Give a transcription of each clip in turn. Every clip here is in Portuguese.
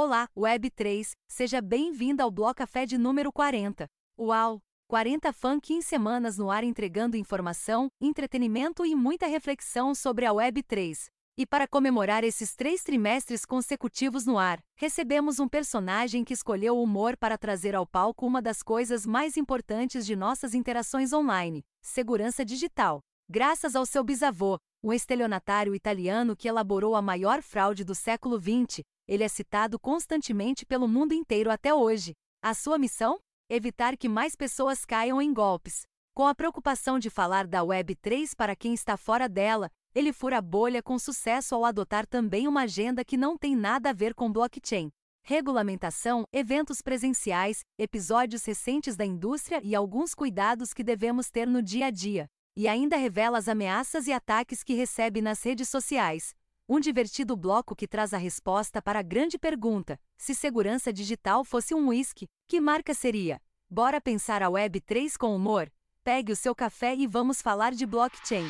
Olá, Web3, seja bem-vindo ao Bloco Café de número 40. Uau! 40 funk em semanas no ar entregando informação, entretenimento e muita reflexão sobre a Web3. E para comemorar esses três trimestres consecutivos no ar, recebemos um personagem que escolheu o humor para trazer ao palco uma das coisas mais importantes de nossas interações online: segurança digital. Graças ao seu bisavô, um estelionatário italiano que elaborou a maior fraude do século XX, ele é citado constantemente pelo mundo inteiro até hoje. A sua missão? Evitar que mais pessoas caiam em golpes. Com a preocupação de falar da Web3 para quem está fora dela, ele fura a bolha com sucesso ao adotar também uma agenda que não tem nada a ver com blockchain. Regulamentação, eventos presenciais, episódios recentes da indústria e alguns cuidados que devemos ter no dia a dia. E ainda revela as ameaças e ataques que recebe nas redes sociais. Um divertido bloco que traz a resposta para a grande pergunta: se segurança digital fosse um whisky, que marca seria? Bora pensar a Web 3 com humor? Pegue o seu café e vamos falar de blockchain.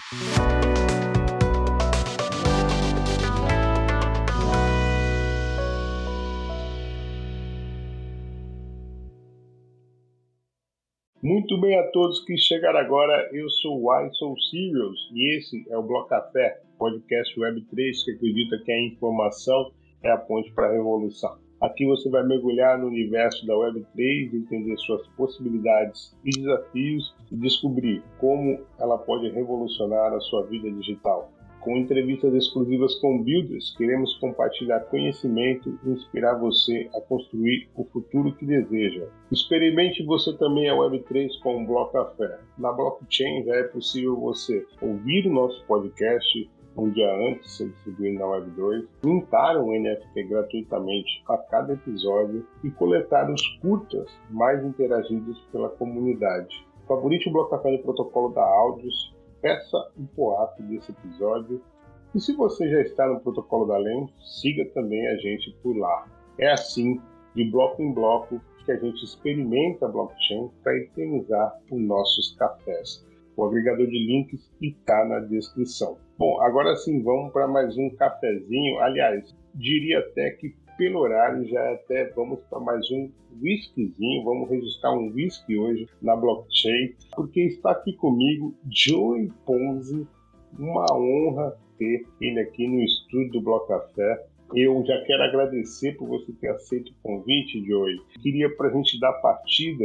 Muito bem a todos que chegaram agora, eu sou o Why Serious e esse é o Bloco Café, podcast Web3 que acredita que a informação é a ponte para a revolução. Aqui você vai mergulhar no universo da Web3, entender suas possibilidades e desafios e descobrir como ela pode revolucionar a sua vida digital. Com entrevistas exclusivas com builders, queremos compartilhar conhecimento e inspirar você a construir o futuro que deseja. Experimente você também a Web3 com o Bloco Café. Na blockchain já é possível você ouvir o nosso podcast um dia antes de ser distribuído na Web 2, mintar um NFT gratuitamente a cada episódio e coletar os curtas mais interagidos pela comunidade. Favorite o Bloco Café no protocolo da Audios peça um poato desse episódio. E se você já está no protocolo da Lens, siga também a gente por lá. É assim, de bloco em bloco, que a gente experimenta a blockchain para eternizar os nossos cafés. O agregador de links está na descrição. Bom, agora sim, vamos para mais um cafezinho. Aliás, diria até que pelo horário já até vamos para mais um whiskyzinho, vamos registrar um whisky hoje na blockchain, porque está aqui comigo Joey Ponzi, uma honra ter ele aqui no estúdio do Bloco Café. Eu já quero agradecer por você ter aceito o convite, Joey. Queria para a gente dar partida,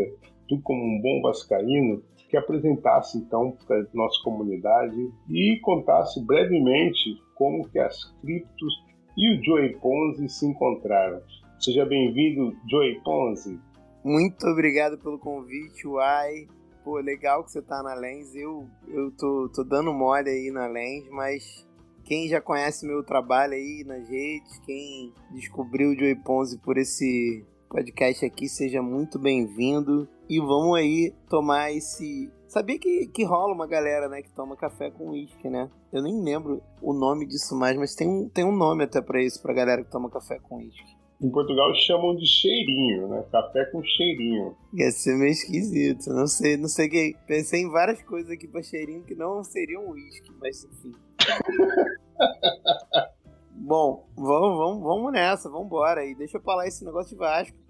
tu como um bom vascaíno, que apresentasse então para a nossa comunidade e contasse brevemente como que as criptos e o Joey Ponzi se encontraram. Seja bem-vindo, Joey Ponzi. Muito obrigado pelo convite, Uai. Pô, legal que você tá na Lens. Eu, eu tô, tô dando mole aí na Lens, mas quem já conhece meu trabalho aí nas redes, quem descobriu o Joey Ponzi por esse podcast aqui, seja muito bem-vindo. E vamos aí tomar esse, Sabia que, que rola uma galera, né, que toma café com uísque, né? Eu nem lembro o nome disso mais, mas tem um, tem um nome até para isso, pra galera que toma café com uísque. Em Portugal chamam de cheirinho, né? Café com cheirinho. Ia ser meio esquisito. Não sei, não sei que. Pensei em várias coisas aqui pra cheirinho que não seriam uísque, mas enfim. Bom, vamos, vamos, vamos nessa, vamos embora. E deixa eu falar esse negócio de Vasco?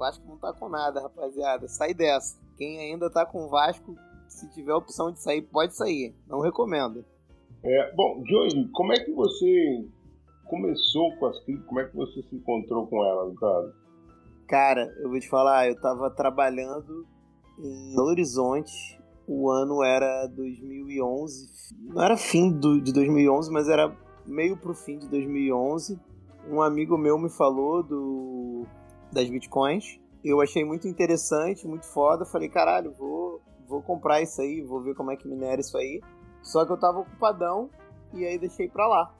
Vasco não tá com nada, rapaziada. Sai dessa. Quem ainda tá com Vasco, se tiver a opção de sair, pode sair. Não recomendo. É, bom, Joey, como é que você começou com as criptos? Como é que você se encontrou com ela, no caso? Cara, eu vou te falar, eu tava trabalhando em Belo Horizonte. O ano era 2011. Não era fim do, de 2011, mas era meio pro fim de 2011. Um amigo meu me falou do das bitcoins eu achei muito interessante, muito foda. Falei, caralho, vou, vou comprar isso aí, vou ver como é que minera isso aí. Só que eu tava ocupadão e aí deixei pra lá.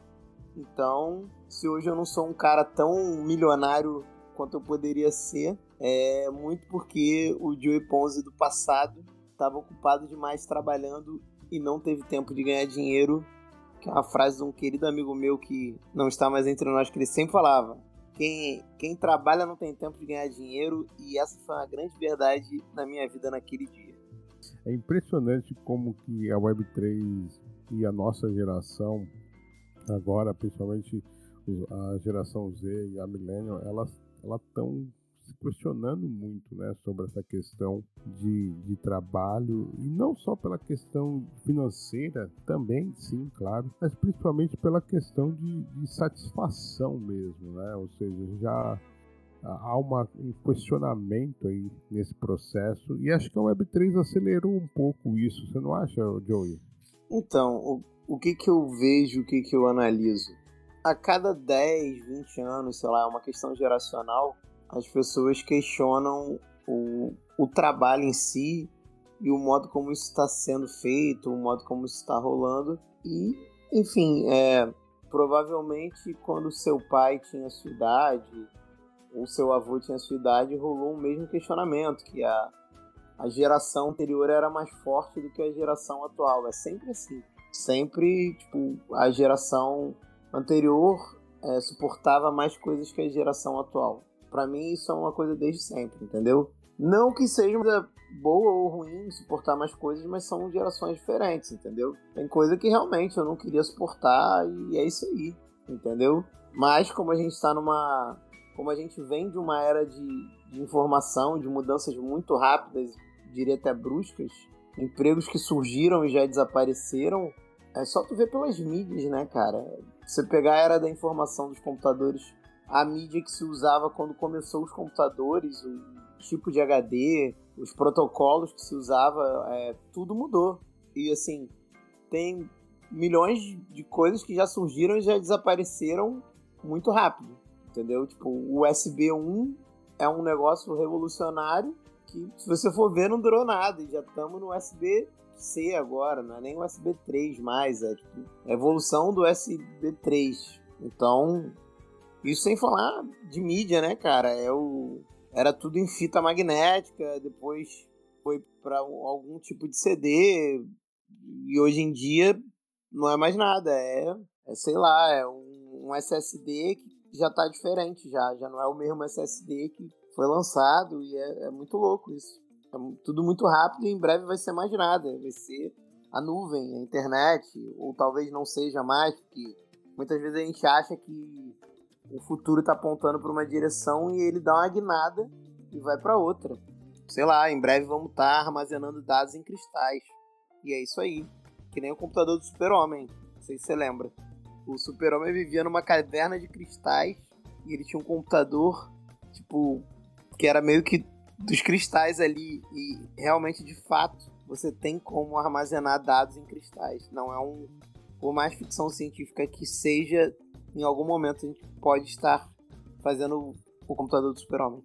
Então, se hoje eu não sou um cara tão milionário quanto eu poderia ser, é muito porque o Joey Ponzi do passado estava ocupado demais trabalhando e não teve tempo de ganhar dinheiro. Que é uma frase de um querido amigo meu que não está mais entre nós, que ele sempre falava: quem, quem trabalha não tem tempo de ganhar dinheiro e essa foi uma grande verdade na minha vida naquele dia. É impressionante como que a Web3 e a nossa geração, agora principalmente a geração Z e a Millennial, elas estão se questionando muito né, sobre essa questão de, de trabalho, e não só pela questão financeira, também, sim, claro, mas principalmente pela questão de, de satisfação mesmo, né? Ou seja, já há uma, um questionamento aí nesse processo, e acho que a Web3 acelerou um pouco isso, você não acha, Joey? Então, o, o que que eu vejo, o que que eu analiso? A cada 10, 20 anos, sei lá, é uma questão geracional, as pessoas questionam o, o trabalho em si e o modo como isso está sendo feito, o modo como isso está rolando. E, enfim, é, provavelmente quando seu pai tinha sua idade, ou seu avô tinha sua idade, rolou o mesmo questionamento, que a, a geração anterior era mais forte do que a geração atual. É sempre assim. Sempre, tipo, a geração anterior é, suportava mais coisas que a geração atual. Para mim, isso é uma coisa desde sempre, entendeu? Não que seja boa ou ruim suportar mais coisas, mas são gerações diferentes, entendeu? Tem coisa que realmente eu não queria suportar e é isso aí, entendeu? Mas como a gente está numa. Como a gente vem de uma era de, de informação, de mudanças muito rápidas, diria até bruscas, empregos que surgiram e já desapareceram, é só tu ver pelas mídias, né, cara? Você pegar a era da informação dos computadores a mídia que se usava quando começou os computadores, o tipo de HD, os protocolos que se usava, é, tudo mudou. E assim, tem milhões de coisas que já surgiram e já desapareceram muito rápido, entendeu? Tipo, o USB 1 é um negócio revolucionário que, se você for ver, não durou nada. E já estamos no USB-C agora, não é nem USB 3 mais, é tipo, a evolução do USB 3. Então, isso sem falar de mídia, né, cara? É o... Era tudo em fita magnética, depois foi para algum tipo de CD, e hoje em dia não é mais nada, é, é sei lá, é um, um SSD que já tá diferente já, já não é o mesmo SSD que foi lançado e é, é muito louco isso. É tudo muito rápido e em breve vai ser mais nada, vai ser a nuvem, a internet, ou talvez não seja mais, porque muitas vezes a gente acha que o futuro está apontando para uma direção e ele dá uma guinada e vai para outra. Sei lá, em breve vamos estar tá armazenando dados em cristais. E é isso aí. Que nem o computador do Super-Homem. Não sei se você lembra. O Super-Homem vivia numa caverna de cristais e ele tinha um computador, tipo, que era meio que dos cristais ali. E realmente, de fato, você tem como armazenar dados em cristais. Não é um. Por mais ficção científica que seja, em algum momento a gente pode estar fazendo o computador do super-homem.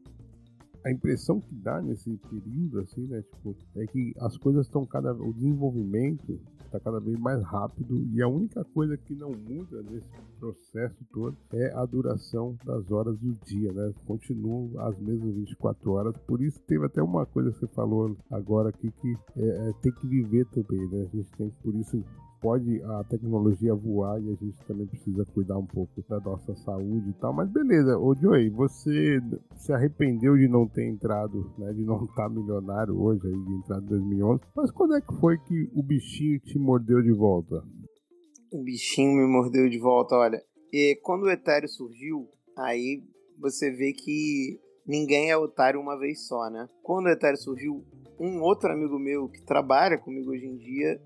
A impressão que dá nesse período, assim, né, tipo, é que as coisas estão cada o desenvolvimento está cada vez mais rápido e a única coisa que não muda nesse processo todo é a duração das horas do dia, né? Continuam as mesmas 24 horas, por isso teve até uma coisa que você falou agora aqui que é, é, tem que viver também, né? A gente tem por isso pode a tecnologia voar e a gente também precisa cuidar um pouco da nossa saúde e tal. Mas beleza, ô Joey, você se arrependeu de não ter entrado, né, de não estar tá milionário hoje, aí, de entrar em 2011. Mas quando é que foi que o bichinho te mordeu de volta? O bichinho me mordeu de volta, olha. E quando o Ethereum surgiu, aí você vê que ninguém é otário uma vez só, né? Quando o Ethereum surgiu, um outro amigo meu que trabalha comigo hoje em dia,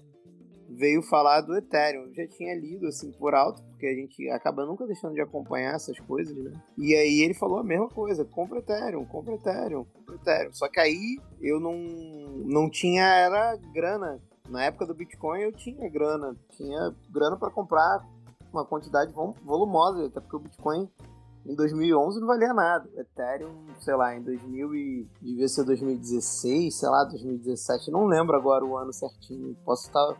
veio falar do Ethereum. Eu já tinha lido assim por alto, porque a gente acaba nunca deixando de acompanhar essas coisas, né? E aí ele falou a mesma coisa: compra Ethereum, compra Ethereum, compra Ethereum. Só que aí eu não, não tinha era grana. Na época do Bitcoin eu tinha grana, tinha grana para comprar uma quantidade volumosa, até porque o Bitcoin em 2011 não valia nada. O Ethereum, sei lá, em 2000 e devia ser 2016, sei lá, 2017, não lembro agora o ano certinho. Posso estar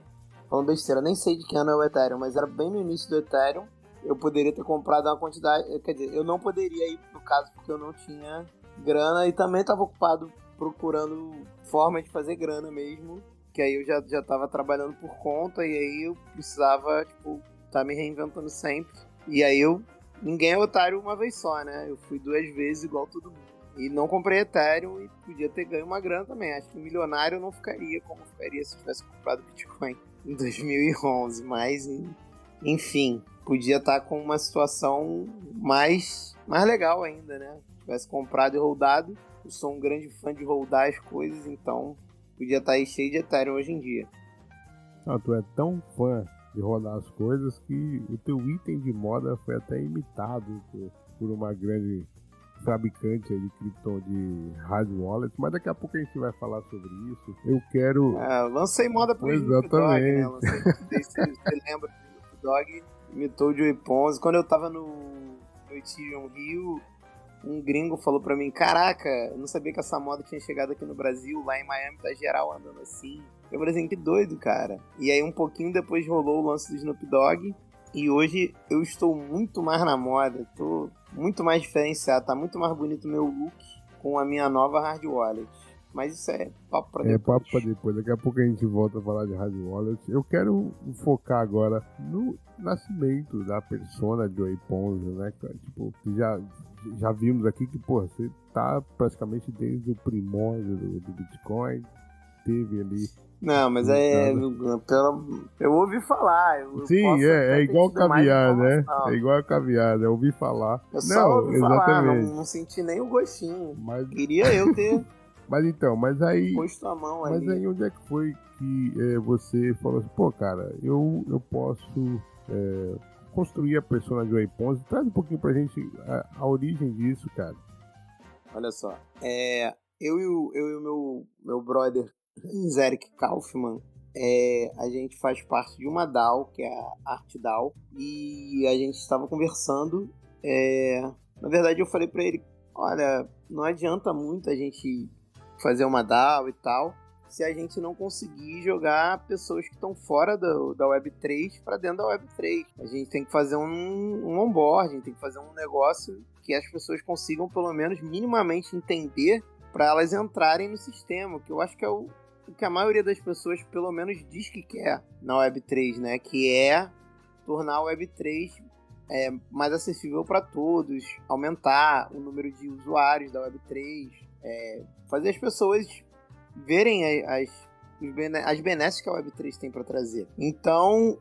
falando besteira, nem sei de que ano é o Ethereum, mas era bem no início do Ethereum. Eu poderia ter comprado uma quantidade, quer dizer, eu não poderia ir no caso porque eu não tinha grana e também estava ocupado procurando forma de fazer grana mesmo, que aí eu já já estava trabalhando por conta e aí eu precisava, tipo, tá me reinventando sempre. E aí eu ninguém é otário uma vez só, né? Eu fui duas vezes igual todo mundo. E não comprei Ethereum e podia ter ganho uma grana também. Acho que milionário não ficaria como ficaria se tivesse comprado Bitcoin em 2011, mas enfim, podia estar com uma situação mais, mais legal ainda, né? Tivesse comprado e rodado. Eu sou um grande fã de rodar as coisas, então podia estar aí cheio de Ethereum hoje em dia. Não, tu é tão fã de rodar as coisas que o teu item de moda foi até imitado por uma grande fabricante de cripto de hard wallet, mas daqui a pouco a gente vai falar sobre isso. Eu quero. É, lancei moda pro Exatamente. Dog, né? Lancei, você lembra do Dog imitou o Joey Ponzi. Quando eu tava no, no Ethereum Rio, um gringo falou pra mim: Caraca, eu não sabia que essa moda tinha chegado aqui no Brasil, lá em Miami tá geral andando assim. Eu falei assim: Que doido, cara. E aí, um pouquinho depois rolou o lance do Snoop Dogg. E hoje eu estou muito mais na moda, tô muito mais diferenciado, tá muito mais bonito o meu look com a minha nova hard wallet. Mas isso é papo pra depois. É papo pra depois. Daqui a pouco a gente volta a falar de hard wallet. Eu quero focar agora no nascimento da persona Joey Ponzi, né? Tipo, já, já vimos aqui que, pô, você tá praticamente desde o primórdio do, do Bitcoin. Teve ali não, mas é. Pelo, eu ouvi falar. Eu Sim, é, é igual caviar, né? É igual caviar, eu ouvi falar. Eu só não, ouvi exatamente. falar, não, não senti nem o gostinho. Mas... Queria eu ter. mas então, mas aí. Posto a mão Mas ali. aí onde é que foi que é, você falou assim, pô, cara, eu, eu posso. É, construir a persona de Way Ponzi. Traz um pouquinho pra gente a, a origem disso, cara. Olha só, é, eu, e o, eu e o meu, meu brother Eric Kaufman, é, a gente faz parte de uma DAO, que é a Art DAO, e a gente estava conversando. É, na verdade, eu falei para ele: olha, não adianta muito a gente fazer uma DAO e tal, se a gente não conseguir jogar pessoas que estão fora do, da Web3 para dentro da Web3. A gente tem que fazer um, um onboarding, tem que fazer um negócio que as pessoas consigam, pelo menos, minimamente entender para elas entrarem no sistema, que eu acho que é o, o que a maioria das pessoas, pelo menos, diz que quer na Web3, né? Que é tornar a Web3 é, mais acessível para todos, aumentar o número de usuários da Web3, é, fazer as pessoas verem as, as benesses que a Web3 tem para trazer. Então,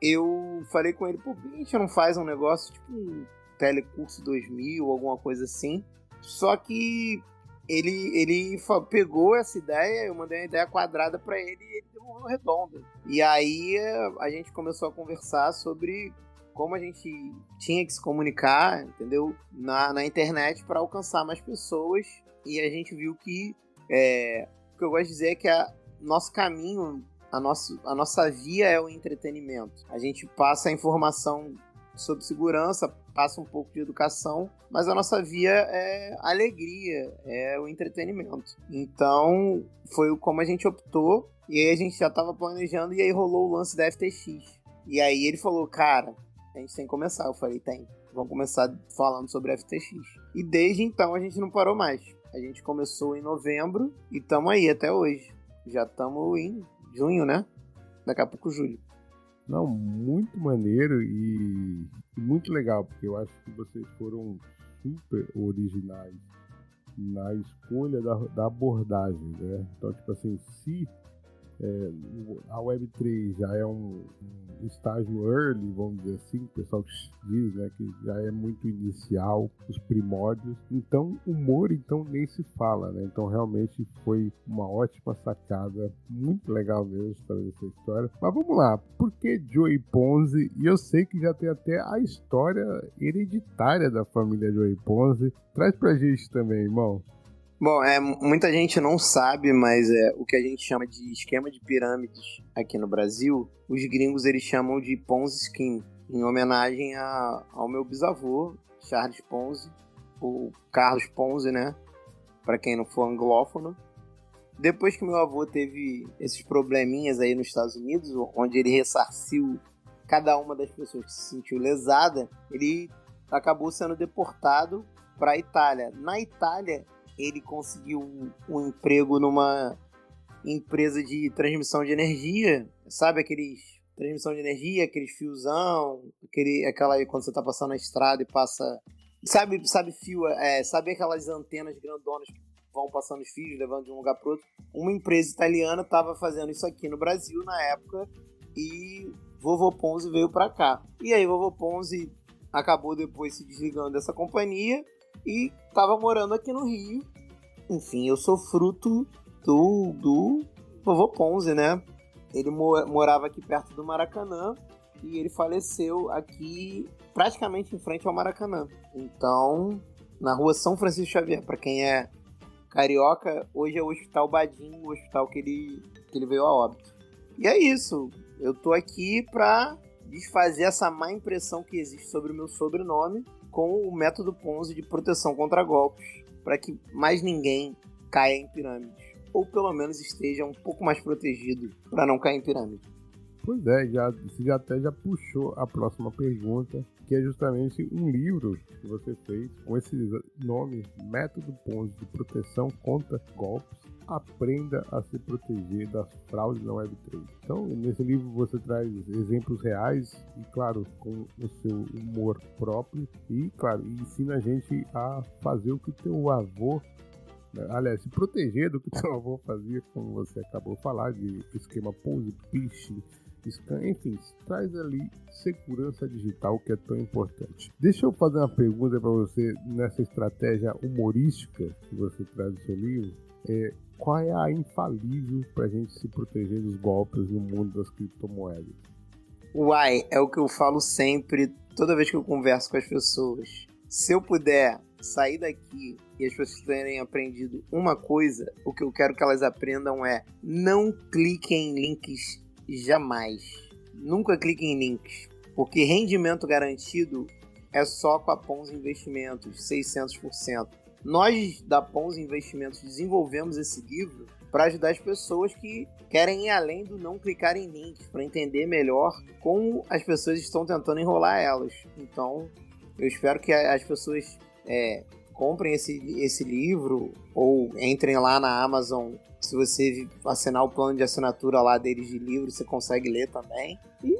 eu falei com ele, por que a gente não faz um negócio tipo um Telecurso 2000, alguma coisa assim? Só que ele, ele pegou essa ideia, eu mandei uma ideia quadrada para ele e ele devolveu redonda. E aí a gente começou a conversar sobre como a gente tinha que se comunicar, entendeu? Na, na internet para alcançar mais pessoas. E a gente viu que é, o que eu gosto de dizer é que a, nosso caminho, a, nosso, a nossa via é o entretenimento. A gente passa a informação sobre segurança, passa um pouco de educação, mas a nossa via é alegria, é o entretenimento. Então, foi como a gente optou, e aí a gente já estava planejando, e aí rolou o lance da FTX. E aí ele falou, cara, a gente tem que começar. Eu falei, tem. Vamos começar falando sobre FTX. E desde então a gente não parou mais. A gente começou em novembro e estamos aí até hoje. Já estamos em junho, né? Daqui a pouco julho. Não, muito maneiro e muito legal, porque eu acho que vocês foram super originais na escolha da, da abordagem, né? Então, tipo assim, se é, a Web3 já é um, um, estágio early, vamos dizer assim, o pessoal diz, né, que já é muito inicial, os primórdios. Então, humor, então, nem se fala, né? Então, realmente foi uma ótima sacada, muito legal mesmo saber essa história. Mas vamos lá, por que Joey Ponzi? E eu sei que já tem até a história hereditária da família Joey Ponzi. Traz pra gente também, irmão. Bom, é, muita gente não sabe, mas é o que a gente chama de esquema de pirâmides aqui no Brasil, os gringos eles chamam de Ponzi Scheme, em homenagem a, ao meu bisavô, Charles Ponzi, o Carlos Ponzi, né? Para quem não for anglófono. Depois que meu avô teve esses probleminhas aí nos Estados Unidos, onde ele ressarciu cada uma das pessoas que se sentiu lesada, ele acabou sendo deportado para a Itália. Na Itália, ele conseguiu um emprego numa empresa de transmissão de energia, sabe aqueles transmissão de energia, aqueles fiozão, aquele aquela quando você tá passando na estrada e passa, sabe, sabe fio, é, sabe aquelas antenas grandonas que vão passando os fios, levando de um lugar para outro. Uma empresa italiana estava fazendo isso aqui no Brasil na época e Vovô Ponzi veio para cá. E aí Vovô Ponzi acabou depois se desligando dessa companhia e estava morando aqui no Rio. Enfim, eu sou fruto do, do vovô Ponzi, né? Ele morava aqui perto do Maracanã e ele faleceu aqui praticamente em frente ao Maracanã. Então, na rua São Francisco Xavier, para quem é carioca, hoje é o Hospital Badim, o hospital que ele, que ele veio a óbito. E é isso. Eu tô aqui para desfazer essa má impressão que existe sobre o meu sobrenome com o método Ponzi de proteção contra golpes, para que mais ninguém caia em pirâmides ou pelo menos esteja um pouco mais protegido para não cair em pirâmide. Pois é, já, você já até já puxou a próxima pergunta, que é justamente um livro que você fez com esse nome, Método Ponzi de Proteção contra Golpes. Aprenda a se proteger das fraudes na Web3. Então, nesse livro você traz exemplos reais e, claro, com o seu humor próprio e, claro, ensina a gente a fazer o que teu avô aliás, se proteger do que seu avô fazia, como você acabou de falar, de esquema pose, phishing, scan, enfim, traz ali segurança digital que é tão importante. Deixa eu fazer uma pergunta para você nessa estratégia humorística que você traz no seu livro. É, qual é a infalível para a gente se proteger dos golpes no mundo das criptomoedas? Uai, é o que eu falo sempre, toda vez que eu converso com as pessoas. Se eu puder sair daqui e as pessoas terem aprendido uma coisa, o que eu quero que elas aprendam é não cliquem em links jamais. Nunca cliquem em links, porque rendimento garantido é só com a Pons Investimentos, 600%. Nós da Pons Investimentos desenvolvemos esse livro para ajudar as pessoas que querem ir além do não clicar em links, para entender melhor como as pessoas estão tentando enrolar elas. Então, eu espero que as pessoas é, comprem esse, esse livro ou entrem lá na Amazon. Se você assinar o plano de assinatura lá deles de livro, você consegue ler também. E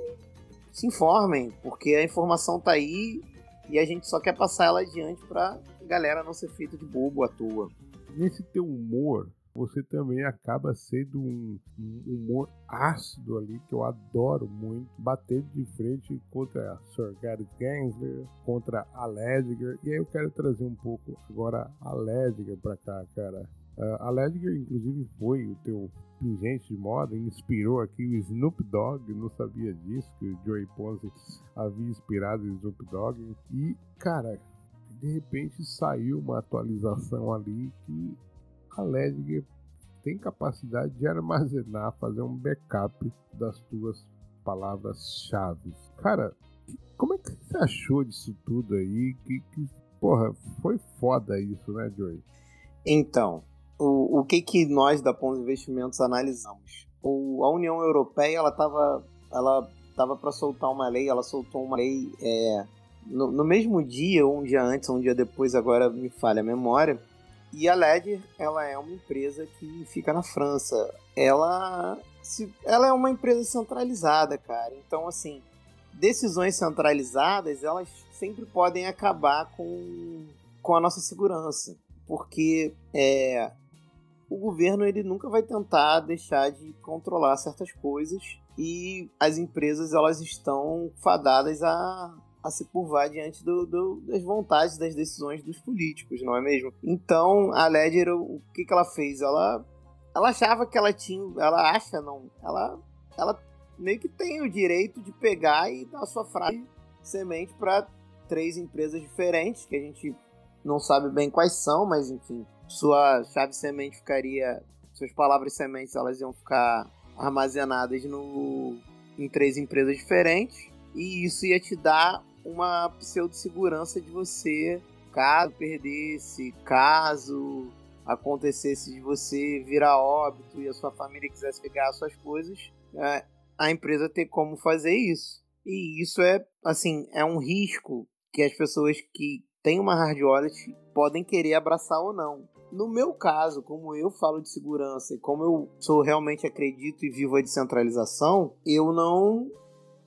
se informem, porque a informação tá aí e a gente só quer passar ela adiante pra galera não ser feita de bobo à toa. Nesse teu humor, você também acaba sendo um, um, humor ácido ali, que eu adoro muito, batendo de frente contra Sir Gary Gensler, contra a Ledger, e aí eu quero trazer um pouco agora a Ledger pra cá, cara. Uh, a Ledger, inclusive, foi o teu pingente de moda, inspirou aqui o Snoop Dogg, não sabia disso, que o Joey Ponce havia inspirado o Snoop Dogg, e, cara, de repente saiu uma atualização ali que a Ledger tem capacidade de armazenar, fazer um backup das tuas palavras-chave. Cara, como é que você achou disso tudo aí? Que, que porra, foi foda isso, né, Joey? Então, o, o que que nós da Pons Investimentos analisamos? O, a União Europeia, ela tava, ela tava para soltar uma lei, ela soltou uma lei é, no, no mesmo dia, ou um dia antes, ou um dia depois, agora me falha a memória, e a Ledger, ela é uma empresa que fica na França. Ela, se, ela é uma empresa centralizada, cara. Então, assim, decisões centralizadas, elas sempre podem acabar com, com a nossa segurança. Porque é, o governo ele nunca vai tentar deixar de controlar certas coisas e as empresas elas estão fadadas a a se curvar diante do, do, das vontades, das decisões dos políticos, não é mesmo? Então, a Ledger, o que, que ela fez? Ela, ela achava que ela tinha, ela acha, não, ela, ela meio que tem o direito de pegar e dar sua frase semente para três empresas diferentes, que a gente não sabe bem quais são, mas enfim, sua chave semente ficaria, suas palavras sementes, elas iam ficar armazenadas no, em três empresas diferentes, e isso ia te dar uma pseudo-segurança de você, caso perdesse, caso acontecesse de você virar óbito e a sua família quisesse pegar as suas coisas, é, a empresa ter como fazer isso. E isso é, assim, é um risco que as pessoas que têm uma hard wallet podem querer abraçar ou não. No meu caso, como eu falo de segurança e como eu sou realmente acredito e vivo a descentralização, eu não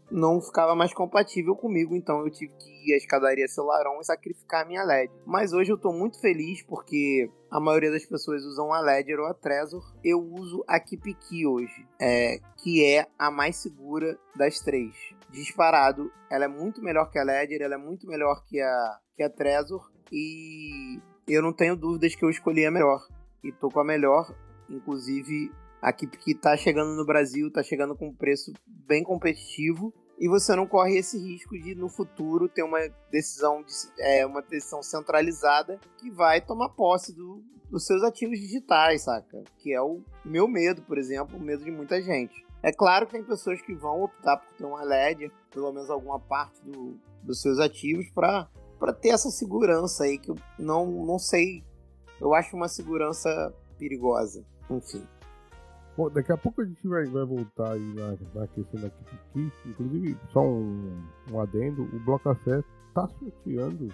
não ficava mais compatível comigo, então eu tive que ir à escadaria Celaron e sacrificar a minha LED. Mas hoje eu tô muito feliz porque a maioria das pessoas usam a Ledger ou a Trezor. Eu uso a KeepKey hoje, é, que é a mais segura das três. Disparado, ela é muito melhor que a Ledger, ela é muito melhor que a, que a Trezor e eu não tenho dúvidas que eu escolhi a melhor. E tô com a melhor, inclusive a que está chegando no Brasil, está chegando com um preço bem competitivo e você não corre esse risco de no futuro ter uma decisão de, é, uma decisão centralizada que vai tomar posse do, dos seus ativos digitais, saca? Que é o meu medo, por exemplo, o medo de muita gente. É claro que tem pessoas que vão optar por ter uma LED, pelo menos alguma parte do, dos seus ativos, para ter essa segurança aí que eu não, não sei. Eu acho uma segurança perigosa. Enfim. Bom, daqui a pouco a gente vai, vai voltar aí na, na questão da Kiki. Inclusive, só um, um adendo, o Bloco Café está sorteando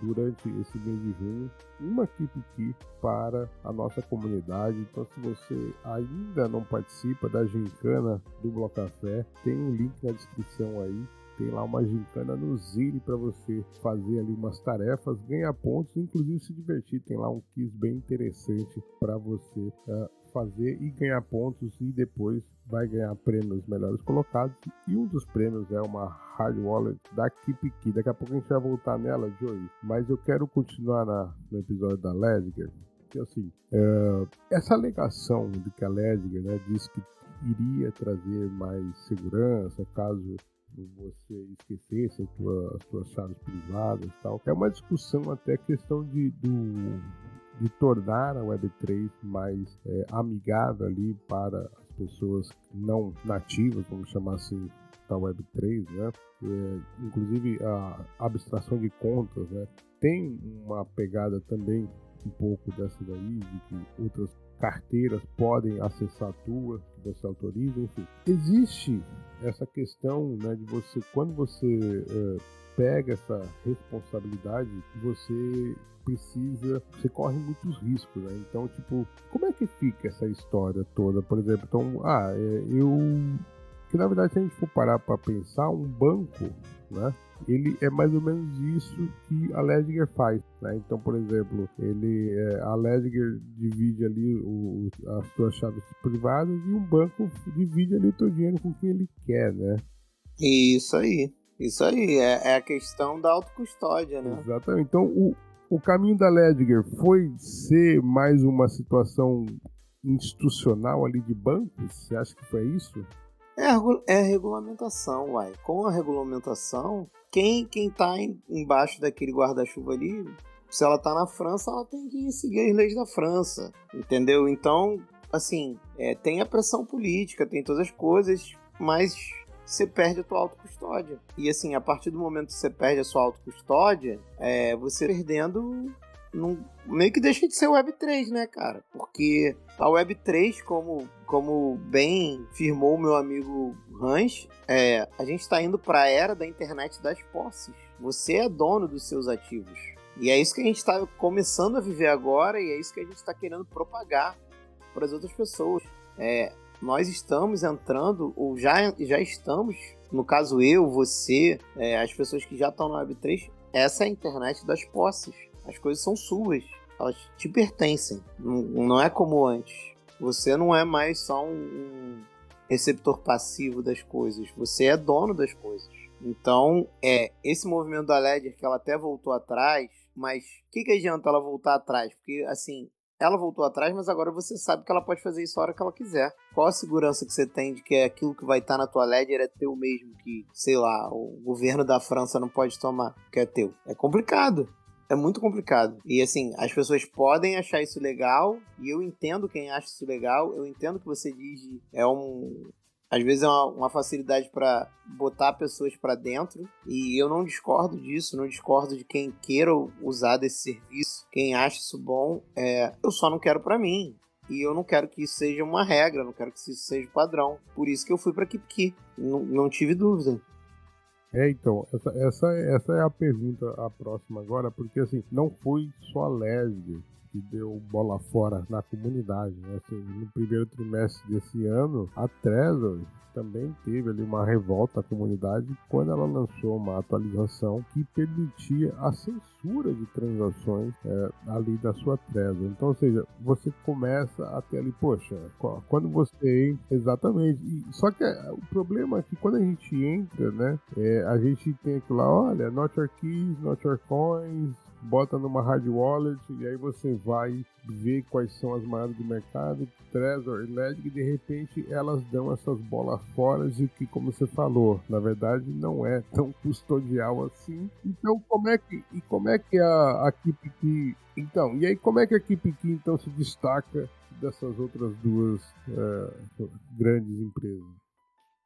durante esse mês de junho uma Kipiki para a nossa comunidade. Então, se você ainda não participa da gincana do Bloco Café, tem um link na descrição aí. Tem lá uma gincana no Zine para você fazer ali umas tarefas, ganhar pontos, inclusive se divertir. Tem lá um quiz bem interessante para você uh, fazer e ganhar pontos e depois vai ganhar prêmios melhores colocados. E um dos prêmios é uma hard wallet da KeepKey. Daqui a pouco a gente vai voltar nela, Joey. Mas eu quero continuar na, no episódio da Ledger. Que assim, é, essa alegação de que a Ledger né, diz que iria trazer mais segurança caso você esquecesse suas, as suas chaves privadas e tal. É uma discussão até questão de, do, de tornar a Web3 mais é, amigável ali para as pessoas não nativas, vamos chamar assim, da Web3, né? É, inclusive a abstração de contas, né? Tem uma pegada também um pouco dessa daí, de que outras carteiras podem acessar a tua, que você autoriza, enfim. Existe essa questão né, de você, quando você é, pega essa responsabilidade, você precisa, você corre muitos riscos, né? Então, tipo, como é que fica essa história toda? Por exemplo, então, ah, é, eu que na verdade se a gente for parar para pensar, um banco, né? Ele é mais ou menos isso que a Ledger faz, né? Então, por exemplo, ele é, a Ledger divide ali o, as suas chaves privadas e um banco divide ali o teu dinheiro com quem ele quer, né? Isso aí. Isso aí, é, é a questão da autocustódia, né? Exatamente. Então, o, o caminho da Ledger foi ser mais uma situação institucional ali de bancos? Você acha que foi isso? É, é regulamentação, uai. Com a regulamentação, quem, quem tá em, embaixo daquele guarda-chuva ali, se ela tá na França, ela tem que seguir as leis da França, entendeu? Então, assim, é, tem a pressão política, tem todas as coisas, mas você perde a tua autocustódia. E assim, a partir do momento que você perde a sua autocustódia, é, você perdendo num, meio que deixa de ser Web3, né, cara? Porque a Web3, como, como bem firmou meu amigo Hans, é, a gente está indo para a era da internet das posses. Você é dono dos seus ativos. E é isso que a gente está começando a viver agora e é isso que a gente está querendo propagar para as outras pessoas. É, nós estamos entrando, ou já, já estamos, no caso eu, você, é, as pessoas que já estão no Web3, essa é a internet das posses. As coisas são suas, elas te pertencem. Não, é como antes. Você não é mais só um, um receptor passivo das coisas, você é dono das coisas. Então, é esse movimento da Ledger que ela até voltou atrás, mas o que, que adianta ela voltar atrás? Porque, assim, ela voltou atrás, mas agora você sabe que ela pode fazer isso a hora que ela quiser. Qual a segurança que você tem de que aquilo que vai estar na tua ledger é teu mesmo, que, sei lá, o governo da França não pode tomar, que é teu? É complicado. É muito complicado. E assim, as pessoas podem achar isso legal, e eu entendo quem acha isso legal, eu entendo que você diz é um, às vezes é uma, uma facilidade para botar pessoas para dentro e eu não discordo disso, não discordo de quem queira usar desse serviço, quem acha isso bom. É, eu só não quero para mim. E eu não quero que isso seja uma regra, não quero que isso seja padrão. Por isso que eu fui para KeepKey. Não, não tive dúvida. É, então, essa, essa, essa é a pergunta, a próxima agora, porque assim, não foi só a Leslie que deu bola fora na comunidade. Né? Assim, no primeiro trimestre desse ano, a Trezor também teve ali uma revolta à comunidade quando ela lançou uma atualização que permitia a censura de transações é, ali da sua Trezor. Então, ou seja, você começa a ter ali, poxa, quando você exatamente. E, só que é, o problema é que quando a gente entra, né, é, a gente tem aquilo lá, olha, not your keys, not your coins, bota numa hard wallet e aí você vai ver quais são as maiores do mercado, Trezor Ledger, e de repente elas dão essas bolas fora de que, como você falou, na verdade não é tão custodial assim. Então, como é que e como é que a, a KeepKey, então, e aí como é que a KeepKey então se destaca dessas outras duas uh, grandes empresas?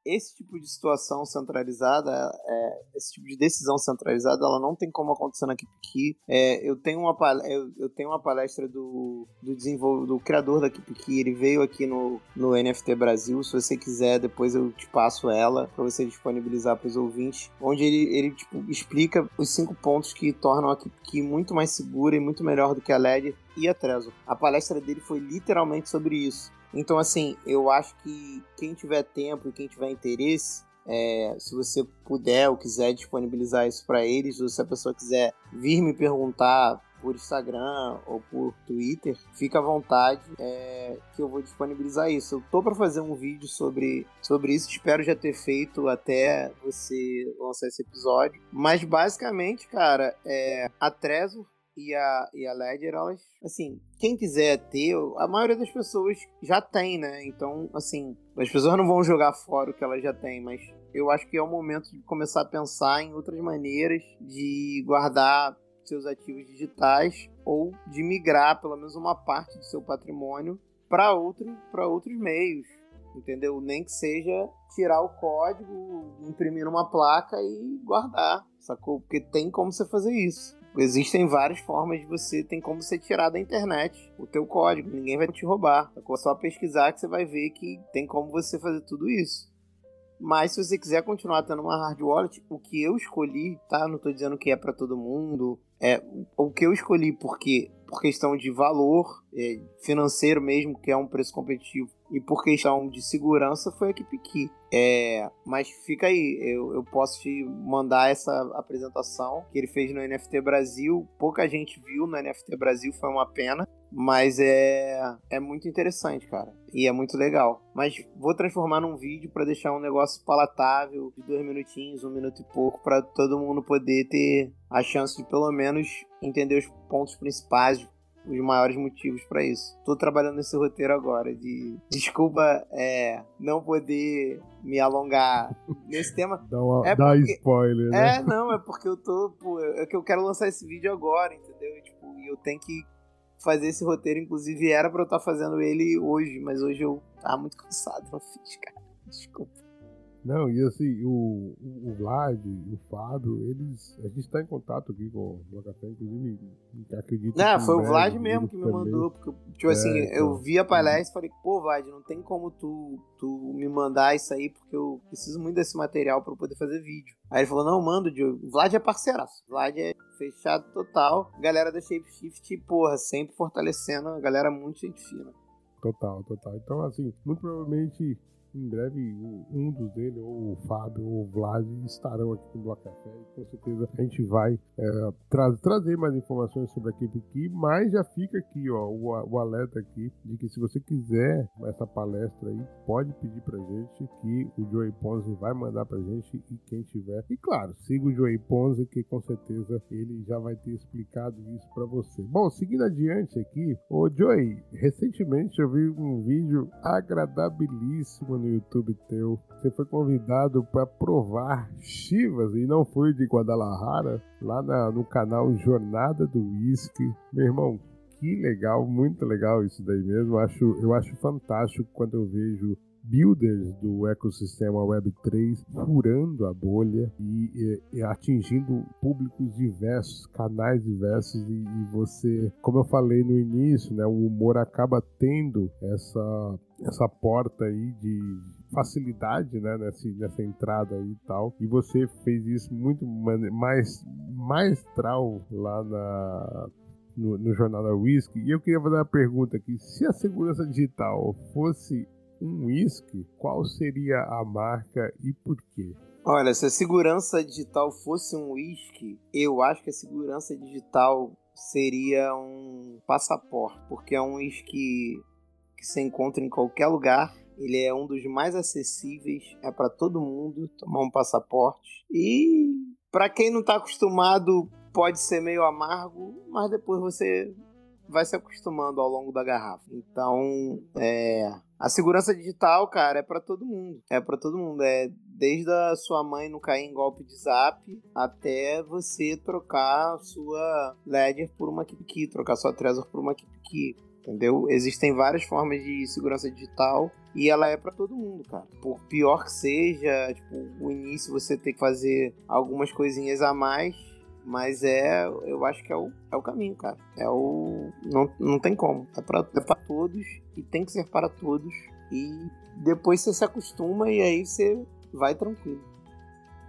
Esse tipo de situação centralizada, é, esse tipo de decisão centralizada, ela não tem como acontecer na KeepKey. É, eu, tenho uma, eu, eu, tenho uma palestra do, do, desenvol... do criador da KeepKey, ele veio aqui no, no NFT Brasil. Se você quiser, depois eu te passo ela para você disponibilizar para os ouvintes, onde ele, ele tipo, explica os cinco pontos que tornam a KeepKey muito mais segura e muito melhor do que a Ledger e a Trezor. A palestra dele foi literalmente sobre isso. Então, assim, eu acho que quem tiver tempo e quem tiver interesse, é, se você puder ou quiser disponibilizar isso para eles, ou se a pessoa quiser vir me perguntar por Instagram ou por Twitter, fica à vontade é, que eu vou disponibilizar isso. Eu tô para fazer um vídeo sobre, sobre isso, espero já ter feito até você lançar esse episódio. Mas basicamente, cara, é, a Trezor e a, e a Ledger, elas, assim, quem quiser ter, a maioria das pessoas já tem, né? Então, assim, as pessoas não vão jogar fora o que elas já têm, mas eu acho que é o momento de começar a pensar em outras maneiras de guardar seus ativos digitais ou de migrar pelo menos uma parte do seu patrimônio para outro, outros meios, entendeu? Nem que seja tirar o código, imprimir uma placa e guardar, sacou? Porque tem como você fazer isso. Existem várias formas de você, tem como você tirar da internet o teu código, ninguém vai te roubar. É só pesquisar que você vai ver que tem como você fazer tudo isso. Mas se você quiser continuar tendo uma hard wallet, o que eu escolhi, tá? Não tô dizendo que é para todo mundo. É o que eu escolhi porque por questão de valor é, financeiro mesmo, que é um preço competitivo, e por questão de segurança foi a KeepKey. É, mas fica aí, eu, eu posso te mandar essa apresentação que ele fez no NFT Brasil. Pouca gente viu no NFT Brasil, foi uma pena. Mas é, é muito interessante, cara. E é muito legal. Mas vou transformar num vídeo para deixar um negócio palatável, de dois minutinhos, um minuto e pouco, para todo mundo poder ter a chance de pelo menos entender os pontos principais, os maiores motivos para isso. Tô trabalhando nesse roteiro agora de desculpa é, não poder me alongar nesse tema. Dá, uma, é dá porque, spoiler, né? É, não, é porque eu tô, pô, é que eu quero lançar esse vídeo agora, entendeu? E, tipo, eu tenho que fazer esse roteiro, inclusive era para eu estar tá fazendo ele hoje, mas hoje eu tava muito cansado, não fiz, cara. Desculpa. Não, e assim, o, o, Vlad, o Fábio, eles. A gente está em contato aqui com o Café, inclusive, acredito. Não, foi o Vlad mesmo que me também. mandou. Porque, tipo assim, é, assim, então, eu vi a palestra e falei, pô, Vlad, não tem como tu, tu me mandar isso aí, porque eu preciso muito desse material para poder fazer vídeo. Aí ele falou, não, mando, Diogo. O Vlad é parceiraço. O Vlad é fechado total. Galera da Shapeshift, porra, sempre fortalecendo. A galera muito gente fina. Total, total. Então, assim, muito provavelmente em breve um dos deles, ou o Fábio ou o Vlad, estarão aqui no Bloco Café e com certeza a gente vai é, tra trazer mais informações sobre a equipe aqui, mas já fica aqui ó, o, o, alerta aqui de que se você quiser essa palestra aí, pode pedir pra gente que o Joey Ponzi vai mandar pra gente e quem tiver. E claro, siga o Joey Ponzi que com certeza ele já vai ter explicado isso para você. Bom, seguindo adiante aqui, o Joey, recentemente eu vi um vídeo agradabilíssimo no YouTube teu. Você foi convidado para provar chivas e não foi de Guadalajara, lá na, no canal Jornada do Whisky. Meu irmão, que legal, muito legal isso daí mesmo. Eu acho, eu acho fantástico quando eu vejo builders do ecossistema Web3 furando a bolha e, e, e atingindo públicos diversos, canais diversos e, e, você, como eu falei no início, né, o humor acaba tendo essa essa porta aí de facilidade, né, nessa, nessa entrada aí e tal. E você fez isso muito mais maestral lá na no, no jornal da Whisky. E eu queria fazer uma pergunta aqui: se a segurança digital fosse um whisky, qual seria a marca e por quê? Olha, se a segurança digital fosse um whisky, eu acho que a segurança digital seria um passaporte, porque é um whisky que se encontra em qualquer lugar. Ele é um dos mais acessíveis, é para todo mundo tomar um passaporte. E para quem não está acostumado, pode ser meio amargo, mas depois você vai se acostumando ao longo da garrafa. Então, é, a segurança digital, cara, é para todo mundo. É para todo mundo. É desde a sua mãe não cair em golpe de zap até você trocar sua Ledger por uma KeepKey, trocar sua Trezor por uma KeepKey. Entendeu? Existem várias formas de segurança digital e ela é para todo mundo, cara. Por pior que seja, tipo, o início você tem que fazer algumas coisinhas a mais, mas é, eu acho que é o, é o caminho, cara. É o. Não, não tem como. É pra, é pra todos e tem que ser para todos. E depois você se acostuma e aí você vai tranquilo.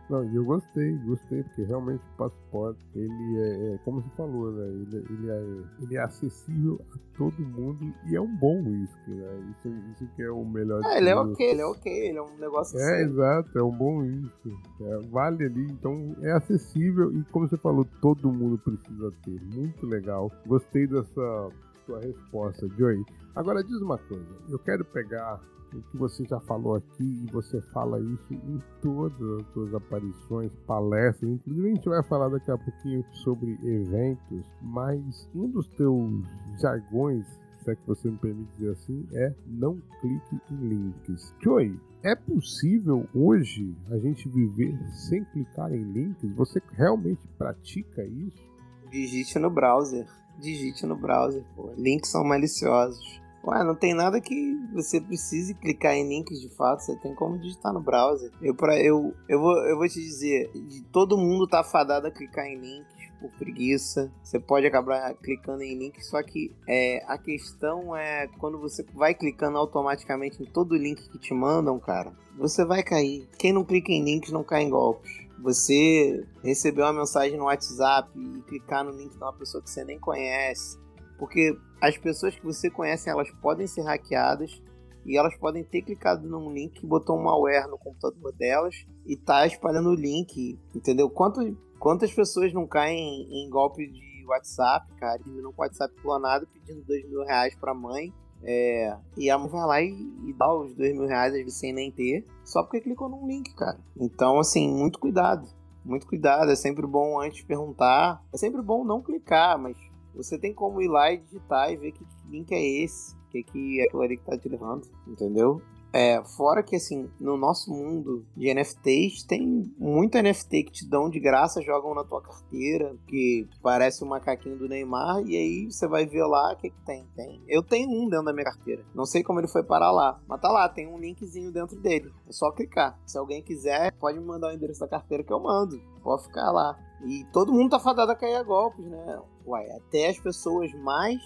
Não, e eu gostei, gostei, porque realmente o passaporte, ele é, é como você falou, né? Ele, ele, é, ele é acessível a todo mundo e é um bom whisky, né? Isso, isso que é o melhor. Ah, ele é ok, ele é ok, ele é um negócio É, assim. exato, é um bom whisky. É, vale ali, então é acessível e como você falou, todo mundo precisa ter. Muito legal. Gostei dessa sua resposta, Joey. Agora diz uma coisa, eu quero pegar o que você já falou aqui e você fala isso em todas as suas aparições, palestras, inclusive a gente vai falar daqui a pouquinho sobre eventos, mas um dos teus jargões, se é que você me permite dizer assim, é não clique em links. Joy, é possível hoje a gente viver sem clicar em links? Você realmente pratica isso? Digite no browser. Digite no browser, pô. Links são maliciosos. Ué, não tem nada que você precise clicar em links de fato, você tem como digitar no browser. Eu, pra, eu, eu, vou, eu vou te dizer, todo mundo tá fadado a clicar em links por preguiça. Você pode acabar clicando em links, só que é, a questão é quando você vai clicando automaticamente em todo link que te mandam, cara, você vai cair. Quem não clica em links não cai em golpes você recebeu uma mensagem no WhatsApp e clicar no link de uma pessoa que você nem conhece, porque as pessoas que você conhece, elas podem ser hackeadas e elas podem ter clicado num link que botou um malware no computador delas e tá espalhando o link, entendeu? Quanto, quantas pessoas não caem em golpe de WhatsApp, cara, terminam com o WhatsApp clonado pedindo dois mil reais pra mãe é, e a vai lá e, e, dá os dois mil reais às vezes sem nem ter, só porque clicou num link, cara. Então, assim, muito cuidado. Muito cuidado, é sempre bom antes perguntar. É sempre bom não clicar, mas você tem como ir lá e digitar e ver que link é esse, o que, que é aquilo ali que tá te levando, entendeu? É, fora que assim, no nosso mundo de NFTs, tem muito NFT que te dão de graça, jogam na tua carteira, que parece o um macaquinho do Neymar, e aí você vai ver lá o que, que tem. tem. Eu tenho um dentro da minha carteira. Não sei como ele foi parar lá, mas tá lá, tem um linkzinho dentro dele. É só clicar. Se alguém quiser, pode me mandar o endereço da carteira que eu mando. Pode ficar lá. E todo mundo tá fadado a cair a golpes, né? Uai, até as pessoas mais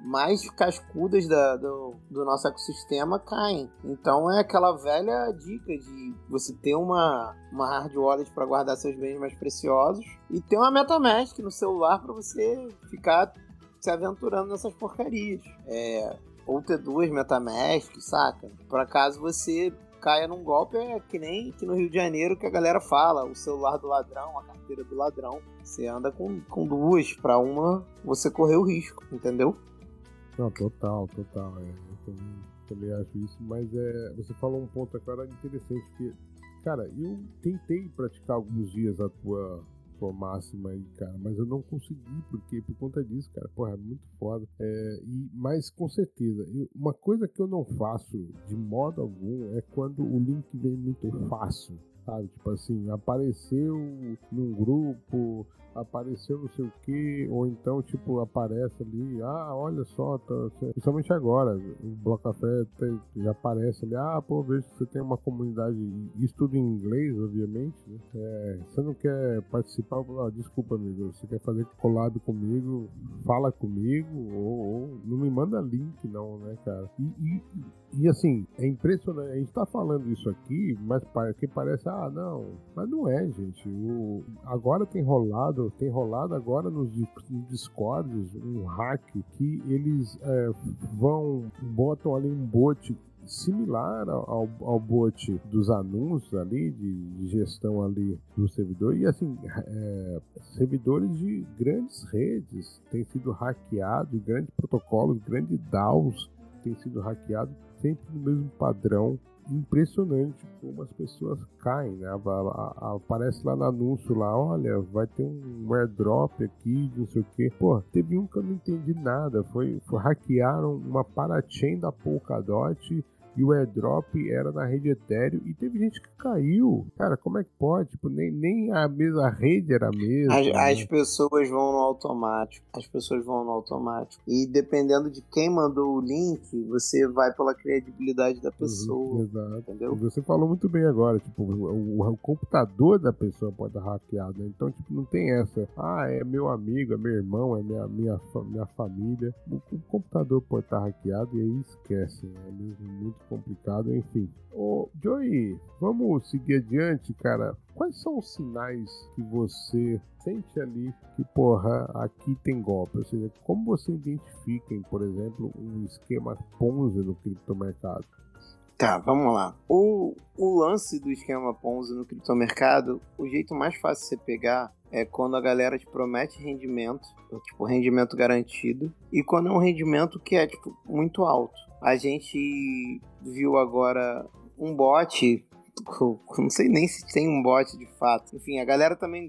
mais cascudas da, do, do, nosso ecossistema caem. Então é aquela velha dica de você ter uma, uma hard wallet para guardar seus bens mais preciosos e ter uma MetaMask no celular para você ficar se aventurando nessas porcarias. É, ou ter duas MetaMask, saca? Por acaso você caia num golpe, é que nem aqui no Rio de Janeiro que a galera fala, o celular do ladrão, a carteira do ladrão. Você anda com, com duas, para uma você correr o risco, entendeu? Não, total, total. É, eu também, também acho isso, mas é, você falou um ponto agora interessante, que, cara, eu tentei praticar alguns dias a tua, tua máxima aí, cara, mas eu não consegui, porque por conta disso, cara, porra, é muito foda. É, e, mas com certeza, eu, uma coisa que eu não faço de modo algum é quando o link vem muito fácil sabe? Tipo assim, apareceu num grupo, apareceu não sei o que, ou então, tipo, aparece ali, ah, olha só, tá, principalmente agora, o Bloco Café já aparece ali, ah, pô, vejo que você tem uma comunidade, isso tudo em inglês, obviamente, né? É, você não quer participar, ah, desculpa, amigo, você quer fazer collab comigo, fala comigo, ou, ou não me manda link, não, né, cara? E, e, e assim, é impressionante, a gente tá falando isso aqui, mas que parece, ah, não, mas não é, gente. O, agora tem rolado tem rolado agora nos, nos Discords um hack que eles é, vão, botam ali um bot similar ao, ao bot dos anúncios ali, de, de, gestão ali do servidor. E assim, é, servidores de grandes redes têm sido hackeados, grandes protocolos, grandes DAOs têm sido hackeados, sempre no mesmo padrão impressionante como as pessoas caem, né? Aparece lá no anúncio lá, olha, vai ter um airdrop aqui, não sei o que. Pô, teve um que eu não entendi nada. Foi, foi hackearam uma parachain da Polkadot e o airdrop era na rede Ethereum e teve gente que caiu. Cara, como é que pode? Tipo, nem, nem a mesma rede era a mesma. As, né? as, pessoas vão no automático. As pessoas vão no automático. E dependendo de quem mandou o link, você vai pela credibilidade da uhum, pessoa. Uhum, exato. Entendeu? Você falou muito bem agora, tipo, o, o, computador da pessoa pode estar hackeado. Né? Então, tipo, não tem essa. Ah, é meu amigo, é meu irmão, é minha, minha, minha família. O, o computador pode estar hackeado e aí esquece. Né? É mesmo muito complicado, enfim. Ô, Joey, vamos seguir adiante, cara. Quais são os sinais que você sente ali que, porra, aqui tem golpe? Ou seja, como você identifica, por exemplo, um esquema Ponzi no criptomercado? Tá, vamos lá. O, o lance do esquema Ponzi no criptomercado, o jeito mais fácil de você pegar é quando a galera te promete rendimento, tipo, rendimento garantido, e quando é um rendimento que é, tipo, muito alto. A gente viu agora um bot não sei nem se tem um bot de fato. Enfim, a galera também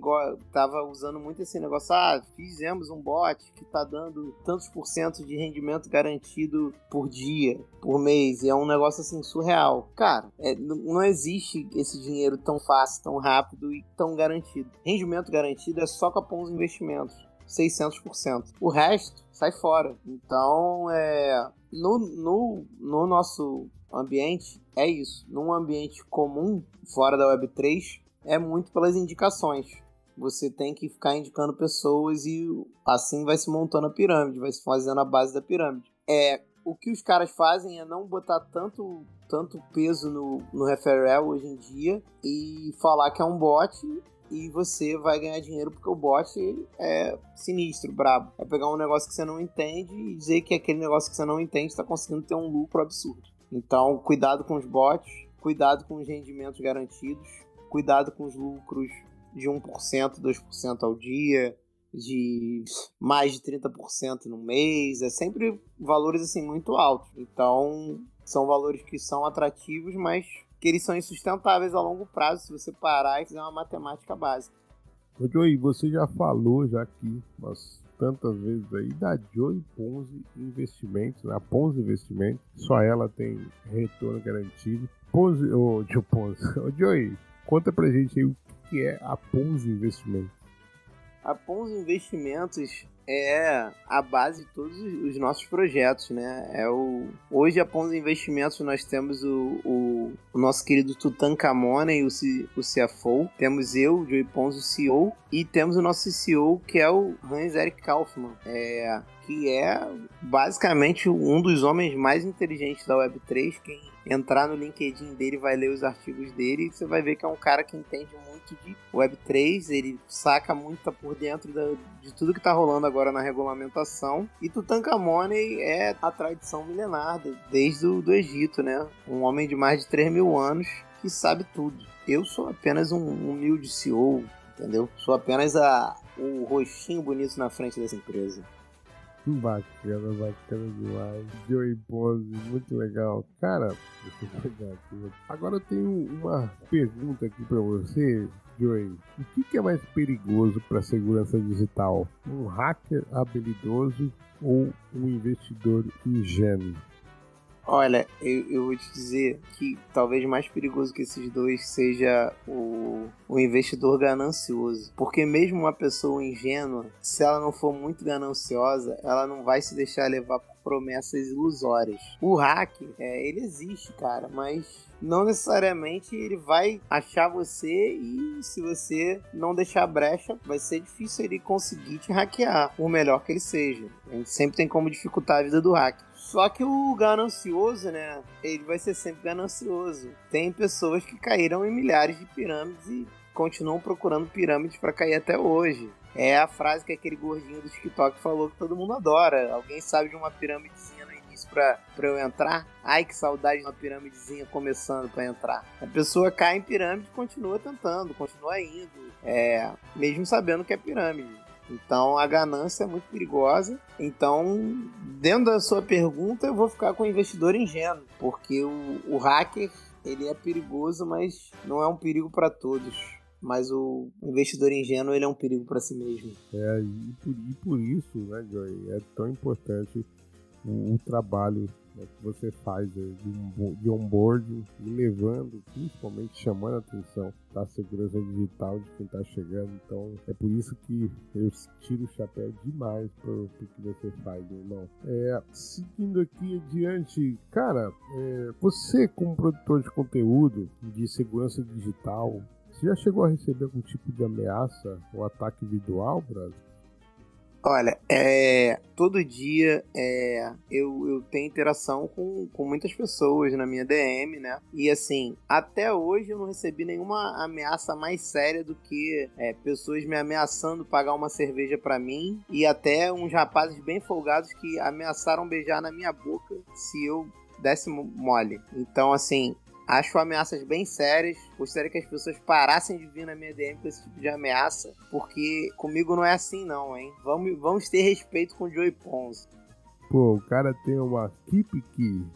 tava usando muito esse negócio. Ah, fizemos um bot que tá dando tantos por cento de rendimento garantido por dia, por mês. E é um negócio assim surreal. Cara, é, não existe esse dinheiro tão fácil, tão rápido e tão garantido. Rendimento garantido é só com a Pons Investimentos. 600%. O resto sai fora. Então, é, no, no, no nosso ambiente, é isso. Num ambiente comum, fora da Web3, é muito pelas indicações. Você tem que ficar indicando pessoas e assim vai se montando a pirâmide, vai se fazendo a base da pirâmide. É, o que os caras fazem é não botar tanto, tanto peso no, no referral hoje em dia e falar que é um bot e você vai ganhar dinheiro porque o bot é sinistro, brabo. É pegar um negócio que você não entende e dizer que aquele negócio que você não entende está conseguindo ter um lucro absurdo. Então, cuidado com os bots, cuidado com os rendimentos garantidos, cuidado com os lucros de 1%, 2% ao dia, de mais de 30% no mês, é sempre valores assim muito altos. Então, são valores que são atrativos, mas que eles são insustentáveis a longo prazo se você parar e fizer uma matemática básica. Ô Joey, você já falou já aqui umas tantas vezes aí da Joey Ponzi Investimentos, né? a Ponzi Investimentos, só ela tem retorno garantido. Ponzi, ô Joe Ponzi, ô Joey, conta pra gente aí o que é a Ponzi Investimentos. A Ponzi Investimentos é a base de todos os nossos projetos, né? É o hoje a Ponzi Investimentos nós temos o, o, o nosso querido Tutankhamon, o, C, o CFO, temos eu, Joey Ponzi, o CEO, e temos o nosso CEO que é o Hans Eric Kaufmann. É, que é basicamente um dos homens mais inteligentes da Web3. Quem entrar no LinkedIn dele vai ler os artigos dele e você vai ver que é um cara que entende muito de Web3, ele saca muito tá por dentro da, de tudo que está rolando agora na regulamentação. E Tutankhamon é a tradição milenar desde o do Egito, né? Um homem de mais de 3 mil anos que sabe tudo. Eu sou apenas um humilde CEO, entendeu? Sou apenas a, o rostinho bonito na frente dessa empresa. Bacana, bacana demais. Joey Pose, muito legal. Cara. Agora eu tenho uma pergunta aqui pra você, Joey. O que é mais perigoso para a segurança digital? Um hacker habilidoso ou um investidor ingênuo? Olha, eu, eu, vou te dizer que talvez mais perigoso que esses dois seja o, o investidor ganancioso. Porque mesmo uma pessoa ingênua, se ela não for muito gananciosa, ela não vai se deixar levar por promessas ilusórias. O hack, é, ele existe, cara, mas não necessariamente ele vai achar você e se você não deixar brecha, vai ser difícil ele conseguir te hackear, por melhor que ele seja. A gente sempre tem como dificultar a vida do hack. Só que o ganancioso, né? Ele vai ser sempre ganancioso. Tem pessoas que caíram em milhares de pirâmides e continuam procurando pirâmides para cair até hoje. é a frase que aquele gordinho do TikTok falou que todo mundo adora. Alguém sabe de uma pirâmidezinha no início pra, pra eu entrar? Ai, que saudade de uma pirâmidezinha começando para entrar. A pessoa cai em pirâmide continua tentando, continua indo, é, mesmo sabendo que é pirâmide. Então a ganância é muito perigosa. Então, dentro da sua pergunta, eu vou ficar com o investidor ingênuo, porque o, o hacker ele é perigoso, mas não é um perigo para todos. Mas o investidor ingênuo ele é um perigo para si mesmo. É, e por, e por isso, né, Joy, é tão importante o, o trabalho né, que você faz de, de onboarding e levando, principalmente chamando a atenção da segurança digital de quem está chegando. Então é por isso que eu tiro o chapéu demais pro, pro que você faz, meu irmão. É, seguindo aqui adiante, cara, é, você como produtor de conteúdo de segurança digital, você já chegou a receber algum tipo de ameaça ou ataque visual, Brasil? Olha, é, todo dia é, eu, eu tenho interação com, com muitas pessoas na minha DM, né? E assim, até hoje eu não recebi nenhuma ameaça mais séria do que é, pessoas me ameaçando pagar uma cerveja para mim e até uns rapazes bem folgados que ameaçaram beijar na minha boca se eu desse mole. Então, assim, Acho ameaças bem sérias. Gostaria que as pessoas parassem de vir na minha DM com esse tipo de ameaça, porque comigo não é assim não, hein? Vamos, vamos ter respeito com o Joey Pons. Pô, o cara tem uma key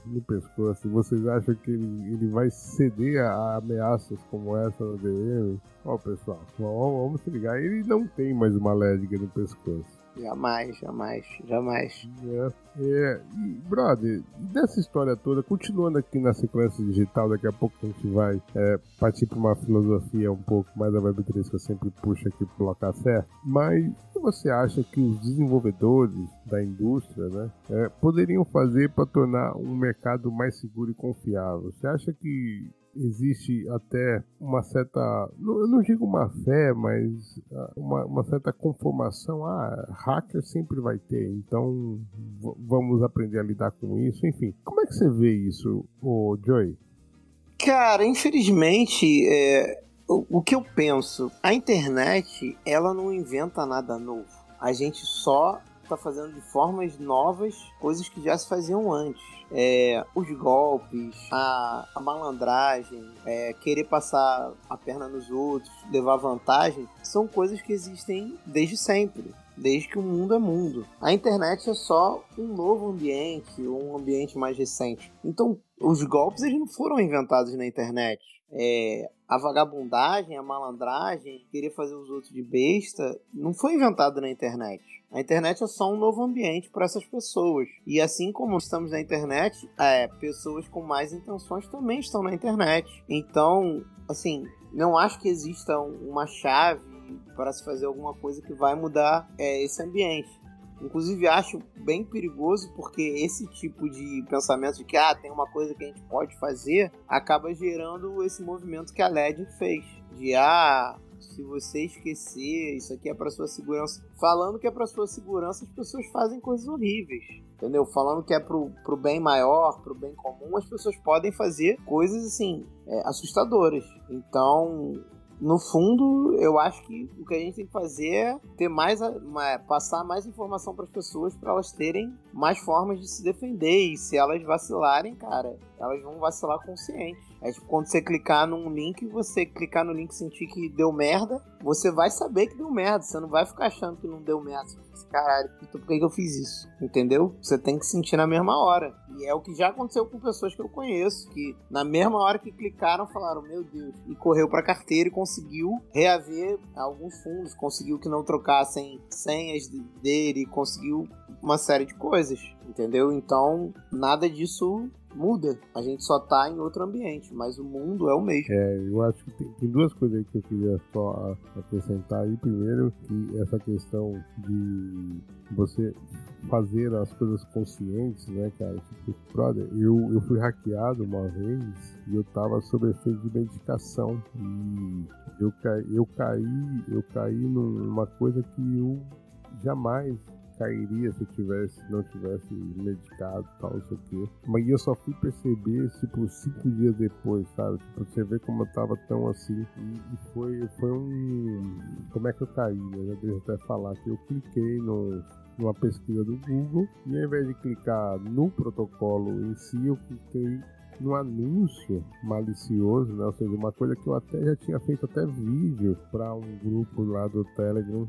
no pescoço. Vocês acham que ele, ele vai ceder a ameaças como essa no DM? Ó, pessoal, vamos, vamos se ligar. Ele não tem mais uma lédiga no pescoço. Jamais, jamais, jamais. É, é, e, brother, dessa história toda, continuando aqui na sequência digital, daqui a pouco a gente vai é, partir para uma filosofia um pouco mais da Web3 que eu sempre puxo aqui pro café. Mas o que você acha que os desenvolvedores da indústria né, é, poderiam fazer para tornar um mercado mais seguro e confiável? Você acha que existe até uma certa, eu não digo uma fé, mas ah, uma, uma certa conformação. Ah, hacker sempre vai ter, então vamos aprender a lidar com isso. Enfim, como é que você vê isso, o Joy? Cara, infelizmente, é, o, o que eu penso, a internet, ela não inventa nada novo. A gente só está fazendo de formas novas coisas que já se faziam antes. É, os golpes, a, a malandragem, é, querer passar a perna nos outros, levar vantagem, são coisas que existem desde sempre desde que o mundo é mundo. A internet é só um novo ambiente, um ambiente mais recente. Então, os golpes eles não foram inventados na internet. É, a vagabundagem, a malandragem, querer fazer os outros de besta, não foi inventado na internet. A internet é só um novo ambiente para essas pessoas. E assim como estamos na internet, é, pessoas com mais intenções também estão na internet. Então, assim, não acho que exista uma chave para se fazer alguma coisa que vai mudar é, esse ambiente. Inclusive acho bem perigoso porque esse tipo de pensamento de que ah, tem uma coisa que a gente pode fazer acaba gerando esse movimento que a LED fez. De ah, se você esquecer, isso aqui é para sua segurança. Falando que é para sua segurança, as pessoas fazem coisas horríveis. Entendeu? Falando que é pro, pro bem maior, pro bem comum, as pessoas podem fazer coisas assim, é, assustadoras. Então, no fundo, eu acho que o que a gente tem que fazer é ter mais, passar mais informação para as pessoas para elas terem mais formas de se defender. E se elas vacilarem, cara, elas vão vacilar consciente. É tipo, quando você clicar num link, você clicar no link e sentir que deu merda, você vai saber que deu merda. Você não vai ficar achando que não deu merda. Assim, caralho, então por que, que eu fiz isso? Entendeu? Você tem que sentir na mesma hora. E é o que já aconteceu com pessoas que eu conheço, que na mesma hora que clicaram, falaram, meu Deus, e correu pra carteira e conseguiu reaver alguns fundos, conseguiu que não trocassem senhas dele, conseguiu uma série de coisas, entendeu? Então, nada disso muda. A gente só tá em outro ambiente, mas o mundo é o mesmo. É, eu acho que tem, tem duas coisas aí que eu queria só acrescentar aí. Primeiro, que essa questão de você fazer as coisas conscientes, né, cara? Tipo, brother, eu, eu fui hackeado uma vez e eu tava sob efeito de medicação. E eu, eu caí, eu caí numa coisa que eu jamais cairia se eu tivesse, não tivesse medicado e tal, não sei o. Mas eu só fui perceber, tipo, cinco dias depois, sabe? Tipo, você vê como eu tava tão assim. E, foi, foi um. Como é que eu caí? Eu já deixa até falar que eu cliquei no, numa pesquisa do Google e ao invés de clicar no protocolo em si, eu cliquei no anúncio malicioso, né? Ou seja, uma coisa que eu até já tinha feito até vídeo para um grupo lá do Telegram.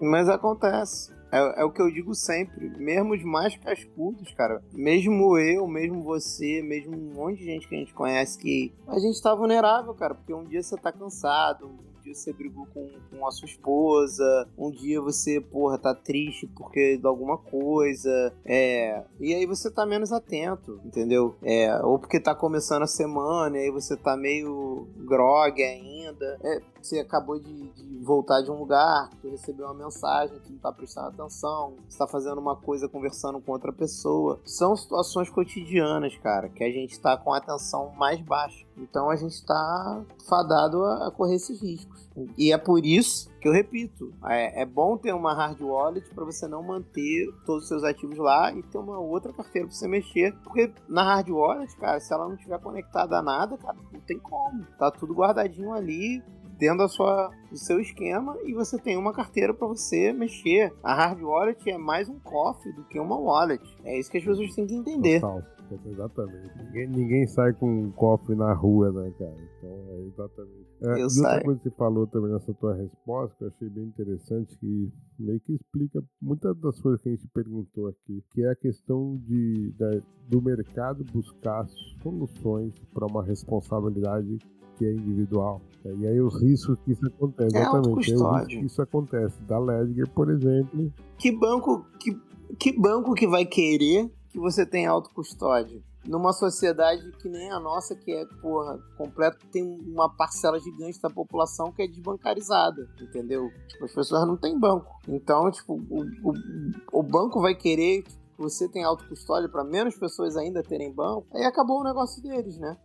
Mas acontece. É, é, o que eu digo sempre, mesmo os mais cascudos, cara, mesmo eu, mesmo você, mesmo um monte de gente que a gente conhece que a gente tá vulnerável, cara, porque um dia você tá cansado, dia você brigou com, com a sua esposa, um dia você, porra, tá triste porque de alguma coisa, é. E aí você tá menos atento, entendeu? É, ou porque tá começando a semana e aí você tá meio grog ainda. É, você acabou de, de, voltar de um lugar, tu recebeu uma mensagem, tu não tá prestando atenção, você tá fazendo uma coisa conversando com outra pessoa. São situações cotidianas, cara, que a gente tá com a atenção mais baixa. Então a gente tá fadado a, a correr esses riscos. E é por isso que eu repito, é, é bom ter uma hard wallet para você não manter todos os seus ativos lá e ter uma outra carteira para você mexer, porque na hard wallet, cara, se ela não estiver conectada a nada, cara, não tem como. Tá tudo guardadinho ali, dentro da sua, do seu esquema e você tem uma carteira para você mexer. A hard wallet é mais um cofre do que uma wallet. É isso que as pessoas têm que entender. Total. Exatamente. Ninguém, ninguém, sai com um cofre na rua, né, cara? Então, é exatamente. É, eu outra coisa que você falou também nessa tua resposta, que eu achei bem interessante, que meio que explica muitas das coisas que a gente perguntou aqui, que é a questão de, da, do mercado buscar soluções para uma responsabilidade que é individual. E aí os riscos que isso acontece, é exatamente. Aí, que isso acontece. Da Ledger, por exemplo. Que banco que, que banco que vai querer que você tenha autocustódia? Numa sociedade que nem a nossa, que é, porra, completo, tem uma parcela gigante da população que é desbancarizada, entendeu? Tipo, as pessoas não têm banco. Então, tipo, o, o, o banco vai querer que você tenha autocustódia para menos pessoas ainda terem banco, aí acabou o negócio deles, né?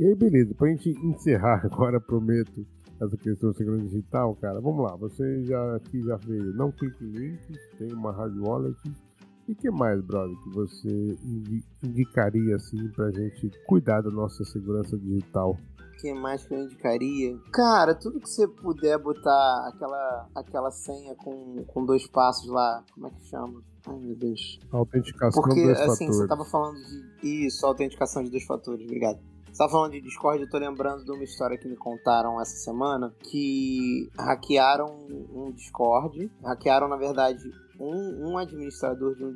E aí, beleza, pra gente encerrar agora, prometo, essa questão do segurança digital, cara, vamos lá. Você já aqui já veio, não clique em links, tem uma hard wallet. E que mais, brother, que você indicaria assim pra gente cuidar da nossa segurança digital? que mais que eu indicaria? Cara, tudo que você puder botar aquela, aquela senha com, com dois passos lá, como é que chama? Ai, meu Deus. Autenticação Porque, de dois assim, fatores. você tava falando de. Isso, autenticação de dois fatores, obrigado. Você tava falando de Discord, eu tô lembrando de uma história que me contaram essa semana, que hackearam um Discord, hackearam, na verdade, um, um administrador de um,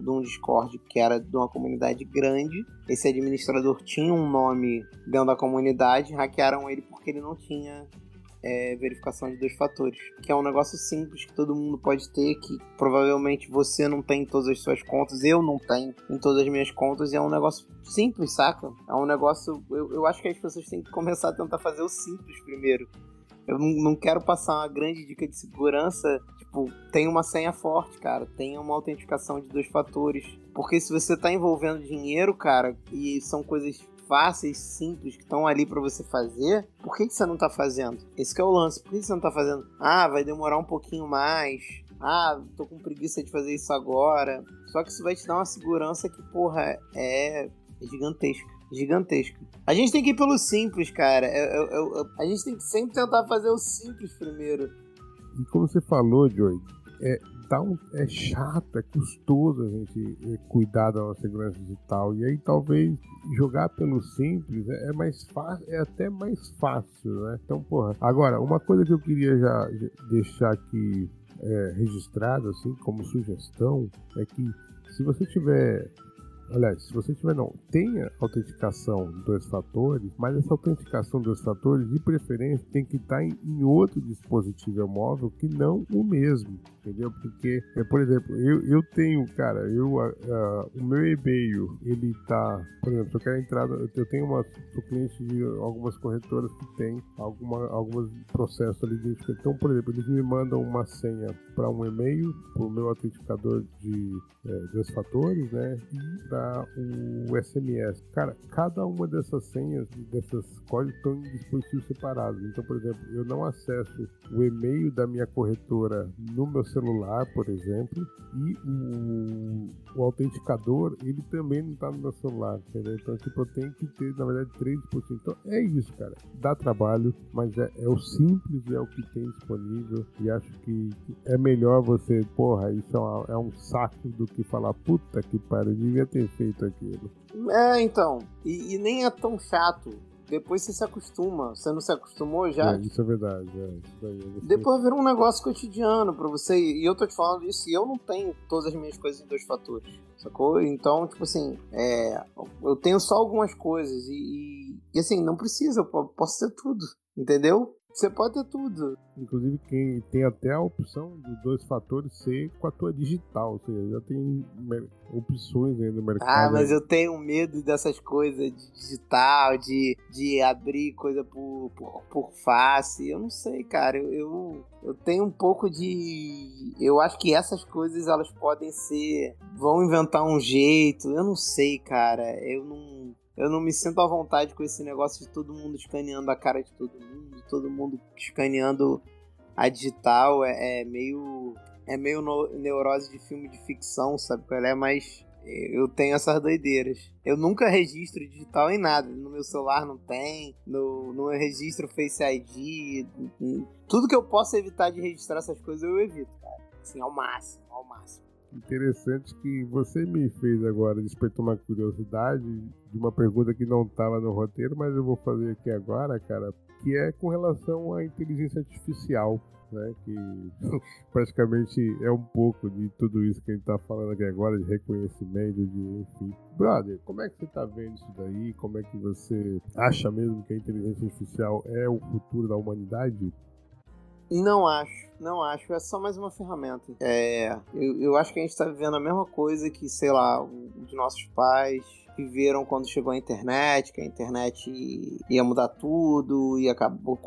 de um Discord que era de uma comunidade grande. Esse administrador tinha um nome dentro da comunidade, hackearam ele porque ele não tinha é, verificação de dois fatores, que é um negócio simples que todo mundo pode ter, que provavelmente você não tem em todas as suas contas, eu não tenho em todas as minhas contas, e é um negócio simples, saca? É um negócio. Eu, eu acho que as pessoas têm que começar a tentar fazer o simples primeiro. Eu não, quero passar uma grande dica de segurança. Tipo, tem uma senha forte, cara. Tem uma autenticação de dois fatores. Porque se você tá envolvendo dinheiro, cara, e são coisas fáceis, simples, que estão ali para você fazer, por que, que você não tá fazendo? Esse é o lance. Por que, que você não tá fazendo? Ah, vai demorar um pouquinho mais. Ah, tô com preguiça de fazer isso agora. Só que isso vai te dar uma segurança que, porra, é gigantesca. Gigantesca. A gente tem que ir pelo simples, cara. Eu, eu, eu, a gente tem que sempre tentar fazer o simples primeiro. E como você falou, Joey, é, um, é chato, é custoso a gente é, cuidar da nossa segurança digital. E aí talvez jogar pelo simples é, é mais fácil, é até mais fácil, né? Então, porra. Agora, uma coisa que eu queria já deixar aqui é, registrado, assim, como sugestão, é que se você tiver Aliás, se você tiver não, tenha autenticação dois fatores, mas essa autenticação dois fatores, de preferência, tem que estar em, em outro dispositivo móvel que não o mesmo, entendeu? Porque, é, por exemplo, eu, eu tenho, cara, eu, uh, o meu e-mail, ele tá, por exemplo, eu quero entrar, eu tenho uma, sou cliente de algumas corretoras que tem alguma, alguns processos ali de Então, por exemplo, eles me mandam uma senha para um e-mail, para o meu autenticador de é, dois fatores, né? E o SMS. Cara, cada uma dessas senhas, dessas códigos estão em dispositivos separados. Então, por exemplo, eu não acesso o e-mail da minha corretora no meu celular, por exemplo, e o, o autenticador, ele também não está no meu celular, entendeu? Então, tipo, eu tenho que ter, na verdade, três dispositivos. Então, é isso, cara. Dá trabalho, mas é, é o simples, é o que tem disponível e acho que é melhor você, porra, isso é, uma, é um saco do que falar, puta que pariu, devia ter feito aquilo. É, então. E, e, nem é tão chato. Depois você se acostuma. Você não se acostumou já? É, isso é verdade. É, isso daí, você... Depois vira um negócio cotidiano pra você. E eu tô te falando isso e eu não tenho todas as minhas coisas em dois fatores. Sacou? Então, tipo assim, é, eu tenho só algumas coisas. E, e, e assim, não precisa. Eu posso ter tudo. Entendeu? Você pode ter tudo. Inclusive, quem tem até a opção dos dois fatores ser com a tua digital, ou seja, já tem opções aí no mercado. Ah, mas eu tenho medo dessas coisas de digital, de, de abrir coisa por, por, por face. Eu não sei, cara. Eu, eu, eu tenho um pouco de. Eu acho que essas coisas elas podem ser. Vão inventar um jeito. Eu não sei, cara. Eu não eu não me sinto à vontade com esse negócio de todo mundo escaneando a cara de todo mundo, todo mundo escaneando a digital. É, é meio. É meio no, neurose de filme de ficção, sabe qual é? Mas eu tenho essas doideiras. Eu nunca registro digital em nada. No meu celular não tem, no, no registro Face ID. Tudo que eu possa evitar de registrar essas coisas eu evito, cara. Assim, ao máximo, ao máximo. Interessante que você me fez agora, despertou uma curiosidade de uma pergunta que não estava no roteiro, mas eu vou fazer aqui agora, cara, que é com relação à inteligência artificial, né? Que praticamente é um pouco de tudo isso que a gente está falando aqui agora, de reconhecimento, de enfim. Brother, como é que você está vendo isso daí? Como é que você acha mesmo que a inteligência artificial é o futuro da humanidade? Não acho, não acho. É só mais uma ferramenta. É, eu, eu acho que a gente está vivendo a mesma coisa que, sei lá, os nossos pais viveram quando chegou a internet, que a internet ia mudar tudo e acabou.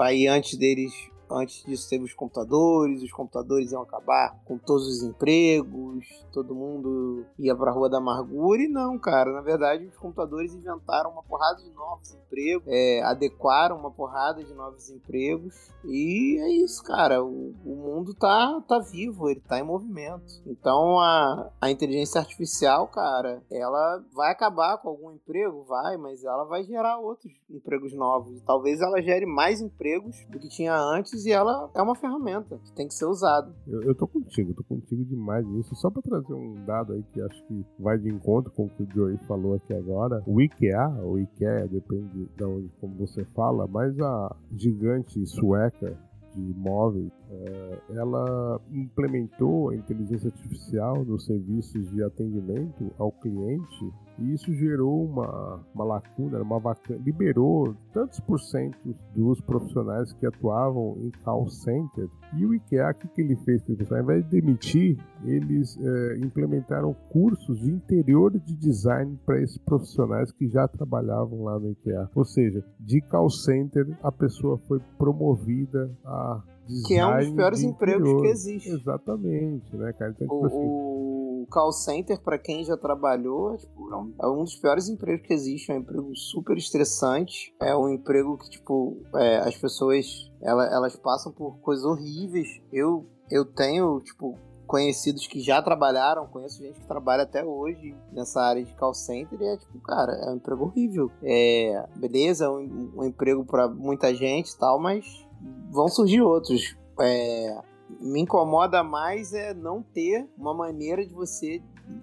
Aí antes deles Antes disso teve os computadores, os computadores iam acabar com todos os empregos, todo mundo ia pra Rua da Amargura. E não, cara, na verdade os computadores inventaram uma porrada de novos empregos, é, adequaram uma porrada de novos empregos. E é isso, cara. O, o mundo tá, tá vivo, ele tá em movimento. Então a, a inteligência artificial, cara, ela vai acabar com algum emprego? Vai, mas ela vai gerar outros empregos novos. Talvez ela gere mais empregos do que tinha antes e ela é uma ferramenta que tem que ser usada. Eu, eu tô contigo, tô contigo demais nisso. Só para trazer um dado aí que acho que vai de encontro com o que o Joey falou aqui agora. O IKEA, ou IKEA, depende de onde como você fala, mas a gigante sueca de móveis, é, ela implementou a inteligência artificial nos serviços de atendimento ao cliente e isso gerou uma, uma lacuna, uma vacância, liberou tantos por cento dos profissionais que atuavam em call center. E o IKEA, o que, que ele fez? Ao invés de demitir, eles é, implementaram cursos de interior de design para esses profissionais que já trabalhavam lá no IKEA. Ou seja, de call center, a pessoa foi promovida a que é um dos piores empregos que existe. Exatamente, né, cara? Então, tipo o, assim... o call center, para quem já trabalhou, é, tipo, é, é um dos piores empregos que existe. É um emprego super estressante. É um emprego que, tipo, é, as pessoas elas, elas passam por coisas horríveis. Eu, eu tenho, tipo, conhecidos que já trabalharam, conheço gente que trabalha até hoje nessa área de call center e é tipo, cara, é um emprego horrível. É, beleza, é um, um emprego para muita gente e tal, mas vão surgir outros. É, me incomoda mais é não ter uma maneira de você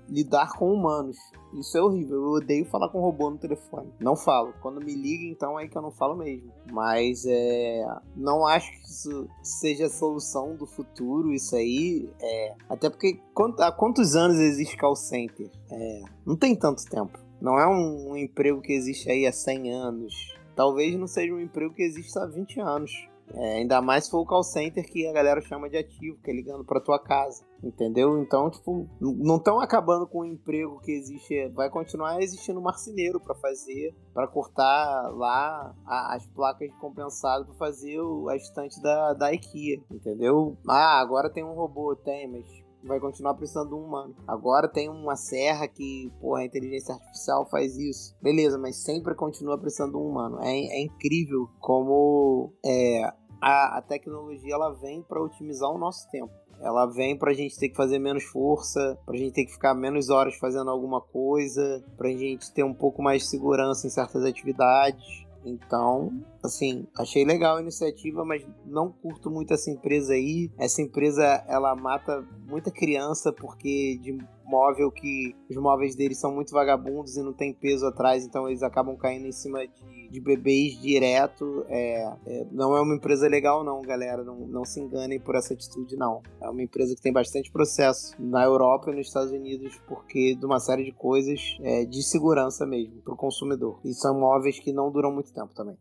lidar com humanos. Isso é horrível. Eu odeio falar com robô no telefone. Não falo. Quando me liga, então é que eu não falo mesmo. Mas é. Não acho que isso seja a solução do futuro, isso aí. É. Até porque há quantos anos existe call center? É. Não tem tanto tempo. Não é um, um emprego que existe aí há 100 anos. Talvez não seja um emprego que existe há 20 anos. É, ainda mais se for o call center que a galera chama de ativo, que é ligando pra tua casa. Entendeu? Então, tipo, não estão acabando com o emprego que existe. Vai continuar existindo marceneiro para fazer, para cortar lá as placas de compensado para fazer a estante da, da IKEA. Entendeu? Ah, agora tem um robô, tem, mas vai continuar precisando de um humano. Agora tem uma serra que, porra, a inteligência artificial faz isso. Beleza, mas sempre continua precisando de um humano. É, é incrível como é, a, a tecnologia ela vem para otimizar o nosso tempo. Ela vem pra gente ter que fazer menos força, pra gente ter que ficar menos horas fazendo alguma coisa, pra gente ter um pouco mais de segurança em certas atividades. Então, assim, achei legal a iniciativa, mas não curto muito essa empresa aí. Essa empresa, ela mata muita criança porque de móvel que os móveis deles são muito vagabundos e não tem peso atrás, então eles acabam caindo em cima de, de bebês direto. É, é, não é uma empresa legal, não, galera. Não, não se enganem por essa atitude, não. É uma empresa que tem bastante processo na Europa e nos Estados Unidos, porque de uma série de coisas é, de segurança mesmo para o consumidor. E são móveis que não duram muito tempo também.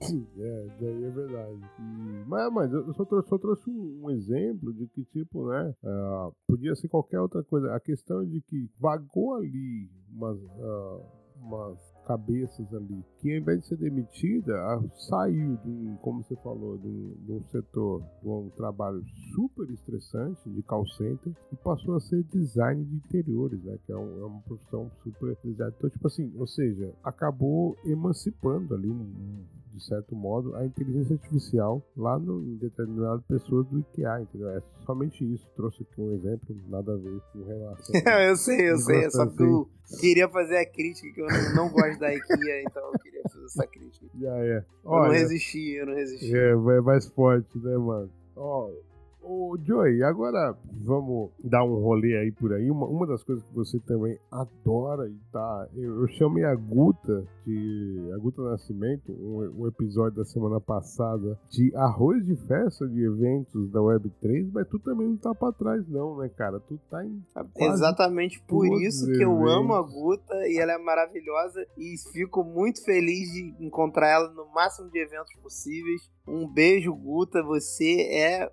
É, daí é verdade. Mas, mas eu só trouxe, só trouxe um, um, exemplo de que, tipo, né? Uh, podia ser qualquer outra coisa. A questão é de que vagou ali umas, uh, umas cabeças ali, que ao invés de ser demitida, saiu de um, como você falou, de um, de um setor, de um trabalho super estressante de call center e passou a ser design de interiores, né? Que é, um, é uma profissão super Então, tipo assim, ou seja, acabou emancipando ali um, de certo modo, a inteligência artificial lá no, em determinadas pessoas do IKEA, entendeu? É somente isso. Trouxe aqui um exemplo, nada a ver com relação. eu sei, eu sei. É só que eu queria fazer a crítica, que eu não, não gosto da IKEA, então eu queria fazer essa crítica. Já é. Olha, eu não resisti, eu não resisti. É, é mais forte, né, mano? Ó, Ô, Joey, agora vamos dar um rolê aí por aí. Uma, uma das coisas que você também adora e tá. Eu, eu chamei a Guta de. A Guta Nascimento, um, um, episódio da semana passada, de arroz de festa de eventos da Web3, mas tu também não tá pra trás, não, né, cara? Tu tá em. Exatamente por isso que eu amo a Guta e ela é maravilhosa e fico muito feliz de encontrar ela no máximo de eventos possíveis. Um beijo, Guta. Você é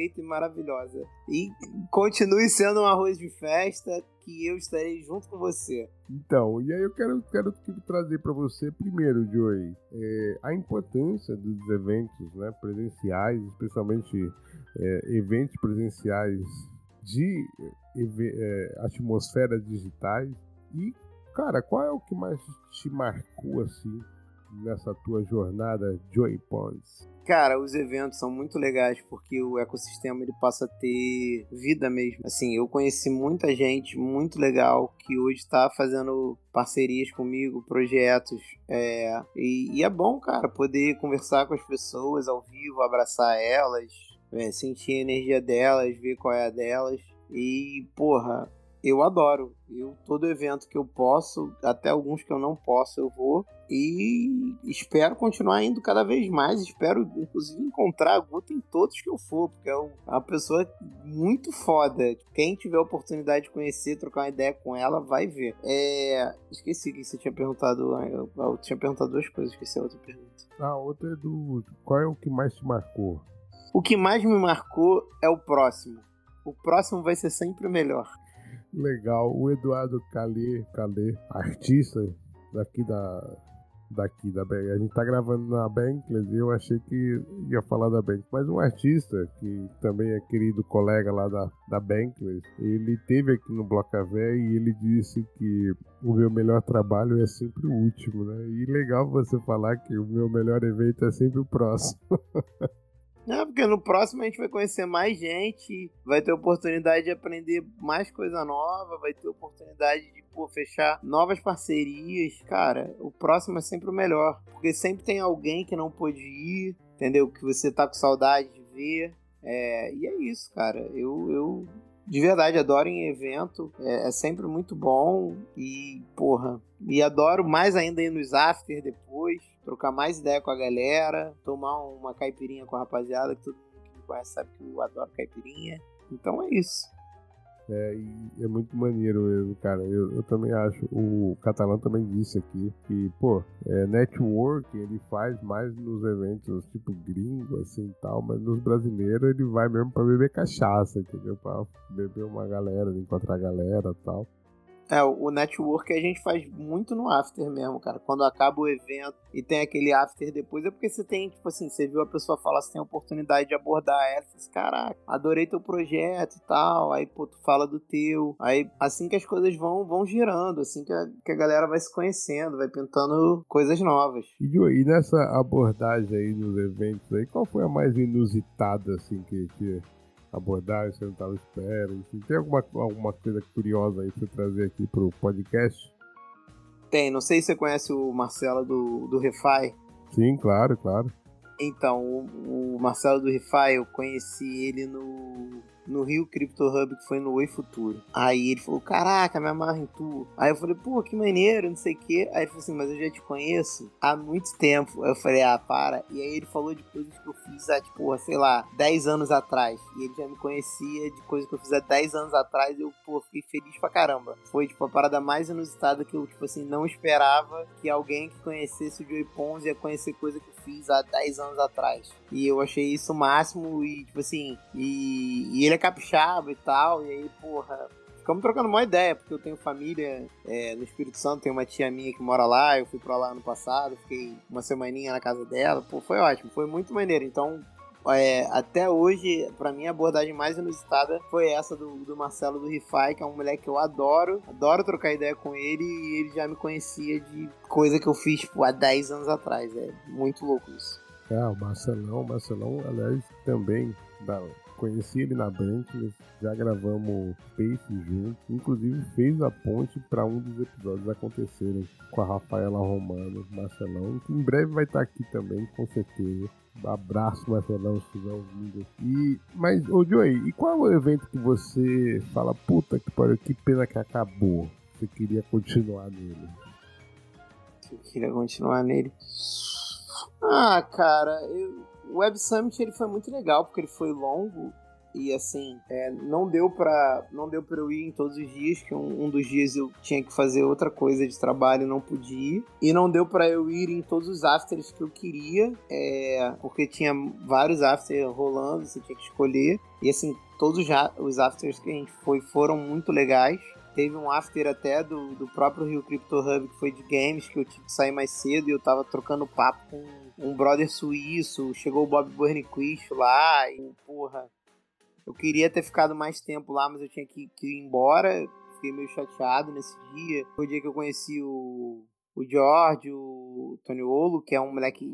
perfeita e maravilhosa. E continue sendo um arroz de festa que eu estarei junto com você. Então, e aí eu quero, quero trazer para você primeiro, Joey, é, a importância dos eventos né, presenciais, especialmente é, eventos presenciais de é, atmosferas digitais. E, cara, qual é o que mais te marcou assim nessa tua jornada Joy Ponds? Cara, os eventos são muito legais porque o ecossistema ele passa a ter vida mesmo. Assim, eu conheci muita gente muito legal que hoje está fazendo parcerias comigo, projetos. É, e, e, é bom, cara, poder conversar com as pessoas ao vivo, abraçar elas, é, sentir a energia delas, ver qual é a delas. E, porra, eu adoro. Eu todo evento que eu posso, até alguns que eu não posso, eu vou e espero continuar indo cada vez mais. Espero inclusive encontrar a Guta em todos que eu for, porque é uma pessoa muito foda. Quem tiver a oportunidade de conhecer, trocar uma ideia com ela, vai ver. É... esqueci que você tinha perguntado. Eu tinha perguntado duas coisas, esqueci a outra pergunta. A outra é do qual é o que mais te marcou? O que mais me marcou é o próximo. O próximo vai ser sempre o melhor. Legal. O Eduardo Calê, Calê artista daqui da daqui da Bank. A gente tá gravando na Bankless e eu achei que ia falar da Bank. Mas um artista, que também é querido colega lá da, da Bankless, ele teve aqui no Bloco Café e ele disse que o meu melhor trabalho é sempre o último, né? E legal você falar que o meu melhor evento é sempre o próximo. É, porque no próximo a gente vai conhecer mais gente, vai ter oportunidade de aprender mais coisa nova, vai ter oportunidade de pô, fechar novas parcerias. Cara, o próximo é sempre o melhor, porque sempre tem alguém que não pôde ir, entendeu? Que você tá com saudade de ver. É, e é isso, cara. Eu, eu de verdade adoro em evento, é, é, sempre muito bom e, porra, e adoro mais ainda ir nos after depois trocar mais ideia com a galera, tomar uma caipirinha com a rapaziada, que todo mundo que me conhece sabe que eu adoro caipirinha. Então é isso. É, é muito maneiro mesmo, cara. Eu, eu, também acho. O Catalão também disse aqui que, pô, é, network ele faz mais nos eventos tipo gringo, assim tal, mas nos brasileiros ele vai mesmo pra beber cachaça, entendeu? Pra beber uma galera, encontrar a galera tal. É, o network a gente faz muito no after mesmo, cara. Quando acaba o evento e tem aquele after depois, é porque você tem, tipo assim, você viu a pessoa falar, você tem a oportunidade de abordar ela, você diz, caraca, adorei teu projeto e tal. Aí, pô, tu fala do teu. Aí, assim que as coisas vão, vão girando, assim que a, que a galera vai se conhecendo, vai pintando coisas novas. E, e nessa abordagem aí nos eventos aí, qual foi a mais inusitada, assim, que, que abordagem você não estava esperando? Enfim, tem alguma, alguma coisa curiosa aí pra você trazer aqui pro podcast? Tem, não sei se você conhece o Marcelo do, do Refai. Sim, claro, claro. Então, o, o Marcelo do Refai, eu conheci ele no no Rio Crypto Hub, que foi no Oi Futuro. Aí ele falou: Caraca, me amarra em tu. Aí eu falei: Pô, que maneiro, não sei o quê. Aí ele falou assim: Mas eu já te conheço há muito tempo. Aí eu falei: Ah, para. E aí ele falou de coisas que eu fiz há, tipo, sei lá, 10 anos atrás. E ele já me conhecia de coisas que eu fiz há 10 anos atrás. E eu, pô, fiquei feliz pra caramba. Foi, tipo, a parada mais inusitada que eu, tipo assim, não esperava que alguém que conhecesse o Joey Pons ia conhecer coisa que eu fiz há 10 anos atrás. E eu achei isso o máximo. E, tipo assim, e, e ele é capixaba e tal, e aí, porra, ficamos trocando uma ideia, porque eu tenho família é, no Espírito Santo, tem uma tia minha que mora lá, eu fui pra lá ano passado, fiquei uma semaninha na casa dela, pô, foi ótimo, foi muito maneiro, então... É, até hoje, para mim, a abordagem mais inusitada foi essa do, do Marcelo do Rifai, que é um moleque que eu adoro, adoro trocar ideia com ele e ele já me conhecia de coisa que eu fiz tipo, há 10 anos atrás. É muito louco isso. É, o Marcelão, o Marcelão, aliás, também da, Conheci ele na Brankless, já gravamos Space junto, inclusive fez a ponte para um dos episódios acontecerem com a Rafaela Romano, Marcelão, que em breve vai estar aqui também, com certeza. Abraço, Marcelão, se estiver ouvindo. E, mas, ô Joey, e qual é o evento que você fala, puta que pariu, que pena que acabou? Você queria continuar nele? Eu queria continuar nele. Ah, cara, eu, o Web Summit ele foi muito legal porque ele foi longo e assim é, não deu para não deu para eu ir em todos os dias que um, um, dos dias eu tinha que fazer outra coisa de trabalho e não podia e não deu para eu ir em todos os afters que eu queria é, porque tinha vários afters rolando você tinha que escolher. E assim todos os afters que a gente foi foram muito legais. Teve um after até do, do próprio Rio Crypto Hub, que foi de games, que eu tive que sair mais cedo e eu tava trocando papo com um brother suíço. Chegou o Bob Burnquist lá e, porra, eu queria ter ficado mais tempo lá, mas eu tinha que, que ir embora. Fiquei meio chateado nesse dia. Foi o dia que eu conheci o, o George, o Tony Olo, que é um moleque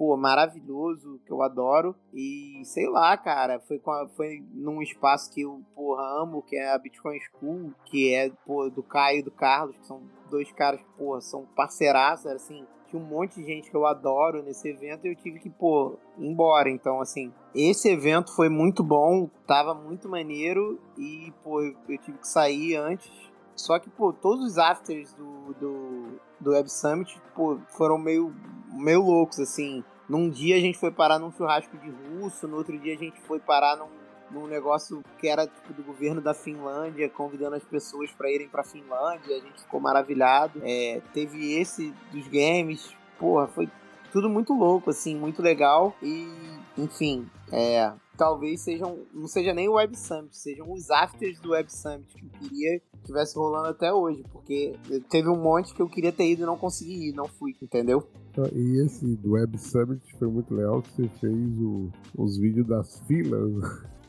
pô, maravilhoso, que eu adoro. E sei lá, cara, foi, a, foi num espaço que eu, porra, amo, que é a Bitcoin School, que é, pô, do Caio e do Carlos, que são dois caras que, porra, são parceiraços, assim. Tinha um monte de gente que eu adoro nesse evento e eu tive que, pô, ir embora. Então, assim, esse evento foi muito bom, tava muito maneiro e, pô, eu, tive que sair antes. Só que, pô, todos os afters do, do, do Web Summit, pô, foram meio, meio loucos, assim. Num dia a gente foi parar num churrasco de russo, no outro dia a gente foi parar num, num negócio que era tipo do governo da Finlândia, convidando as pessoas para irem para Finlândia. A gente ficou maravilhado. É, teve esse dos games, porra, foi tudo muito louco, assim, muito legal. E, enfim, é, talvez sejam, não seja nem o Web Summit, sejam os afters do Web Summit que eu queria que tivesse rolando até hoje, porque teve um monte que eu queria ter ido e não consegui ir, não fui, entendeu? Então, e esse do Web Summit foi muito legal que você fez o, os vídeos das filas.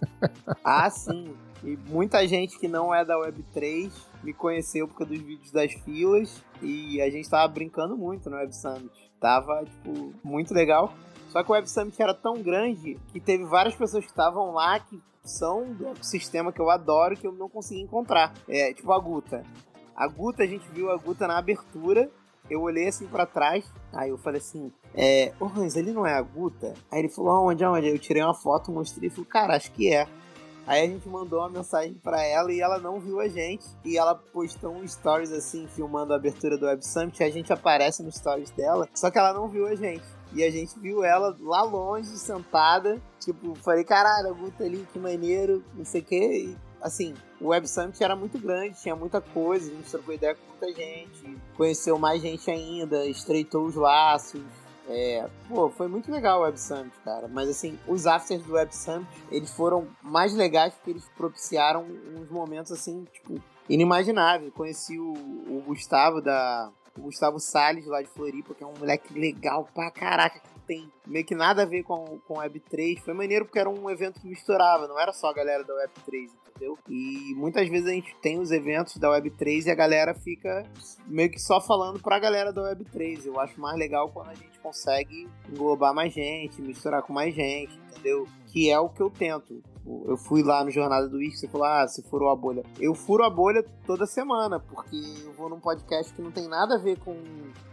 ah, sim. E muita gente que não é da Web3 me conheceu por causa dos vídeos das filas e a gente tava brincando muito no Web Summit. Tava, tipo, muito legal. Só que o Web Summit era tão grande que teve várias pessoas que estavam lá que são do ecossistema que eu adoro que eu não consegui encontrar. É, tipo a Guta. A Guta, a gente viu a Guta na abertura. Eu olhei assim para trás, aí eu falei assim: é, ô Hans, ele não é a Guta? Aí ele falou: aonde, aonde? Aí eu tirei uma foto, mostrei e falei: cara, acho que é. Aí a gente mandou uma mensagem para ela e ela não viu a gente. E ela postou um stories assim, filmando a abertura do Web Summit. E a gente aparece nos stories dela, só que ela não viu a gente. E a gente viu ela lá longe, sentada. Tipo, falei, caralho, a Guta ali, que maneiro, não sei o quê. E, assim, o Web Summit era muito grande, tinha muita coisa, a gente trocou ideia com muita gente, conheceu mais gente ainda, estreitou os laços. É, pô, foi muito legal o Web Summit, cara. Mas assim, os afters do Web Summit, eles foram mais legais porque eles propiciaram uns momentos assim, tipo, inimaginável. Conheci o, o Gustavo da. O Gustavo Salles lá de Floripa, que é um moleque legal pra caraca, tem meio que nada a ver com, com Web3. Foi maneiro porque era um evento que misturava, não era só a galera da Web3, entendeu? E muitas vezes a gente tem os eventos da Web3 e a galera fica meio que só falando pra galera da Web3. Eu acho mais legal quando a gente consegue englobar mais gente, misturar com mais gente, entendeu? Que é o que eu tento. Eu fui lá no Jornada do Whisky, você falou, ah, você furou a bolha. Eu furo a bolha toda semana, porque eu vou num podcast que não tem nada a ver com,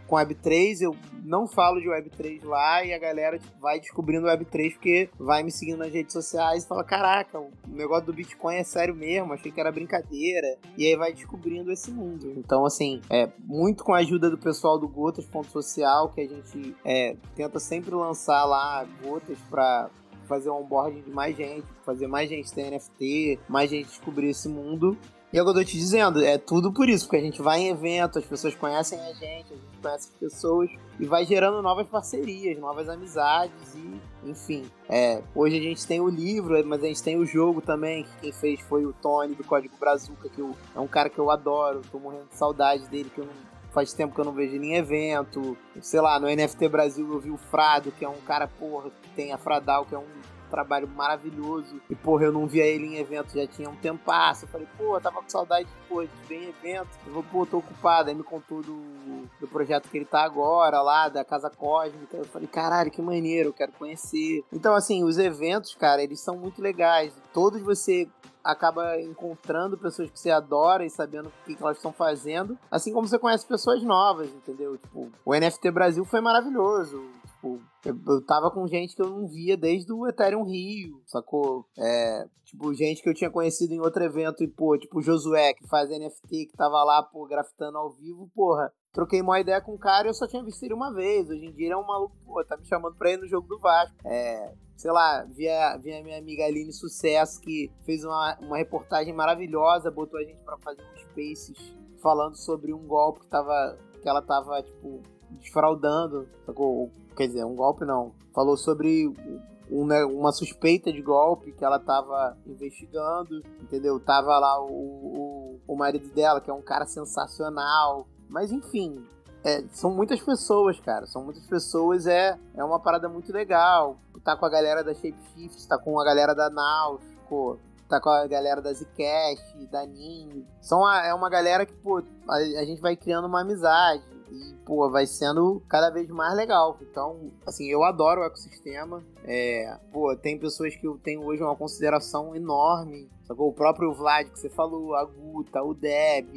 com Web3, eu não falo de Web3 lá e a galera tipo, vai descobrindo Web3 porque vai me seguindo nas redes sociais e fala, caraca, o negócio do Bitcoin é sério mesmo, achei que era brincadeira. E aí vai descobrindo esse mundo. Então, assim, é muito com a ajuda do pessoal do Gotas.social que a gente é, tenta sempre lançar lá gotas para fazer um onboarding de mais gente, fazer mais gente ter NFT, mais gente descobrir esse mundo. E é o que eu tô te dizendo, é tudo por isso, porque a gente vai em evento, as pessoas conhecem a gente, a gente conhece as pessoas e vai gerando novas parcerias, novas amizades e, enfim. É, hoje a gente tem o livro, mas a gente tem o jogo também, que quem fez foi o Tony do Código Brazuca, que eu, é um cara que eu adoro, tô morrendo de saudade dele, que eu não faz tempo que eu não vejo ele em evento. Sei lá, no NFT Brasil eu vi o Frado, que é um cara, porra, tem a Fradal, que é um trabalho maravilhoso. E, porra, eu não via ele em evento já tinha um tempo. Eu falei, pô, tava com saudade porra, de ver em evento. Eu vou, pô, tô ocupado. Aí me contou do, do projeto que ele tá agora, lá, da Casa Cósmica. Eu falei, caralho, que maneiro, eu quero conhecer. Então, assim, os eventos, cara, eles são muito legais. Todos você acaba encontrando pessoas que você adora e sabendo o que, elas estão fazendo, assim como você conhece pessoas novas, entendeu? Tipo, o NFT Brasil foi maravilhoso. Tipo, eu, tava com gente que eu não via desde o Ethereum Rio, sacou? É, tipo, gente que eu tinha conhecido em outro evento e, pô, tipo, o Josué, que faz NFT, que tava lá, pô, grafitando ao vivo, porra. Troquei uma ideia com o cara e eu só tinha visto ele uma vez. Hoje em dia ele é um maluco, pô, tá me chamando pra ir no jogo do Vasco. É, sei lá, via, via minha amiga Aline Sucesso, que fez uma, uma reportagem maravilhosa, botou a gente para fazer um spaces falando sobre um golpe que tava. que ela tava, tipo, desfraudando. Sacou? Quer dizer, um golpe não. Falou sobre né, uma suspeita de golpe que ela tava investigando, entendeu? Tava lá o, o, o marido dela, que é um cara sensacional. Mas enfim, é, são muitas pessoas, cara. São muitas pessoas, é, é uma parada muito legal. Tá com a galera da Shapeshift, tá com a galera da pô, tá com a galera da Zcash, da NIM. São a, é uma galera que, pô, a, a, gente vai criando uma amizade. E, pô, vai sendo cada vez mais legal. Então, assim, eu adoro o ecossistema. É, pô, tem pessoas que eu tenho hoje uma consideração enorme. Sacou? O próprio Vlad que você falou, a Guta, o Deb,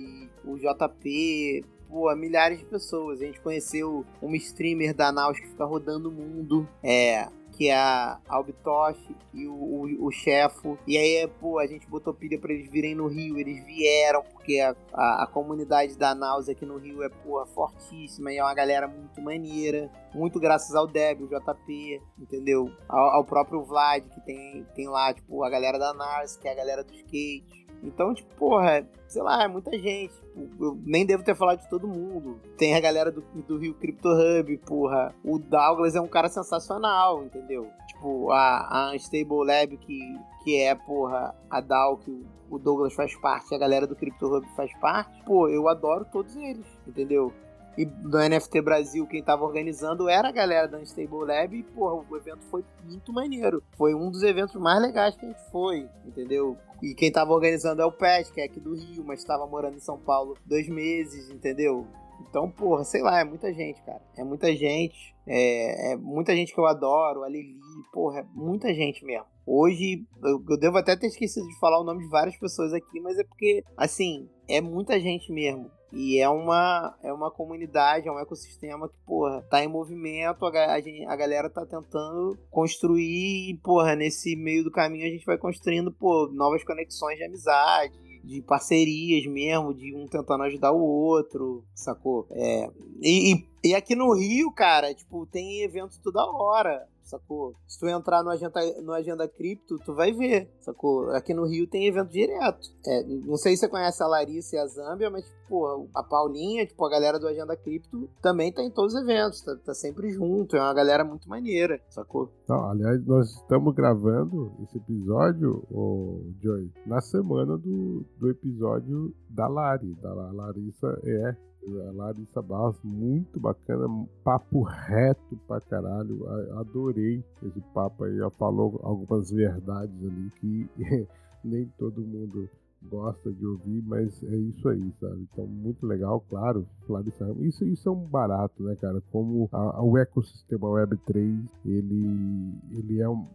o JP, pô, milhares de pessoas. A gente conheceu uma streamer da Naus que fica rodando o mundo. É, que é a Albitosh e o, o, o Chefo. E aí, pô, a gente botou pilha pra eles virem no Rio. Eles vieram, porque a, a, a comunidade da Naus aqui no Rio é, pô, fortíssima e é uma galera muito maneira. Muito graças ao Deb, o JP, entendeu? Ao, ao próprio Vlad, que tem, tem lá, tipo, a galera da Nars, que é a galera do skate. Então, tipo, porra, sei lá, é muita gente. Tipo, eu nem devo ter falado de todo mundo. Tem a galera do, do Rio Crypto Hub, porra. O Douglas é um cara sensacional, entendeu? Tipo, a, a Unstable Lab, que, que é, porra, a DAO que o Douglas faz parte, a galera do Crypto Hub faz parte. Pô, eu adoro todos eles, entendeu? E do NFT Brasil, quem tava organizando era a galera da Unstable Lab. E, porra, o evento foi muito maneiro. Foi um dos eventos mais legais que a gente foi, entendeu? E quem tava organizando é o Pet, que é aqui do Rio, mas tava morando em São Paulo dois meses, entendeu? Então, porra, sei lá, é muita gente, cara. É muita gente. É, é muita gente que eu adoro. A Lili, porra, é muita gente mesmo. Hoje, eu, eu, devo até ter esquecido de falar o nome de várias pessoas aqui, mas é porque, assim, é muita gente mesmo. E é uma, é uma comunidade, é um ecossistema que, porra, tá em movimento, a, a, a galera tá tentando construir e, porra, nesse meio do caminho a gente vai construindo, pô, novas conexões de amizade, de parcerias mesmo, de um tentando ajudar o outro, sacou? É, e, e aqui no Rio, cara, tipo, tem evento toda hora sacou? Se tu entrar no Agenda, no Agenda Cripto, tu vai ver, sacou? Aqui no Rio tem evento direto. É, não sei se você conhece a Larissa e a Zambia, mas, pô, a Paulinha, tipo, a galera do Agenda Cripto também tá em todos os eventos, tá, tá sempre junto, é uma galera muito maneira, sacou? Não, aliás, nós estamos gravando esse episódio, o Joy, na semana do, do episódio da Lari, da Larissa é a Larissa Barros, muito bacana, papo reto pra caralho. Adorei esse papo aí. Ela falou algumas verdades ali que nem todo mundo gosta de ouvir, mas é isso aí, sabe? Então, muito legal, claro, Larissa Isso, isso é um barato, né, cara? Como a, a, o ecossistema Web3, ele, ele é um,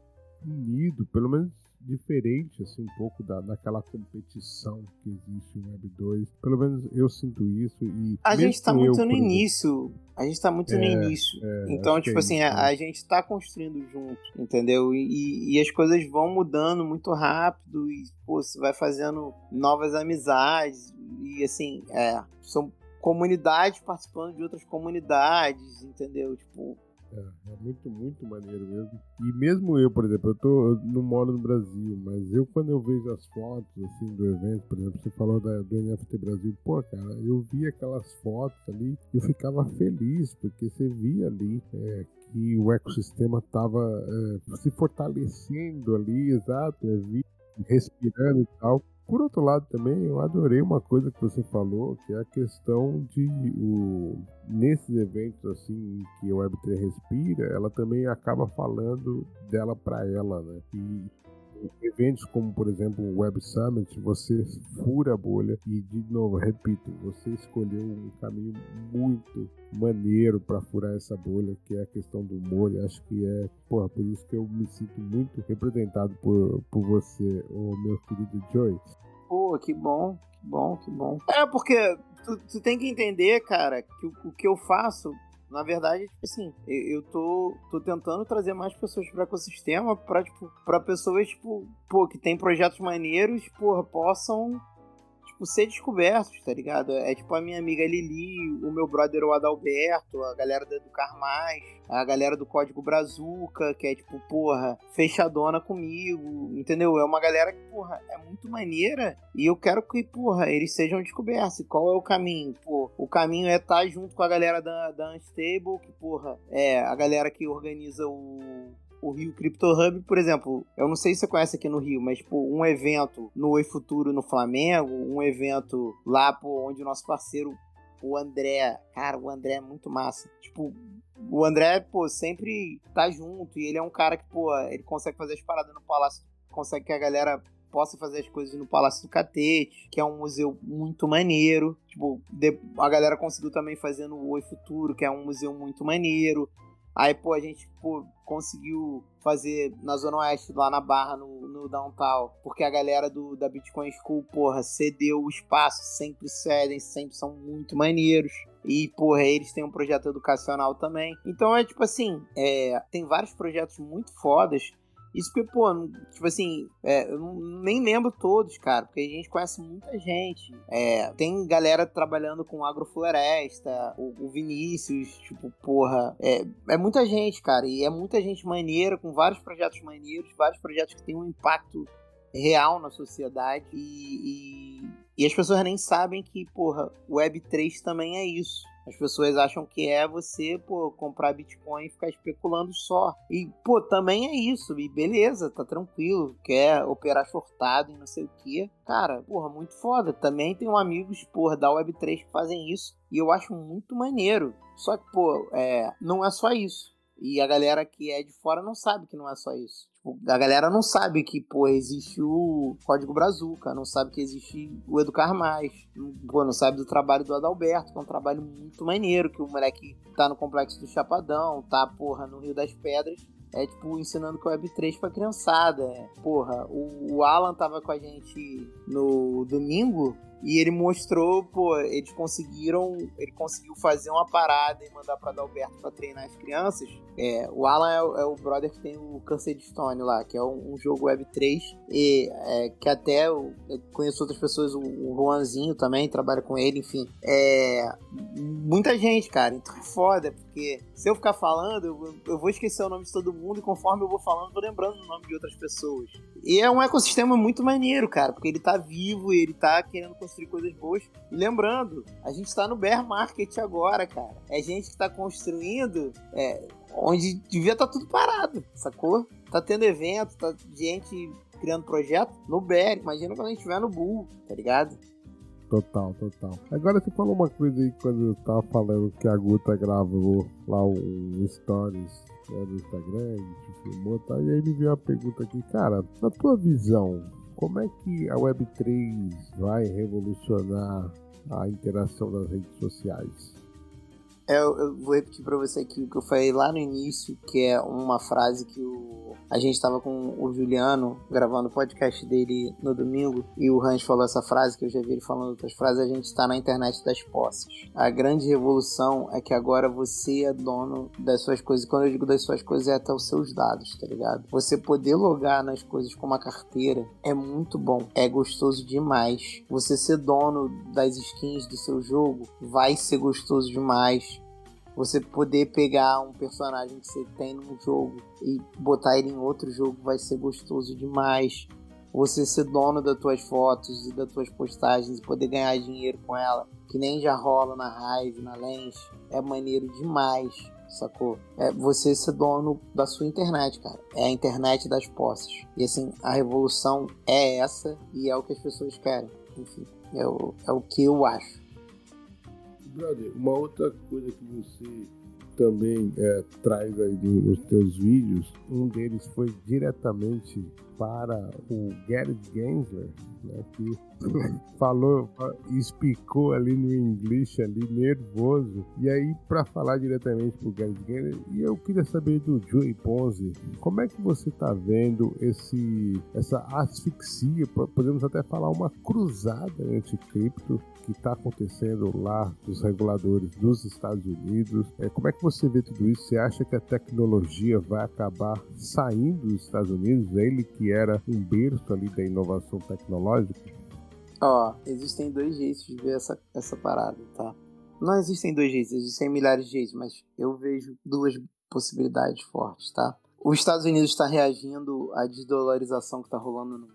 unido, pelo menos diferente assim um pouco da, daquela competição que existe no Web 2. Pelo menos eu sinto isso e a gente está muito no início. A gente está muito é, no início. É, então, tipo é assim, isso, a, a, gente está construindo junto, entendeu? E, e, as coisas vão mudando muito rápido e pô, você vai fazendo novas amizades e assim, é, são comunidades participando de outras comunidades, entendeu? Tipo, é, é, muito, muito maneiro mesmo. E mesmo eu, por exemplo, eu, tô, eu não moro no Brasil, mas eu quando eu vejo as fotos assim do evento, por exemplo, você falou da, do NFT Brasil, pô, cara, eu vi aquelas fotos ali eu ficava feliz, porque você via ali é, que o ecossistema estava é, se fortalecendo ali, exato, é, respirando e tal. Por outro lado, também eu adorei uma coisa que você falou, que é a questão de o, nesses eventos assim que a Web3 respira, ela também acaba falando dela para ela, né? E eventos como, por exemplo, o Web Summit, você fura a bolha e, de novo, repito, você escolheu um caminho muito maneiro para furar essa bolha, que é a questão do humor. E acho que é, porra, por isso que eu me sinto muito representado por, por você, o meu querido Joyce. Pô, que bom, que bom, que bom. É, porque tu, tu tem que entender, cara, que o, o que eu faço na verdade, tipo assim, eu tô, tô tentando trazer mais pessoas pro ecossistema pra, tipo, pra pessoas, tipo, pô, que tem projetos maneiros, porra, possam tipo, ser descobertos, tá ligado? É tipo a minha amiga Lili, o meu brother o Adalberto, a galera do Educar Mais, a galera do Código Brazuca, que é tipo, porra, fechadona comigo, entendeu? É uma galera que, porra, é muito maneira e eu quero que, porra, eles sejam descobertos. E qual é o caminho? Pô, o caminho é estar tá junto com a galera da, da Unstable, que, porra, é a galera que organiza o o Rio Crypto Hub, por exemplo, eu não sei se você conhece aqui no Rio, mas tipo, um evento no Oi Futuro no Flamengo, um evento lá pô, onde o nosso parceiro, o André, cara, o André é muito massa. Tipo, o André, pô, sempre tá junto e ele é um cara que, pô, ele consegue fazer as paradas no Palácio, consegue que a galera possa fazer as coisas no Palácio do Catete, que é um museu muito maneiro. Tipo, a galera conseguiu também fazer no Oi Futuro, que é um museu muito maneiro. Aí, pô, a gente pô, conseguiu fazer na Zona Oeste, lá na Barra, no, no Downtown, porque a galera do, da Bitcoin School, porra, cedeu o espaço, sempre cedem, sempre são muito maneiros. E, porra, eles têm um projeto educacional também. Então é tipo assim, é, tem vários projetos muito fodas isso porque, pô, tipo assim, é, eu nem lembro todos, cara, porque a gente conhece muita gente. É, tem galera trabalhando com agrofloresta, o, o Vinícius, tipo, porra, é, é muita gente, cara, e é muita gente maneira, com vários projetos maneiros, vários projetos que têm um impacto real na sociedade e, e, e as pessoas nem sabem que, porra, Web3 também é isso. As pessoas acham que é você, pô, comprar Bitcoin e ficar especulando só. E, pô, também é isso. E beleza, tá tranquilo. Quer operar shortado e não sei o que. Cara, porra, muito foda. Também tenho amigos, porra, da Web3 que fazem isso. E eu acho muito maneiro. Só que, pô, é, não é só isso. E a galera que é de fora não sabe que não é só isso. Tipo, a galera não sabe que, pô, existe o Código Brazuca, não sabe que existe o Educar Mais, pô, não sabe do trabalho do Adalberto, que é um trabalho muito maneiro, que o moleque tá no Complexo do Chapadão, tá, porra, no Rio das Pedras, é tipo ensinando com Web3 pra criançada. É. Porra, o, o, Alan tava com a gente no domingo E ele mostrou, pô, eles conseguiram, ele conseguiu fazer uma parada e mandar pra Dalberto pra treinar as crianças. É, o Alan é, é, o brother que tem o Câncer de Stone lá, que é um, um jogo Web 3, e é, que até eu, eu, conheço outras pessoas, o, o Juanzinho também trabalha com ele, enfim. É, muita gente, cara, então é foda, porque se eu ficar falando, eu, eu vou esquecer o nome de todo mundo, e conforme eu vou falando, eu vou lembrando o nome de outras pessoas. E é um ecossistema muito maneiro, cara, porque ele tá vivo e ele tá querendo construir coisas boas. E lembrando, a gente tá no bear market agora, cara. É gente que tá construindo é, onde devia estar tá tudo parado, sacou? Tá tendo evento, tá gente criando projeto no bear. Imagina quando a gente estiver no bull, tá ligado? Total, total. Agora você falou uma coisa aí quando eu tava falando que a Guta gravou lá um stories né, no Instagram, te filmou, tá? E aí me veio a pergunta aqui, cara, na tua visão, como é que a Web3 vai revolucionar a interação das redes sociais? É, eu, eu vou repetir para você aqui o que eu falei lá no início, que é uma frase que o, a gente estava com o Juliano gravando o podcast dele no domingo e o Hans falou essa frase, que eu já vi ele falando outras frases, a gente está na internet das posses. A grande revolução é que agora você é dono das suas coisas. Quando eu digo das suas coisas, é até os seus dados, tá ligado? Você poder logar nas coisas como a carteira é muito bom, é gostoso demais. Você ser dono das skins do seu jogo vai ser gostoso demais você poder pegar um personagem que você tem num jogo e botar ele em outro jogo vai ser gostoso demais. Você ser dono das tuas fotos e das tuas postagens e poder ganhar dinheiro com ela, que nem já rola na Hive, na Lens, é maneiro demais, sacou? É você ser dono da sua internet, cara. É a internet das posses. E assim, a revolução é essa e é o que as pessoas querem. Enfim, é o, é o que eu acho. Brother, uma outra coisa que você também é, traz aí nos teus vídeos, um deles foi diretamente para o Gary Gensler, né, que falou, explicou ali no inglês ali nervoso. E aí para falar diretamente pro Gary Gensler, e eu queria saber do Joey Ponzi, como é que você tá vendo esse essa asfixia, podemos até falar uma cruzada anti-cripto que está acontecendo lá dos reguladores dos Estados Unidos. É, como é que você vê tudo isso? Você acha que a tecnologia vai acabar saindo dos Estados Unidos? Ele que era um berço ali da inovação tecnológica? Ó, existem dois jeitos de ver essa, essa parada, tá? Não existem dois jeitos, existem milhares de jeitos, mas eu vejo duas possibilidades fortes, tá? Os Estados Unidos está reagindo à desdolarização que está rolando no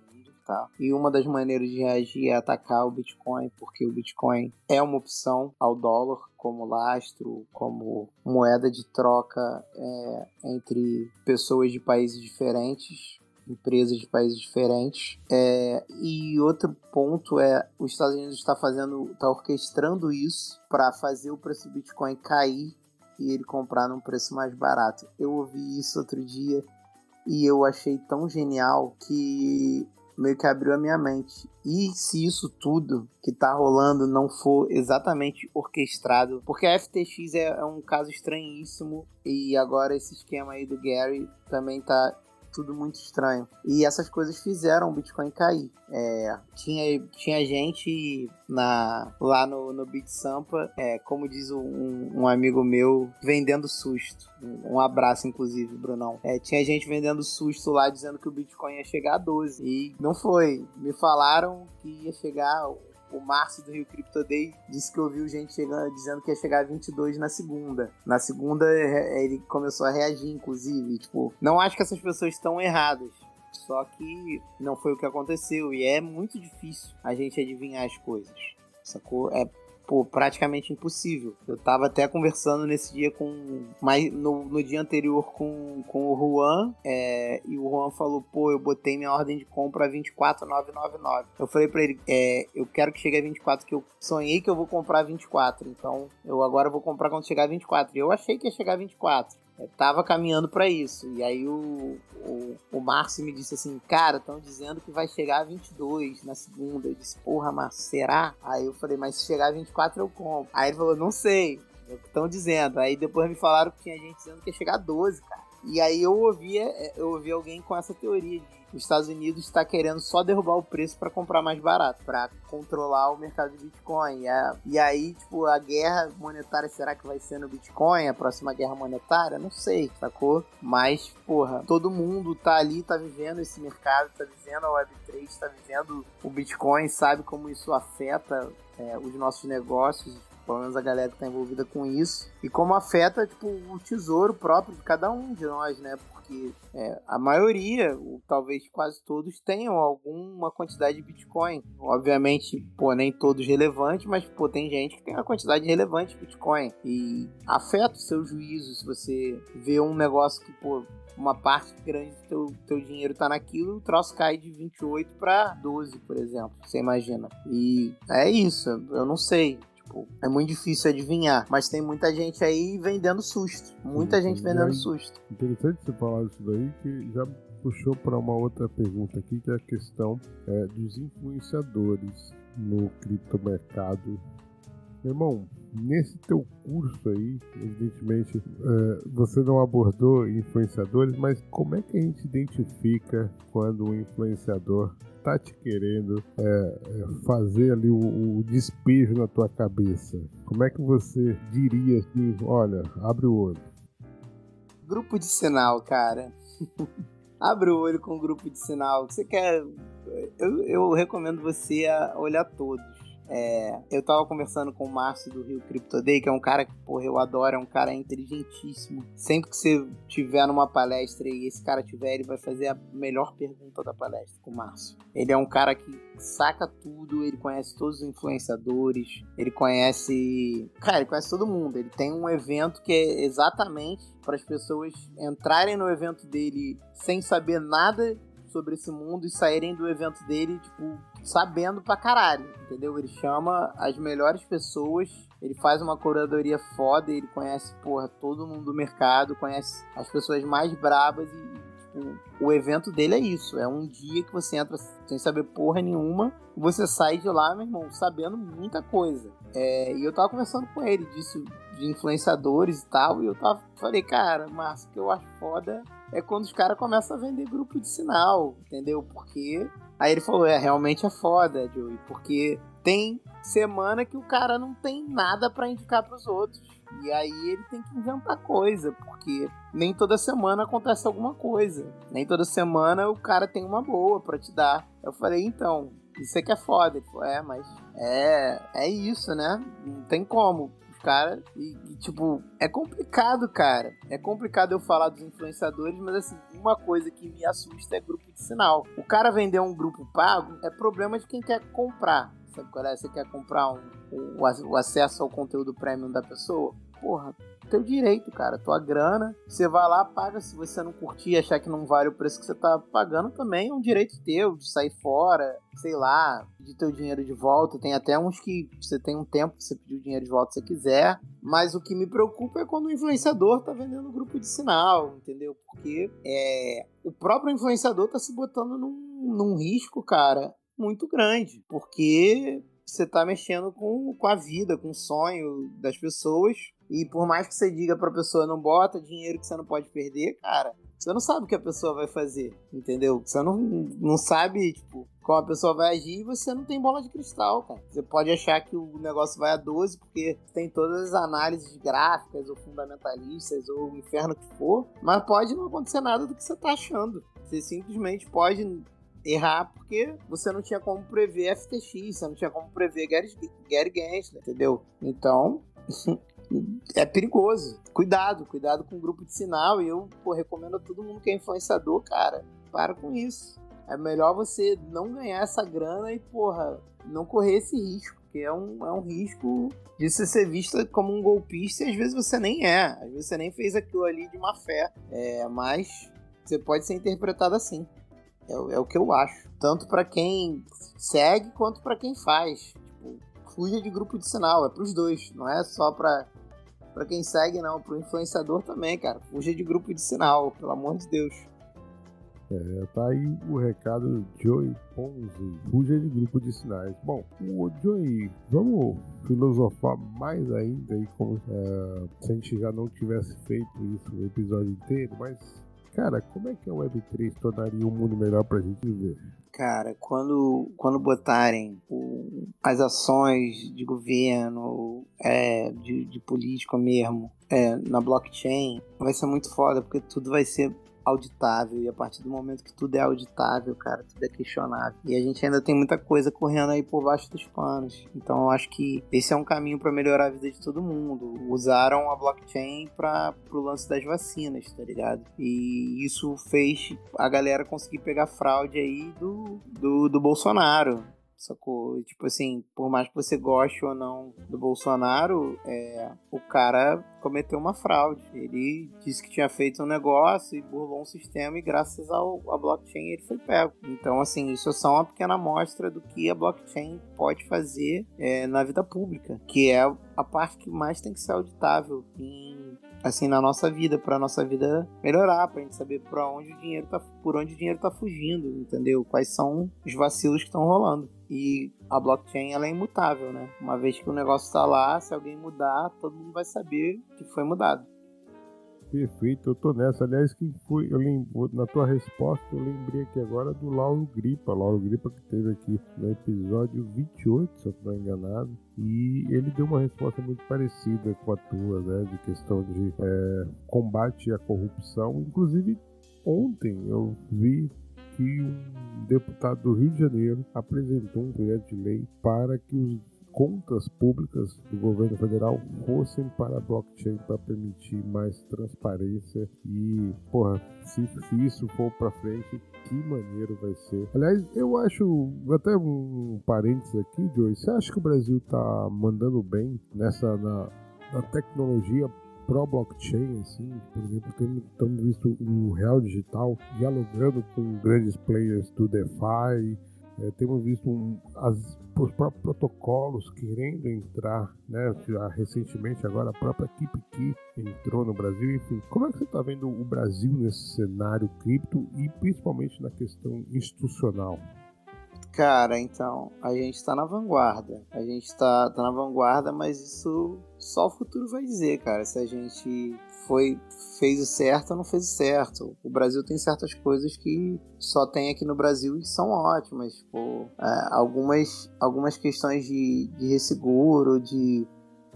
E uma das maneiras de reagir é atacar o Bitcoin, porque o Bitcoin é uma opção ao dólar como lastro, como moeda de troca é, entre pessoas de países diferentes, empresas de países diferentes. É, e outro ponto é os Estados Unidos está fazendo, está orquestrando isso para fazer o preço do Bitcoin cair e ele comprar num preço mais barato. Eu ouvi isso outro dia e eu achei tão genial que meio que abriu a minha mente. E se isso tudo que tá rolando não for exatamente orquestrado, porque a FTX é, é um caso estranhíssimo e agora esse esquema aí do Gary também tá tudo muito estranho. E essas coisas fizeram o Bitcoin cair. É, tinha, tinha gente na, lá no, no Bit Sampa, é, como diz um, um, amigo meu, vendendo susto. Um, abraço, inclusive, Brunão. É, tinha gente vendendo susto lá, dizendo que o Bitcoin ia chegar a 12. E não foi. Me falaram que ia chegar o Márcio do Rio Crypto Day disse que ouviu gente chegando, dizendo que ia chegar a 22 na segunda. Na segunda, ele começou a reagir, inclusive. Tipo, não acho que essas pessoas estão erradas. Só que não foi o que aconteceu. E é muito difícil a gente adivinhar as coisas. Sacou? É pô, praticamente impossível. Eu tava até conversando nesse dia com. Mas no, no dia anterior com, com o Juan, é, e o Juan falou, pô, eu botei minha ordem de compra a 24,999. Eu falei pra ele, é, eu quero que chegue a 24, que eu sonhei que eu vou comprar 24. Então, eu agora vou comprar quando chegar a 24. E eu achei que ia chegar a 24 tava caminhando para isso. E aí o, o, o Márcio me disse assim, cara, estão dizendo que vai chegar a 22 na segunda. Eu disse, porra, Márcio, será? Aí eu falei, mas se chegar a 24 eu compro. Aí ele falou, não sei, é o que estão dizendo. Aí depois me falaram que tinha gente dizendo que ia chegar a 12, cara. E aí eu ouvi, é, eu ouvi alguém com essa teoria de os Estados Unidos está querendo só derrubar o preço para comprar mais barato, para controlar o mercado de Bitcoin. E aí, tipo, a guerra monetária será que vai ser no Bitcoin? A próxima guerra monetária? Não sei, sacou? Mas, porra, todo mundo tá ali, tá vivendo esse mercado, tá vivendo a Web3, tá vivendo o Bitcoin, sabe como isso afeta é, os nossos negócios, pelo menos a galera que está envolvida com isso, e como afeta tipo, o tesouro próprio de cada um de nós, né? Porque é, a maioria, ou talvez quase todos, tenham alguma quantidade de Bitcoin. Obviamente, pô, nem todos relevantes, mas pô, tem gente que tem uma quantidade relevante de Bitcoin. E afeta o seu juízo se você vê um negócio que, pô, uma parte grande do teu, teu dinheiro tá naquilo, o troço cai de 28 para 12, por exemplo. Você imagina. E é isso, eu não sei. Tipo, é muito difícil adivinhar, mas tem muita gente aí vendendo susto. Muita Sim, gente vendendo susto. Interessante você falar isso daí, que já puxou para uma outra pergunta aqui, que é a questão é, dos influenciadores no criptomercado meu irmão, nesse teu curso aí, evidentemente, é, você não abordou influenciadores, mas como é que a gente identifica quando um influenciador tá te querendo é, é, fazer ali o, o, despejo na tua cabeça? Como é que você diria assim, olha, abre o olho? Grupo de sinal, cara. abre o olho com o grupo de sinal. Você quer. Eu, eu recomendo você a olhar todos é, eu tava conversando com o Márcio do Rio Crypto Day, que é um cara que, porra, eu adoro, é um cara inteligentíssimo. Sempre que você tiver numa palestra e esse cara tiver, ele vai fazer a melhor pergunta da palestra com o Márcio. Ele é um cara que saca tudo, ele conhece todos os influenciadores, ele conhece. Cara, ele conhece todo mundo. Ele tem um evento que é exatamente para as pessoas entrarem no evento dele sem saber nada sobre esse mundo e saírem do evento dele, tipo, sabendo pra caralho, entendeu? Ele chama as melhores pessoas, ele faz uma curadoria foda, ele conhece, porra, todo mundo do mercado, conhece as pessoas mais brabas e, tipo, o evento dele é isso, é um dia que você entra sem saber porra nenhuma e você sai de lá, meu irmão, sabendo muita coisa. É, e eu tava conversando com ele disso, de influenciadores e tal, e eu tava, falei, cara, Márcio, o que eu acho foda é quando os caras começam a vender grupo de sinal, entendeu? Porque. Aí ele falou: é, realmente é foda, Joey, porque tem semana que o cara não tem nada para indicar para os outros. E aí ele tem que inventar coisa, porque nem toda semana acontece alguma coisa. Nem toda semana o cara tem uma boa para te dar. Eu falei, então, isso é que é foda. Ele falou, é, mas é, é isso, né? Não tem como cara. E, e, tipo, é complicado, cara. É complicado eu falar dos influenciadores, mas assim, uma coisa que me assusta é grupo de sinal. O cara vender um grupo pago é problema de quem quer comprar. Sabe qual é? Você quer comprar um, o, o acesso ao conteúdo premium da pessoa? Porra, teu direito, cara. Tua grana. Você vai lá, paga. Se você não curtir achar que não vale o preço que você tá pagando, também é um direito teu de sair fora, sei lá, de teu dinheiro de volta. Tem até uns que você tem um tempo pra você pedir o dinheiro de volta se você quiser. Mas o que me preocupa é quando o influenciador tá vendendo grupo de sinal, entendeu? Porque é, o próprio influenciador tá se botando num, num risco, cara, muito grande. Porque você tá mexendo com, com a vida, com o sonho das pessoas. E por mais que você diga pra pessoa não bota dinheiro que você não pode perder, cara, você não sabe o que a pessoa vai fazer, entendeu? Você não, não sabe, tipo, como a pessoa vai agir e você não tem bola de cristal, cara. Você pode achar que o negócio vai a 12 porque tem todas as análises gráficas ou fundamentalistas ou o inferno que for, mas pode não acontecer nada do que você tá achando. Você simplesmente pode errar porque você não tinha como prever FTX, você não tinha como prever Gary, Gary Gensler, entendeu? Então, é perigoso. Cuidado, cuidado com o grupo de sinal. E eu pô, recomendo a todo mundo que é influenciador, cara, para com isso. É melhor você não ganhar essa grana e, porra, não correr esse risco. Porque é um, é um risco de você ser vista como um golpista e às vezes você nem é. Às vezes você nem fez aquilo ali de má fé. É, mas você pode ser interpretado assim. É, é o que eu acho. Tanto para quem segue quanto para quem faz. Tipo, fuja de grupo de sinal. É pros dois. Não é só pra para quem segue, não, pro influenciador também, cara. Fuja de grupo de sinal, pelo amor de Deus. É, tá aí o recado Joey Ponzi, fuja de grupo de sinais. Bom, o Joey, vamos filosofar mais ainda aí como é, se a gente já não tivesse feito isso o episódio inteiro, mas cara, como é que a Web3 tornaria um mundo melhor pra gente viver? Cara, quando, quando botarem o, as ações de governo, é, de, de política mesmo, é, na blockchain, vai ser muito foda, porque tudo vai ser auditável. E a partir do momento que tudo é auditável, cara, tudo é questionável. E a gente ainda tem muita coisa correndo aí por baixo dos panos. Então eu acho que esse é um caminho para melhorar a vida de todo mundo. Usaram a blockchain para o lance das vacinas, tá ligado? E isso fez a galera conseguir pegar fraude aí do, do, do Bolsonaro sacou? Tipo assim, por mais que você goste ou não do Bolsonaro, é, o cara cometeu uma fraude. Ele disse que tinha feito um negócio e burlou um sistema e graças ao, à blockchain ele foi pego. Então, assim, isso é só uma pequena amostra do que a blockchain pode fazer é, na vida pública, que é a parte que mais tem que ser auditável em assim na nossa vida, para nossa vida melhorar, para a gente saber para onde o dinheiro tá, por onde o dinheiro tá fugindo, entendeu? Quais são os vacilos que estão rolando. E a blockchain ela é imutável, né? Uma vez que o negócio está lá, se alguém mudar, todo mundo vai saber que foi mudado. Perfeito, eu tô nessa. Aliás, quem foi, eu lembro, na tua resposta, eu lembrei aqui agora do Lauro Gripa. Lauro Gripa que teve aqui no episódio 28, se eu não enganado. E ele deu uma resposta muito parecida com a tua, né? De questão de é, combate à corrupção. Inclusive, ontem eu vi que um deputado do Rio de Janeiro apresentou um projeto de lei para que os contas públicas do governo federal fossem para a blockchain para permitir mais transparência e, porra, se, se isso for para frente, que maneiro vai ser. Aliás, eu acho, até um parênteses aqui, Joey, você acha que o Brasil tá mandando bem nessa, na, na tecnologia pro blockchain, assim, por exemplo, temos visto o Real Digital dialogando com grandes players do DeFi, é, temos visto um, as, os próprios protocolos querendo entrar, né? Recentemente agora a própria KeepKey entrou no Brasil, enfim. Como é que você está vendo o Brasil nesse cenário cripto e principalmente na questão institucional? Cara, então, a gente está na vanguarda. A gente está tá na vanguarda, mas isso só o futuro vai dizer, cara. Se a gente foi fez o certo ou não fez o certo. O Brasil tem certas coisas que só tem aqui no Brasil e são ótimas. Tipo, é, algumas, algumas questões de, de resseguro, de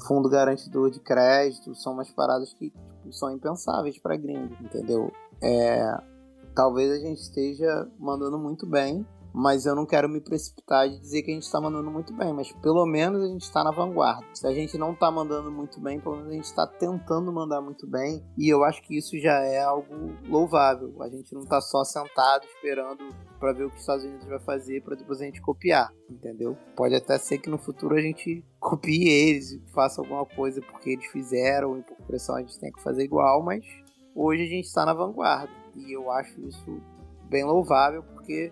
fundo garantidor de crédito, são umas paradas que tipo, são impensáveis para gringo, entendeu? É, talvez a gente esteja mandando muito bem mas eu não quero me precipitar de dizer que a gente está mandando muito bem, mas pelo menos a gente está na vanguarda. Se a gente não está mandando muito bem, pelo menos a gente está tentando mandar muito bem, e eu acho que isso já é algo louvável. A gente não está só sentado esperando para ver o que os Estados Unidos vai fazer para depois a gente copiar, entendeu? Pode até ser que no futuro a gente copie eles faça alguma coisa porque eles fizeram e por pressão a gente tem que fazer igual, mas hoje a gente está na vanguarda e eu acho isso bem louvável porque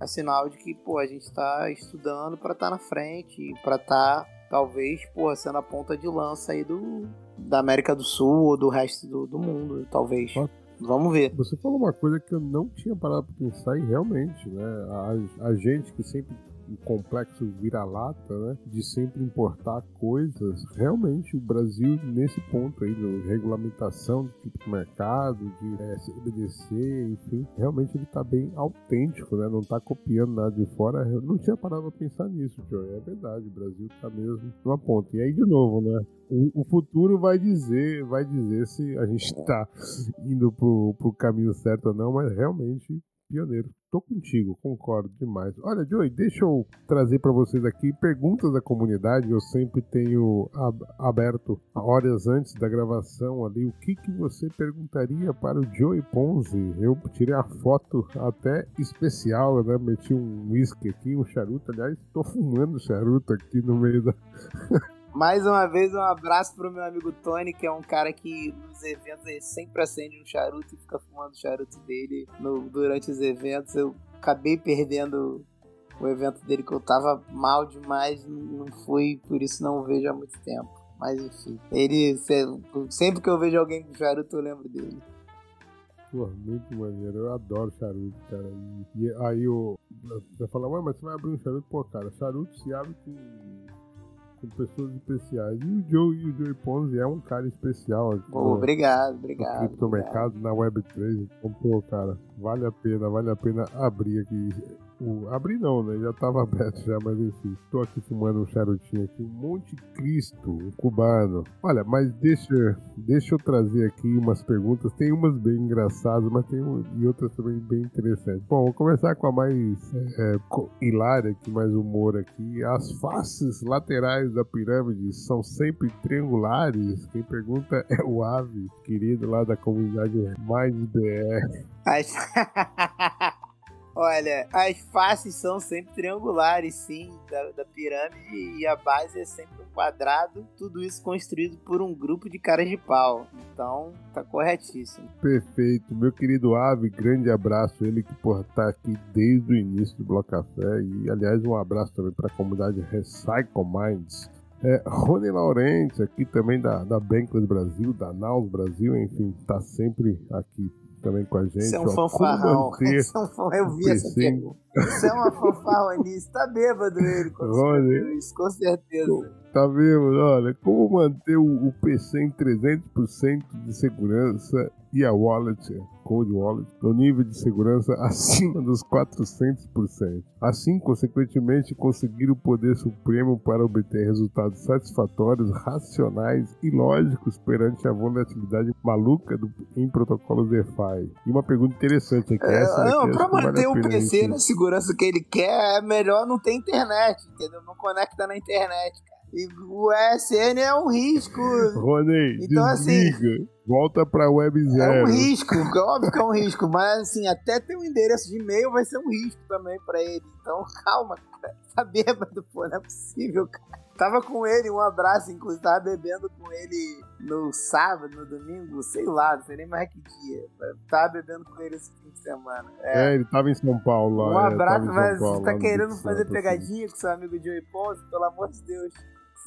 é sinal de que, pô, a gente está estudando para estar tá na frente, para estar, tá, talvez, pô, sendo a ponta de lança aí do, da América do Sul ou do resto do, do mundo, talvez. Vamos ver. Você falou uma coisa que eu não tinha parado para pensar e realmente, né? A, a gente que sempre um complexo vira-lata, né? De sempre importar coisas. Realmente, o Brasil, nesse ponto aí, de regulamentação do tipo de mercado, de é, CBDC, enfim, realmente ele tá bem autêntico, né? Não tá copiando nada de fora. Eu não tinha parado pra pensar nisso, Joe. É verdade, o Brasil tá mesmo numa ponta. E aí, de novo, né? O, o, futuro vai dizer, vai dizer se a gente tá indo pro, pro caminho certo ou não, mas realmente pioneiro. Tô contigo, concordo demais. Olha, Joey, deixa eu trazer para vocês aqui perguntas da comunidade. Eu sempre tenho aberto horas antes da gravação ali. O que, que você perguntaria para o Joey Ponzi? Eu tirei a foto até especial, né? Meti um whisky aqui, um charuto. Aliás, tô fumando charuto aqui no meio da. Mais uma vez, um abraço pro meu amigo Tony, que é um cara que nos eventos ele sempre acende um charuto e fica fumando o charuto dele no, durante os eventos. Eu acabei perdendo o evento dele que eu tava mal demais, não fui, por isso não o vejo há muito tempo. Mas enfim, ele sempre que eu vejo alguém com charuto, eu lembro dele. Pô, muito maneiro. Eu adoro charuto, cara. E, aí o. Você fala, ué, mas você vai abrir um charuto? Pô, cara, charuto se abre com com pessoas especiais. E o Joe e o Joey Ponzi é um cara especial aqui. Pô, obrigado, obrigado. No criptomercado, na Web3. Então, pô, cara, vale a pena, vale a pena abrir aqui o, abri não, né? Já tava aberto já, mas enfim. Tô aqui fumando um charutinho aqui, um Monte Cristo, um cubano. Olha, mas deixa, deixa eu trazer aqui umas perguntas. Tem umas bem engraçadas, mas tem um, e outras também bem interessantes. Bom, vou começar com a mais é, hilária aqui, mais humor aqui. As faces laterais da pirâmide são sempre triangulares? Quem pergunta é o Ave, querido lá da comunidade Mais BR. Olha, as faces são sempre triangulares, sim, da, da, pirâmide, e a base é sempre um quadrado, tudo isso construído por um grupo de caras de pau. Então, tá corretíssimo. Perfeito. Meu querido Ave, grande abraço. Ele que, porra, tá aqui desde o início do Bloco Café. E, aliás, um abraço também para a comunidade Recycle Minds. É, Rony Laurenti, aqui também da, da Bankless Brasil, da Naus Brasil, enfim, tá sempre aqui também com a gente. Você é um fanfarrão. Você é um fan... Eu vi essa pergunta. Você é uma fanfarronice. Tá bêbado ele, com, Rony, isso, com certeza. Tá vendo? Olha, como manter o, o PC em 300% de segurança e a wallet, Cold Wallet, no nível de segurança acima dos 400%. Assim, consequentemente, conseguir o poder supremo para obter resultados satisfatórios, racionais e lógicos perante a volatilidade maluca do, em protocolos DeFi. E uma pergunta interessante aqui. É, essa não, para manter vale o PC na segurança que ele quer, é melhor não ter internet, entendeu? Não conecta na internet, cara. E o ESN é um risco. Rony, então, assim, desliga. Assim, Volta pra Web Zero. É um risco, óbvio que é um risco, mas assim, até ter um endereço de e-mail vai ser um risco também pra ele. Então, calma, cara. Tá bêbado, pô, não é possível, cara. Tava com ele, um abraço, inclusive, tava bebendo com ele no sábado, no domingo, sei lá, não sei nem mais que dia. Tava bebendo com ele esse fim de semana. É, é ele tava em São Paulo lá. Um abraço, mas você tá querendo fazer pegadinha com seu amigo Joey Ponce, pelo amor de Deus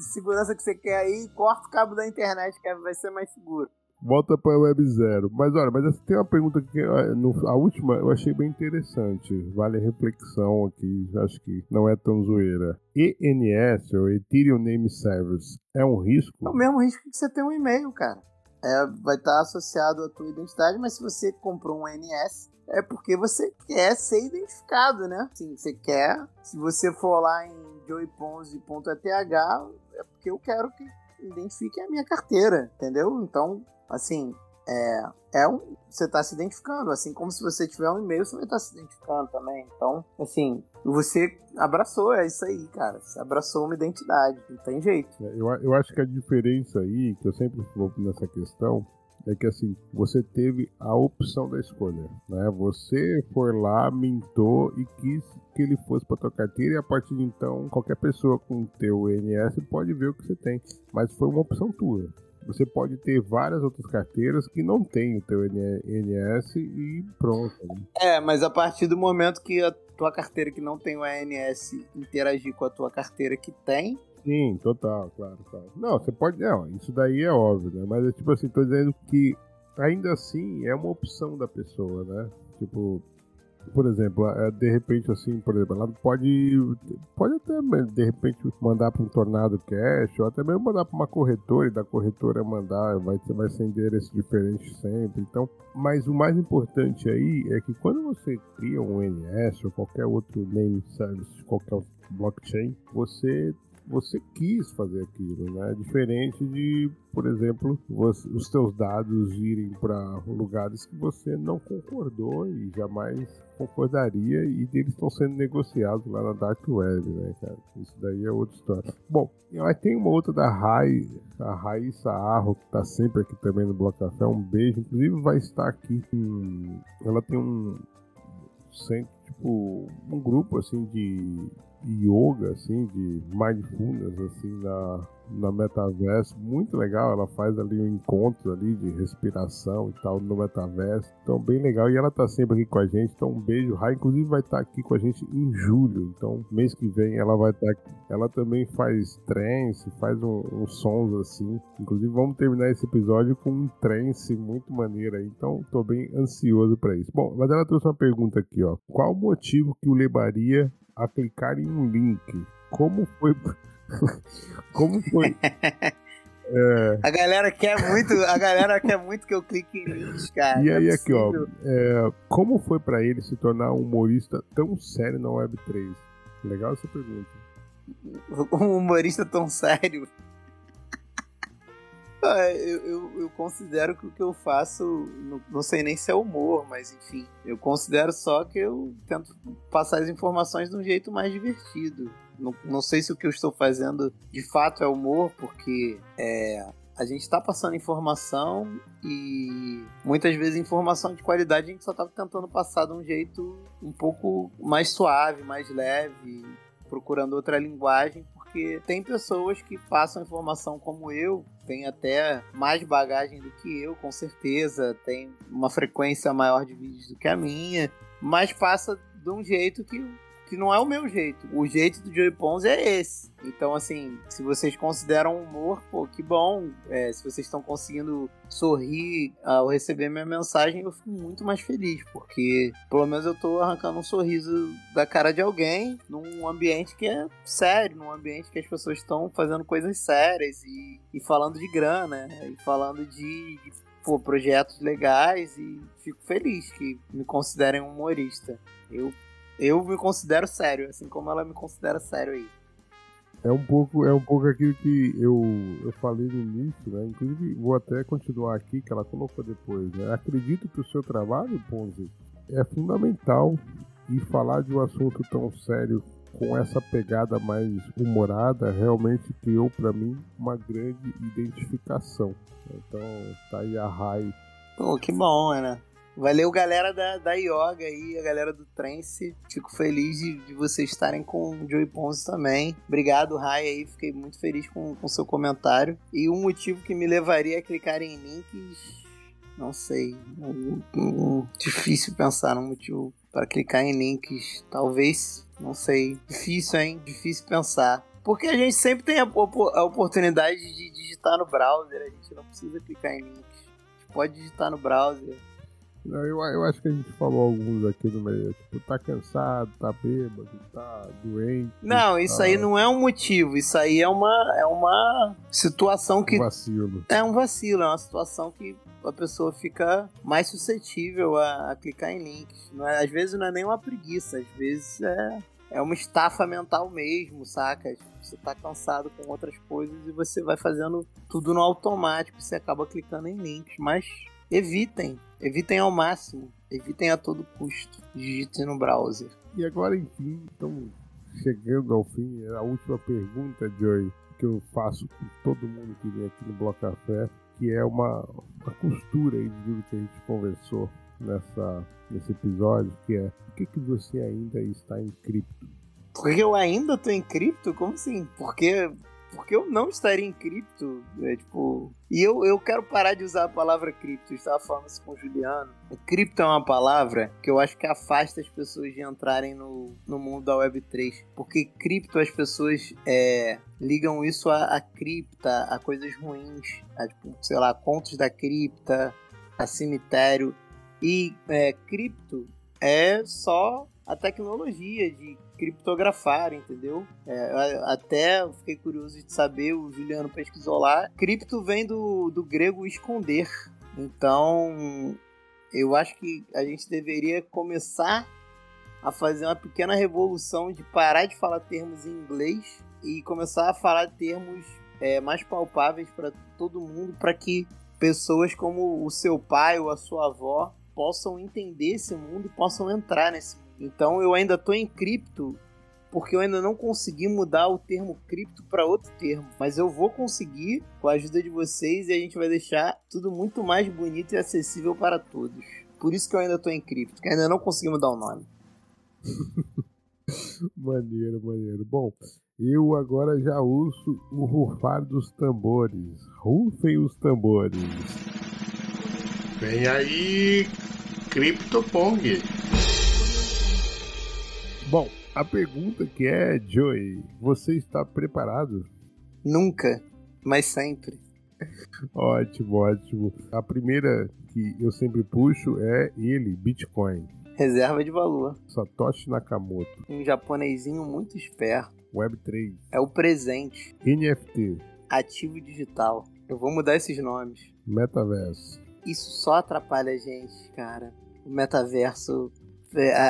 segurança que você quer aí, corta o cabo da internet, que vai ser mais seguro. Volta para Web Zero. Mas olha, mas tem uma pergunta que a última eu achei bem interessante. Vale a reflexão aqui, acho que não é tão zoeira. ENS, ou Ethereum Name Service, é um risco? É o mesmo risco que você ter um e-mail, cara. É, vai estar associado à tua identidade, mas se você comprou um ENS, é porque você quer ser identificado, né? Sim, você quer. Se você for lá em joeyponzi.eth, é porque eu quero que identifique a minha carteira, entendeu? Então, assim, é, é um, você está se identificando, assim como se você tiver um e-mail, você vai estar tá se identificando também. Então, assim, você abraçou, é isso aí, cara. Você abraçou uma identidade, não tem jeito. É, eu, eu acho que a diferença aí, que eu sempre vou nessa questão, é que assim, você teve a opção da escolha, né? Você foi lá, mintou e quis que ele fosse para tua carteira e a partir de então qualquer pessoa com teu INS pode ver o que você tem, mas foi uma opção tua. Você pode ter várias outras carteiras que não tem o teu INS e pronto. Né? É, mas a partir do momento que a tua carteira que não tem o INS interagir com a tua carteira que tem, Sim, total, claro, claro. Não, você pode. Não, isso daí é óbvio, né? Mas é tipo assim, tô dizendo que ainda assim é uma opção da pessoa, né? Tipo, por exemplo, é, de repente, assim, por exemplo, ela pode, pode até, de repente, mandar para um Tornado Cash, ou até mesmo mandar para uma corretora, e da corretora mandar, vai, vai ser endereço diferente sempre. Então, mas o mais importante aí é que quando você cria um NS ou qualquer outro name service, qualquer blockchain, você você quis fazer aquilo, né? Diferente de, por exemplo, você, os teus dados irem para lugares que você não concordou e jamais concordaria e eles estão sendo negociados lá na Dark Web, né, cara? Isso daí é outra história. Bom, tem uma outra da Rai, a Raíssa Arro, que tá sempre aqui também no Bloco Café. Um beijo. Inclusive vai estar aqui. Ela tem um centro, tipo, um grupo assim de yoga, assim, de mindfulness, assim, na, na metaverso, muito legal. Ela faz ali um encontro ali de respiração e tal no metaverso, então bem legal. E ela tá sempre aqui com a gente, então um beijo. Rai, inclusive, vai estar tá aqui com a gente em julho, então mês que vem ela vai estar tá aqui. Ela também faz trance, faz uns um, um sons assim. Inclusive, vamos terminar esse episódio com um trance muito maneiro aí, então tô bem ansioso para isso. Bom, mas ela trouxe uma pergunta aqui, ó. Qual o motivo que o levaria a clicar em um link. Como foi. Como foi? É... A galera quer muito, a galera quer muito que eu clique em links, cara. E aí, é aqui, ó, é, como foi para ele se tornar um humorista tão sério na Web3? Legal essa pergunta. Um humorista tão sério? Ah, eu, eu, eu, considero que o que eu faço, não, não, sei nem se é humor, mas enfim, eu considero só que eu tento passar as informações de um jeito mais divertido. Não, não sei se o que eu estou fazendo de fato é humor, porque é, a gente está passando informação e muitas vezes informação de qualidade a gente só está tentando passar de um jeito um pouco mais suave, mais leve, procurando outra linguagem, porque tem pessoas que passam informação como eu, tem até mais bagagem do que eu, com certeza, tem uma frequência maior de vídeos do que a minha, mas passa de um jeito que que não é o meu jeito. O jeito do Joey Pons é esse. Então, assim, se vocês consideram humor, pô, que bom. É, se vocês estão conseguindo sorrir ao receber minha mensagem, eu fico muito mais feliz, porque pelo menos eu tô arrancando um sorriso da cara de alguém num ambiente que é sério, num ambiente que as pessoas estão fazendo coisas sérias e, e falando de grana, e falando de, de pô, projetos legais e fico feliz que me considerem um humorista. Eu eu me considero sério, assim como ela me considera sério aí. É um pouco, é um pouco aquilo que eu, eu falei no início, né? Inclusive, vou até continuar aqui, que ela colocou depois, né? Acredito que o seu trabalho, Ponzi, é fundamental e falar de um assunto tão sério com essa pegada mais humorada realmente criou para mim uma grande identificação. Então, tá aí a Rai. Pô, que bom, Ana. Valeu, galera da, da Yoga aí, a galera do Trance. Fico feliz de, de vocês estarem com o Joey Ponzi também. Obrigado, Rai, aí. Fiquei muito feliz com o seu comentário. E o motivo que me levaria a clicar em links. Não sei. Um, um, difícil pensar num motivo para clicar em links. Talvez. Não sei. Difícil, hein? Difícil pensar. Porque a gente sempre tem a, a oportunidade de digitar no browser. A gente não precisa clicar em links. A gente pode digitar no browser não, eu, eu acho que a gente falou alguns aqui no meio. Tipo, tá cansado, tá bêbado, tá doente. Não, isso tá... aí não é um motivo. Isso aí é uma, é uma situação que. Um vacilo. É um vacilo, é uma situação que a pessoa fica mais suscetível a, a clicar em links. Não é, às vezes não é nem uma preguiça, às vezes é, é uma estafa mental mesmo, saca? Você tá cansado com outras coisas e você vai fazendo tudo no automático, você acaba clicando em links. Mas evitem, evitem ao máximo, evitem a todo custo. Digite no browser. E agora, enfim, estamos chegando ao fim. A última pergunta, Joy, que eu faço com todo mundo que vem aqui no Bloco Café, que é uma, uma costura aí de tudo que a gente conversou nessa, nesse episódio, que é por que, que você ainda está em cripto? Porque eu ainda estou em cripto? Como assim? Porque porque eu não estaria em cripto, é, tipo... E eu, eu quero parar de usar a palavra cripto, estava falando isso com o Juliano. Cripto é uma palavra que eu acho que afasta as pessoas de entrarem no, no mundo da Web3, porque cripto as pessoas é, ligam isso a, a cripta, a coisas ruins, a, tipo, sei lá, contos da cripta, a cemitério, e é, cripto é só a tecnologia de criptografar, entendeu? É, até fiquei curioso de saber, o Juliano pesquisou lá. Cripto vem do, do grego esconder. Então, eu acho que a gente deveria começar a fazer uma pequena revolução de parar de falar termos em inglês e começar a falar termos é, mais palpáveis para todo mundo, para que pessoas como o seu pai ou a sua avó possam entender esse mundo e possam entrar nesse mundo. Então eu ainda estou em cripto porque eu ainda não consegui mudar o termo cripto para outro termo. Mas eu vou conseguir com a ajuda de vocês e a gente vai deixar tudo muito mais bonito e acessível para todos. Por isso que eu ainda estou em cripto, que ainda não consegui mudar o nome. maneiro, maneiro. Bom, eu agora já uso o rufar dos tambores. Rufem os tambores. Vem aí, CryptoPong. Bom, a pergunta que é, Joey, você está preparado? Nunca, mas sempre. ótimo, ótimo. A primeira que eu sempre puxo é ele, Bitcoin. Reserva de valor. Satoshi Nakamoto. Um japonesinho muito esperto. Web3, É o presente. NFT, Ativo digital. Eu vou mudar esses nomes. Metaverso. Isso só atrapalha a gente, cara. O metaverso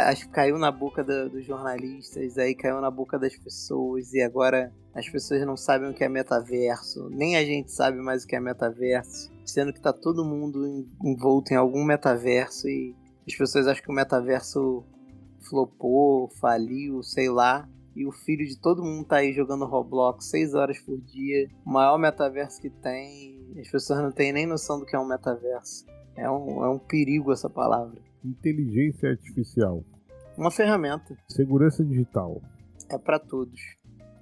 acho que caiu na boca da- dos jornalistas, aí caiu na boca das pessoas, e agora as pessoas não sabem o que é metaverso, nem a gente sabe mais o que é metaverso, sendo que tá todo mundo envolto em algum metaverso e as pessoas acham que o metaverso flopou, faliu, sei lá. E o filho de todo mundo tá aí jogando Roblox 6 horas por dia. O maior metaverso que tem. As pessoas não têm nem noção do que é um metaverso. É um, é um perigo essa palavra. Inteligência artificial. Uma ferramenta. Segurança digital. É pra todos.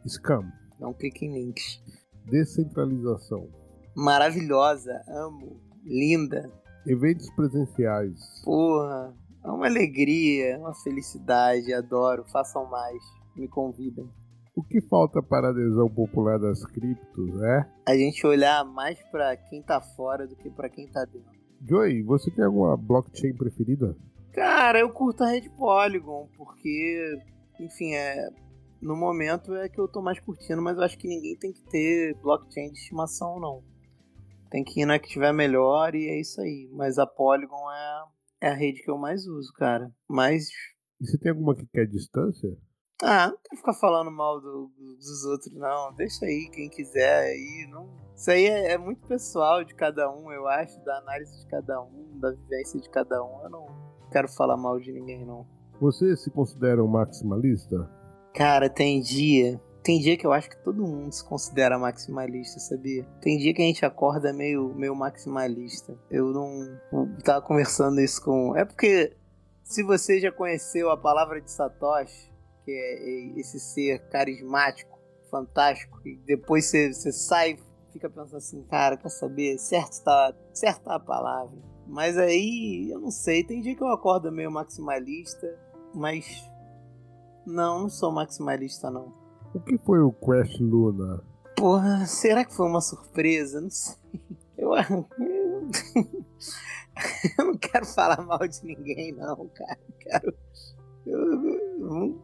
Scam. Não clique em links. Descentralização. Maravilhosa. Amo. Linda. Eventos presenciais. Porra. É uma alegria, é uma felicidade. Adoro. Façam mais. Me convidem. O que falta para a adesão popular das criptos é? A gente olhar mais pra quem tá fora do que pra quem tá dentro. Joey, você tem alguma blockchain preferida? Cara, eu curto a Red Polygon, porque, enfim, é. No momento é que eu tô mais curtindo, mas eu acho que ninguém tem que ter blockchain de estimação, não. Tem que ir na que tiver melhor e é isso aí. Mas a Polygon é, é a rede que eu mais uso, cara. Mas. E você tem alguma que quer distância? Ah, não quero ficar falando mal do- dos outros, não. Deixa aí, quem quiser aí. Não... Isso aí é, é muito pessoal de cada um, eu acho, da análise de cada um, da vivência de cada um. Eu não quero falar mal de ninguém, não. Você se considera um maximalista? Cara, tem dia. Tem dia que eu acho que todo mundo se considera maximalista, sabia? Tem dia que a gente acorda meio, meio maximalista. Eu não. eu tava conversando isso com. É porque se você já conheceu a palavra de Satoshi, que é esse ser carismático, fantástico, e depois você, você sai fica pensando assim, cara, quer saber? Certo tá, certo tá a palavra. Mas aí, eu não sei, tem dia que eu acordo meio maximalista, mas não, não sou maximalista, não. O que foi o Crash Luna? Porra, será que foi uma surpresa? Não sei. Eu, eu, eu não quero falar mal de ninguém, não, cara. Eu Quero. eu- eu-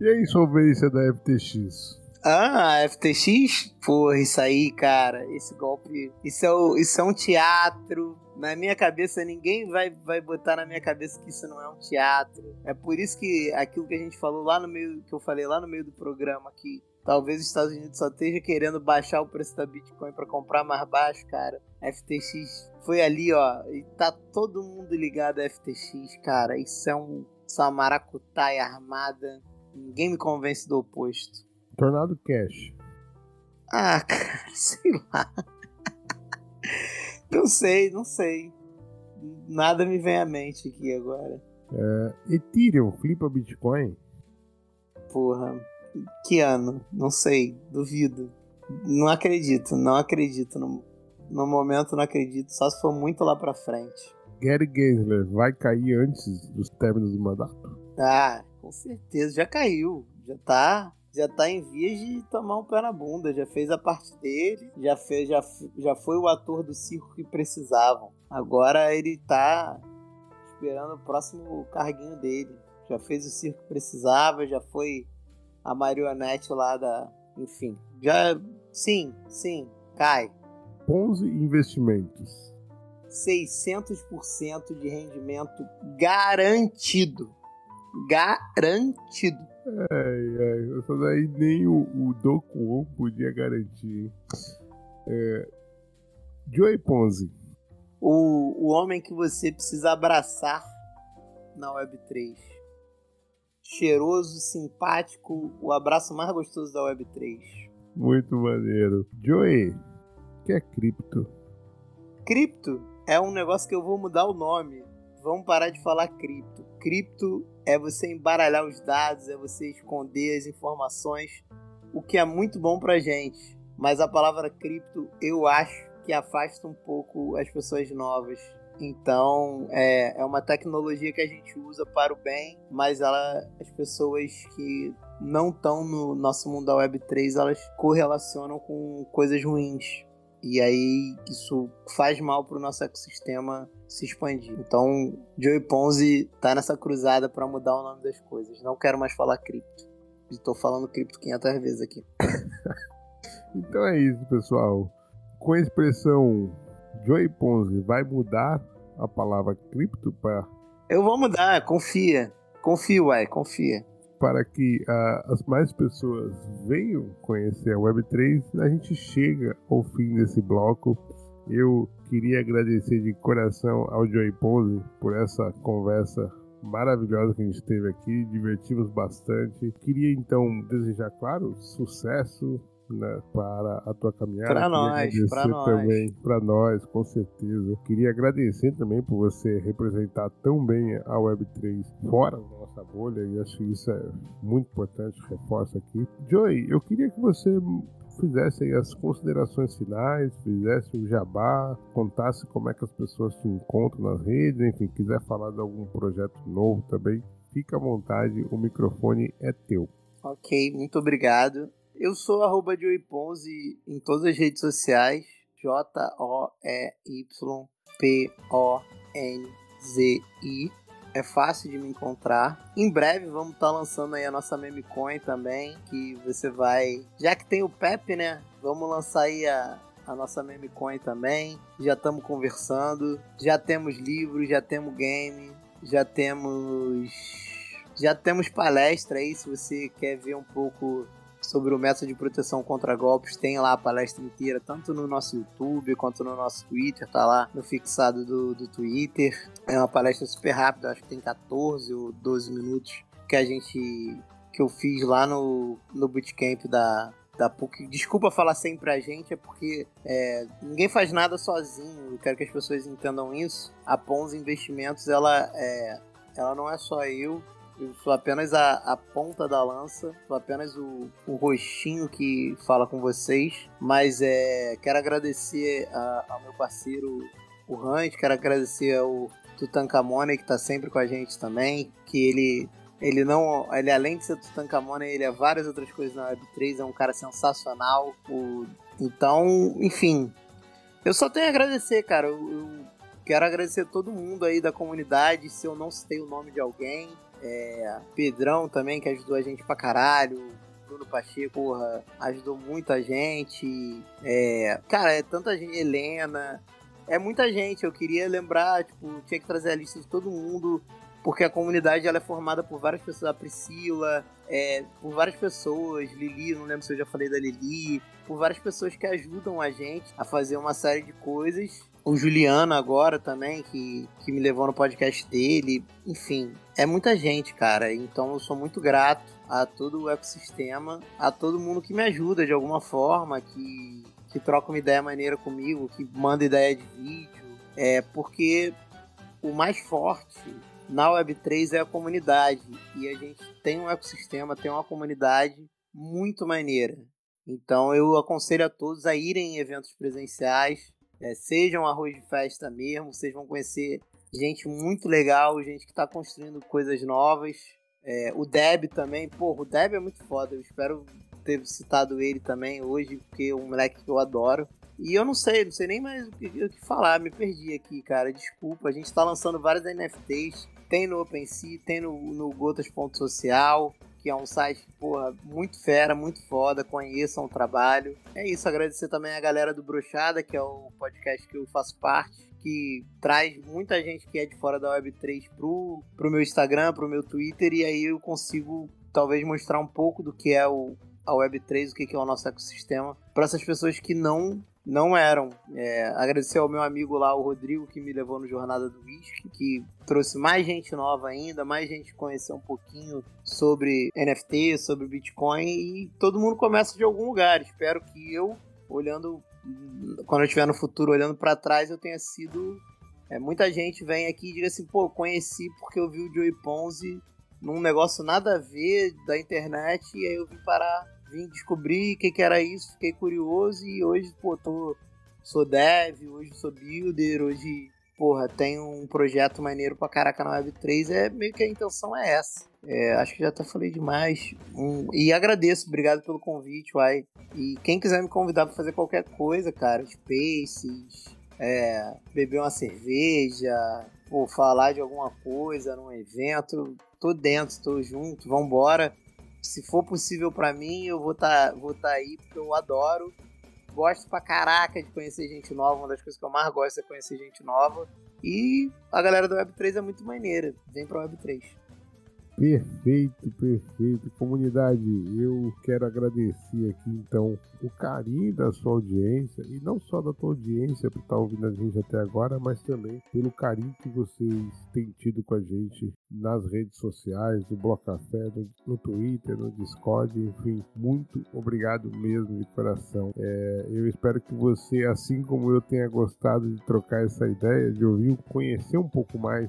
E a insolvência da FTX? Ah, FTX? Porra, isso aí, cara. Esse golpe. Isso é, o- isso é um teatro. Na minha cabeça, ninguém vai, vai botar na minha cabeça que isso não é um teatro. É por isso que aquilo que a gente falou lá no meio. Que eu falei lá no meio do programa que talvez os Estados Unidos só esteja querendo baixar o preço da Bitcoin pra comprar mais baixo, cara. FTX foi ali, ó. E tá todo mundo ligado a FTX, cara. Isso é um. Isso é uma maracutaia armada. Ninguém me convence do oposto. Tornado Cash. Ah, cara, sei lá. Não sei, não sei. Nada me vem à mente aqui agora. Ethereum flipa Bitcoin? Porra. Que ano? Não sei. Duvido. Não acredito, não acredito. No, no momento não acredito. Só se for muito lá pra frente. Gary Gensler vai cair antes dos términos do mandato? Ah, com certeza. Já caiu. Já tá. Já tá em vias de tomar um pé na bunda. Já fez a parte dele. Já, fez, já, já foi o ator do circo que precisavam. Agora ele tá esperando o próximo carguinho dele. Já fez o circo que precisava. Já foi a marionete lá da. Enfim. Já. Sim, sim. Cai. Ponzi Investimentos. 600% de rendimento garantido. Garantido. Ai, ai, daí nem o, o Do Kwon podia garantir. É, Joey Ponzi. O, o homem que você precisa abraçar na Web3. Cheiroso, simpático, o abraço mais gostoso da Web3. Muito maneiro. Joey, o que é cripto? Cripto é um negócio que eu vou mudar o nome. Vamos parar de falar cripto. Cripto é você embaralhar os dados, é você esconder as informações, o que é muito bom pra gente. Mas a palavra cripto eu acho que afasta um pouco as pessoas novas. Então é, é uma tecnologia que a gente usa para o bem, mas ela, as pessoas que não estão no nosso mundo da Web3, elas correlacionam com coisas ruins. E aí isso faz mal pro nosso ecossistema se expandir. Então, Joey Ponzi tá nessa cruzada para mudar o nome das coisas. Não quero mais falar cripto. Estou falando cripto 500 vezes aqui. então é isso, pessoal. Com a expressão Joey Ponzi, vai mudar a palavra cripto para. Eu vou mudar, confia. Confia, uai, confia. Para que uh, as mais pessoas venham conhecer a Web3, a gente chega ao fim desse bloco. Eu queria agradecer de coração ao Joey Pose por essa conversa maravilhosa que a gente teve aqui, divertimos bastante. Queria então desejar, claro, sucesso né, para a tua caminhada. Para nós, para nós. também, para nós, com certeza. Queria agradecer também por você representar tão bem a Web3 fora da nossa bolha, e acho que isso é muito importante, reforço aqui. Joey, eu queria que você fizesse as considerações finais, fizesse o jabá, contasse como é que as pessoas te encontram nas redes, enfim, quiser falar de algum projeto novo também, fica à vontade, o microfone é teu. Ok, muito obrigado. Eu sou arroba Joey Ponzi em todas as redes sociais. J-O-E-Y-P-O-N-Z-I. É fácil de me encontrar. Em breve vamos estar tá lançando aí a nossa meme coin também, que você vai, já que tem o Pepe, né? Vamos lançar aí a, a nossa meme coin também. Já estamos conversando, já temos livros, já temos game, já temos já temos palestra aí se você quer ver um pouco sobre o método de proteção contra golpes, tem lá a palestra inteira, tanto no nosso YouTube quanto no nosso Twitter, tá lá no fixado do, do Twitter. É uma palestra super rápida, acho que tem 14 ou 12 minutos que a gente que eu fiz lá no, no bootcamp da, da PUC. Desculpa falar sempre a gente, é porque é, ninguém faz nada sozinho. Eu quero que as pessoas entendam isso. A Pons Investimentos, ela, é, ela não é só eu, eu sou apenas a, a ponta da lança, sou apenas o, o rostinho que fala com vocês. Mas é, quero agradecer a, ao meu parceiro, o Hunt, quero agradecer ao Tutankamone, que está sempre com a gente também, que ele ele não. Ele além de ser Tutankamone, ele é várias outras coisas na Web3, é um cara sensacional. O, então, enfim. Eu só tenho a agradecer, cara. Eu, eu, quero agradecer todo mundo aí da comunidade. Se eu não citei o nome de alguém, é, Pedrão também, que ajudou a gente pra caralho. Bruno Pacheco, porra, ajudou muita gente. É, cara, é tanta gente. Helena. É muita gente. Eu queria lembrar, tipo, tinha que trazer a lista de todo mundo. Porque a comunidade ela é formada por várias pessoas. A Priscila, é, por várias pessoas. Lili, não lembro se eu já falei da Lili. Por várias pessoas que ajudam a gente a fazer uma série de coisas o Juliano agora também, que, que me levou no podcast dele. Enfim, é muita gente, cara. Então eu sou muito grato a todo o ecossistema, a todo mundo que me ajuda de alguma forma, que, que troca uma ideia maneira comigo, que manda ideia de vídeo. É porque o mais forte na Web3 é a comunidade. E a gente tem um ecossistema, tem uma comunidade muito maneira. Então eu aconselho a todos a irem em eventos presenciais, é, seja um arroz de festa mesmo, vocês vão conhecer gente muito legal, gente que está construindo coisas novas. É, o Deb também, porra, o Deb é muito foda. Eu espero ter citado ele também hoje, porque é um moleque que eu adoro. E eu não sei, não sei nem mais o que, o que falar, me perdi aqui, cara. Desculpa, a gente está lançando vários NFTs. Tem no OpenSea, tem no, no Gotas.social que é um site, porra, muito fera, muito foda, conheçam o trabalho. É isso, agradecer também a galera do Brochada, que é o podcast que eu faço parte, que traz muita gente que é de fora da Web3 pro, pro meu Instagram, pro meu Twitter, e aí eu consigo talvez mostrar um pouco do que é o, a Web3, o que é o nosso ecossistema, para essas pessoas que não não eram. É, agradecer ao meu amigo lá, o Rodrigo, que me levou no Jornada do Whisky, que trouxe mais gente nova ainda, mais gente conhecer um pouquinho sobre NFT, sobre Bitcoin, e todo mundo começa de algum lugar. Espero que eu, olhando, quando eu estiver no futuro, olhando para trás, eu tenha sido. É, muita gente vem aqui e diga assim, pô, conheci porque eu vi o Joey Ponzi num negócio nada a ver da internet, e aí eu vim parar vim descobrir o que, que era isso, fiquei curioso e hoje, pô, tô, sou dev, hoje sou builder, hoje, porra, tenho um projeto maneiro pra caraca na Web3, é meio que a intenção é essa. É, acho que já até falei demais. Um, e agradeço, obrigado pelo convite, uai. E quem quiser me convidar pra fazer qualquer coisa, cara, Spaces, é, beber uma cerveja, ou falar de alguma coisa num evento, tô dentro, tô junto, vambora. Se for possível para mim, eu vou estar tá, vou tá aí, porque eu adoro. Gosto pra caraca de conhecer gente nova. Uma das coisas que eu mais gosto é conhecer gente nova. E a galera do Web3 é muito maneira. Vem pra Web3. Perfeito, perfeito. Comunidade, eu quero agradecer aqui então o carinho da sua audiência e não só da tua audiência por estar ouvindo a gente até agora, mas também pelo carinho que vocês têm tido com a gente nas redes sociais, no Bloco Café, no, no Twitter, no Discord, enfim, muito obrigado mesmo de coração. É, eu espero que você, assim como eu, tenha gostado de trocar essa ideia, de ouvir, conhecer um pouco mais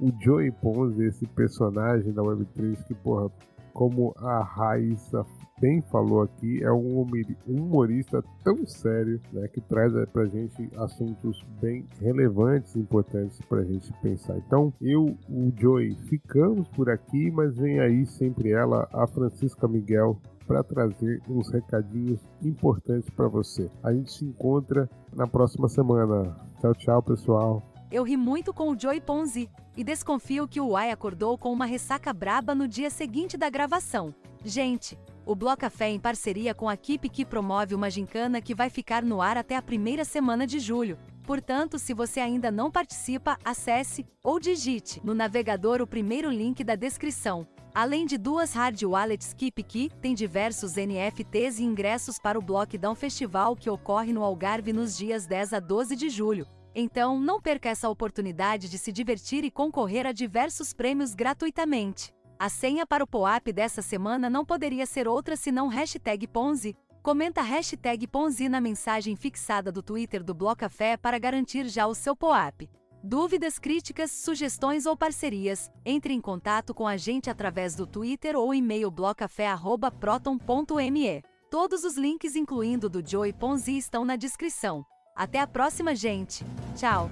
o Joey Ponzi, esse personagem da Web3 que, porra, como a Raíssa bem falou aqui, é um humorista tão sério, né, que traz pra gente assuntos bem relevantes e importantes pra gente pensar. Então, eu, o Joey, ficamos por aqui, mas vem aí sempre ela, a Francisca Miguel, para trazer uns recadinhos importantes para você. A gente se encontra na próxima semana. Tchau, tchau, pessoal. Eu ri muito com o Joey Ponzi e desconfio que o Uai acordou com uma ressaca braba no dia seguinte da gravação. Gente, o Bloco Café em parceria com a equipe que promove uma gincana que vai ficar no ar até a primeira semana de julho. Portanto, se você ainda não participa, acesse ou digite no navegador o primeiro link da descrição. Além de duas hard wallets KeepKey, tem diversos NFTs e ingressos para o Blockdown Festival que ocorre no Algarve nos dias 10 a 12 de julho. Então, não perca essa oportunidade de se divertir e concorrer a diversos prêmios gratuitamente. A senha para o POAP dessa semana não poderia ser outra senão hashtag Ponzi. Comenta hashtag Ponzi na mensagem fixada do Twitter do Blocafé para garantir já o seu POAP. Dúvidas, críticas, sugestões ou parcerias, entre em contato com a gente através do Twitter ou e-mail blocafé.proton.me. Todos os links, incluindo do Joey Ponzi, estão na descrição. Até a próxima, gente. Tchau.